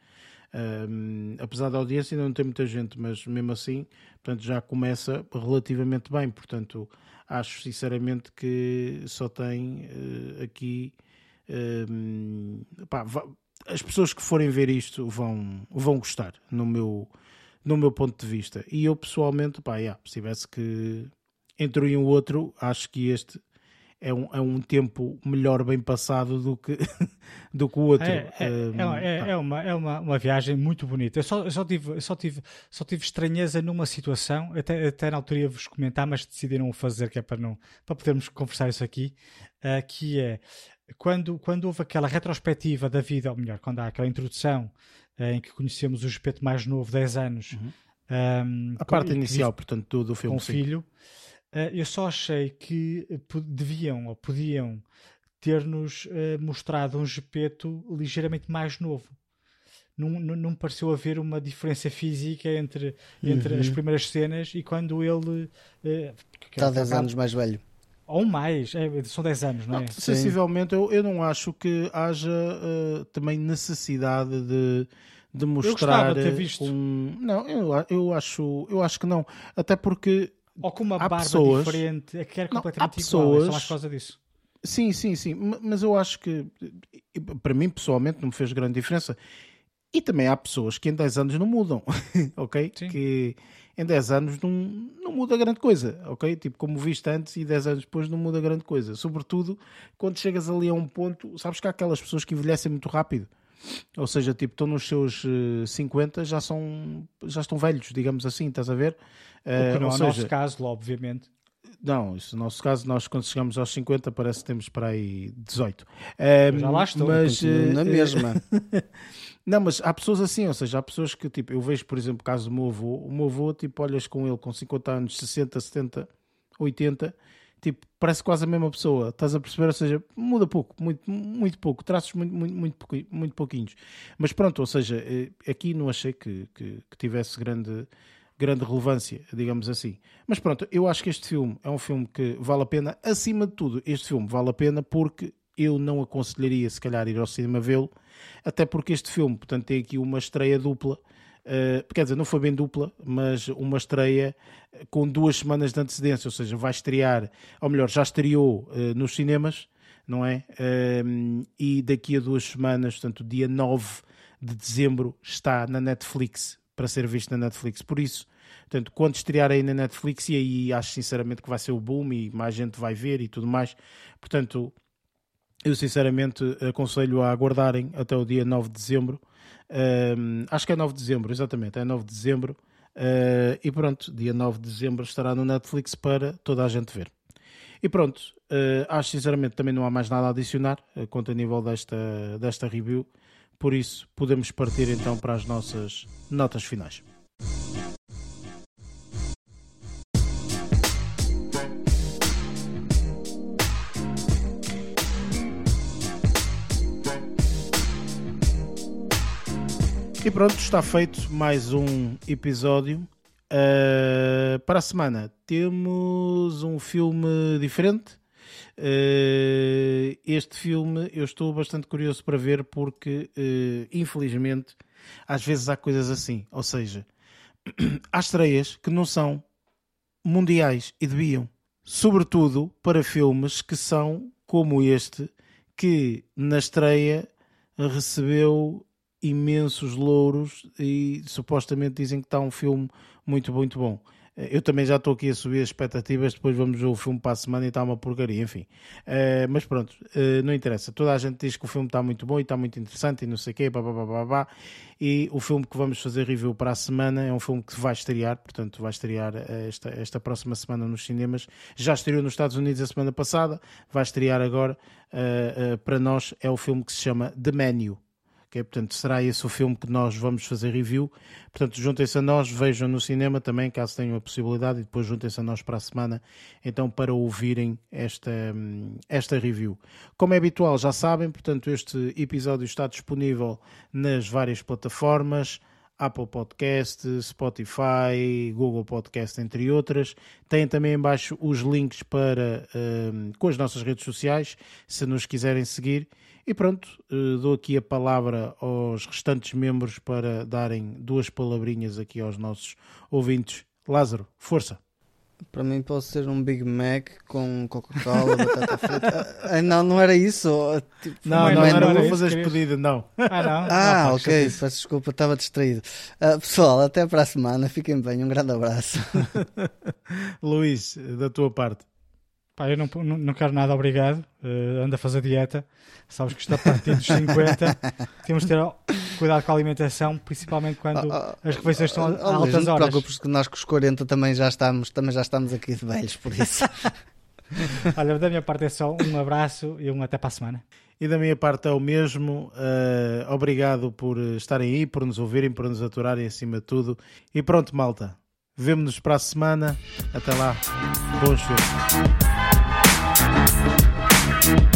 Um, apesar da audiência ainda não tem muita gente, mas mesmo assim, portanto, já começa relativamente bem. Portanto, acho sinceramente que só tem uh, aqui. Um, pá, as pessoas que forem ver isto vão, vão gostar, no meu, no meu ponto de vista. E eu pessoalmente, pá, yeah, se tivesse que entre um e o outro, acho que este é um, é um tempo melhor bem passado do que, do que o outro. É, é, um, é, é, uma, é uma, uma viagem muito bonita. Eu só, eu só, tive, só, tive, só tive estranheza numa situação, até, até na altura ia vos comentar, mas decidiram fazer, que é para, não, para podermos conversar isso aqui, uh, que é quando, quando houve aquela retrospectiva da vida, ou melhor, quando há aquela introdução uh, em que conhecemos o espeto mais novo, 10 anos. Uhum. Um, a parte inicial, portanto, do, do filme. Com o filho. Uh, eu só achei que deviam ou podiam ter-nos uh, mostrado um Gepeto ligeiramente mais novo. Não, não, não, me pareceu haver uma diferença física entre, entre uhum. as primeiras cenas e quando ele. Está 10 anos mais velho. Ou mais, é, são 10 anos, não é? Não, sensivelmente, eu, eu não acho que haja uh, também necessidade de, de mostrar. Eu de ter visto. Um... Não, eu, eu, acho, eu acho que não. Até porque. Ou com uma barba pessoas... diferente, é que era completamente não, há pessoas... igual, é por causa disso. Sim, sim, sim. Mas eu acho que, para mim, pessoalmente, não me fez grande diferença. E também há pessoas que em 10 anos não mudam, ok? Sim. Que em 10 anos não, não muda grande coisa, ok? Tipo, como viste antes e 10 anos depois não muda grande coisa. Sobretudo quando chegas ali a um ponto, sabes que há aquelas pessoas que envelhecem muito rápido. Ou seja, tipo, estão nos seus uh, eh, 50, já são já estão velhos, digamos assim, estás a ver? Uh, não é o nosso caso, obviamente. Não, isso no nosso caso, nós quando chegamos aos 50 parece que temos para aí 18. Um, já lá estou, mas, na mesma. Não, mas há pessoas assim, ou seja, há pessoas que, tipo, eu vejo, por exemplo, o caso do meu avô, o meu avô, tipo, olhas com ele com 50 anos, 60, 70, 80, tipo, parece quase a mesma pessoa, estás a perceber? Ou seja, muda pouco, muito, muito pouco, traços muito, muito, muito, muito pouquinhos. Mas pronto, ou seja, eh, aqui não achei que, que, que tivesse grande, grande relevância, digamos assim. Mas pronto, eu acho que este filme é um filme que vale a pena, acima de tudo, este filme vale a pena porque eu não aconselharia, se calhar, ir ao cinema vê-lo, até porque este filme, portanto, tem aqui uma estreia dupla. Uh, quer dizer, não foi bem dupla, mas uma estreia com duas semanas de antecedência, ou seja, vai estrear, ou melhor, já estreou uh, nos cinemas, não é? Uh, e daqui a duas semanas, portanto, dia 9 de dezembro, está na Netflix, para ser visto na Netflix. Por isso, portanto, quando estrear aí na Netflix, e aí acho sinceramente que vai ser o boom e mais gente vai ver e tudo mais, portanto, eu sinceramente aconselho a aguardarem até o dia 9 de dezembro. Uh, acho que é 9 de dezembro, exatamente, é 9 de dezembro. Uh, e pronto, dia 9 de dezembro estará no Netflix para toda a gente ver. E pronto, uh, acho sinceramente também não há mais nada a adicionar uh, quanto a nível desta, desta review. Por isso, podemos partir então para as nossas notas finais. E pronto, está feito mais um episódio. Uh, para a semana temos um filme diferente. Uh, este filme eu estou bastante curioso para ver porque, uh, infelizmente, às vezes há coisas assim. Ou seja, há estreias que não são mundiais e deviam. Sobretudo para filmes que são como este, que na estreia recebeu imensos louros e supostamente dizem que está um filme muito, muito bom. Eu também já estou aqui a subir as expectativas, depois vamos ver o filme para a semana e está uma porcaria, enfim. Uh, mas pronto, uh, não interessa. Toda a gente diz que o filme está muito bom e está muito interessante e não sei o quê, babá, E o filme que vamos fazer review para a semana é um filme que vai estrear, portanto vai estrear eh, esta, esta próxima semana nos cinemas. Já estreou nos Estados Unidos a semana passada, vai estrear agora. Uh, para nós é o filme que se chama The Menu Portanto, será esse o filme que nós vamos fazer review. Portanto, juntem-se a nós, vejam no cinema também, caso tenham a possibilidade, e depois juntem-se a nós para a semana, então, para ouvirem esta, esta review. Como é habitual, já sabem, portanto, este episódio está disponível nas várias plataformas Apple Podcast, Spotify, Google Podcast, entre outras. Tem também embaixo os links para um, com as nossas redes sociais, se nos quiserem seguir. E pronto, uh, dou aqui a palavra aos restantes membros para darem duas palavrinhas aqui aos nossos ouvintes. Lázaro, força! Para mim pode ser um Big Mac com Coca-Cola, batata frita. Ah, não, não era isso. Tipo, não, não, não, não vou fazer despedida, não. Ah, não? Ah, não, ok, peço desculpa, estava distraído. Uh, pessoal, até para a semana, fiquem bem, um grande abraço. Luís, da tua parte. Pá, eu não, não, quero nada, obrigado. Uh, ando a fazer dieta. Sabes que está a partir dos 50. Temos de ter cuidado com a alimentação, principalmente quando oh, oh, as refeições estão oh, a altas horas. Não te preocupes que nós com os 40 também já estamos, também já estamos aqui de velhos, por isso. Olha, da minha parte é só um abraço e um até para a semana. E da minha parte é o mesmo. Uh, obrigado por estarem aí, por nos ouvirem, por nos aturarem acima de tudo. E pronto, malta. Vemo-nos para a semana. Até lá. Bons filmes. Thank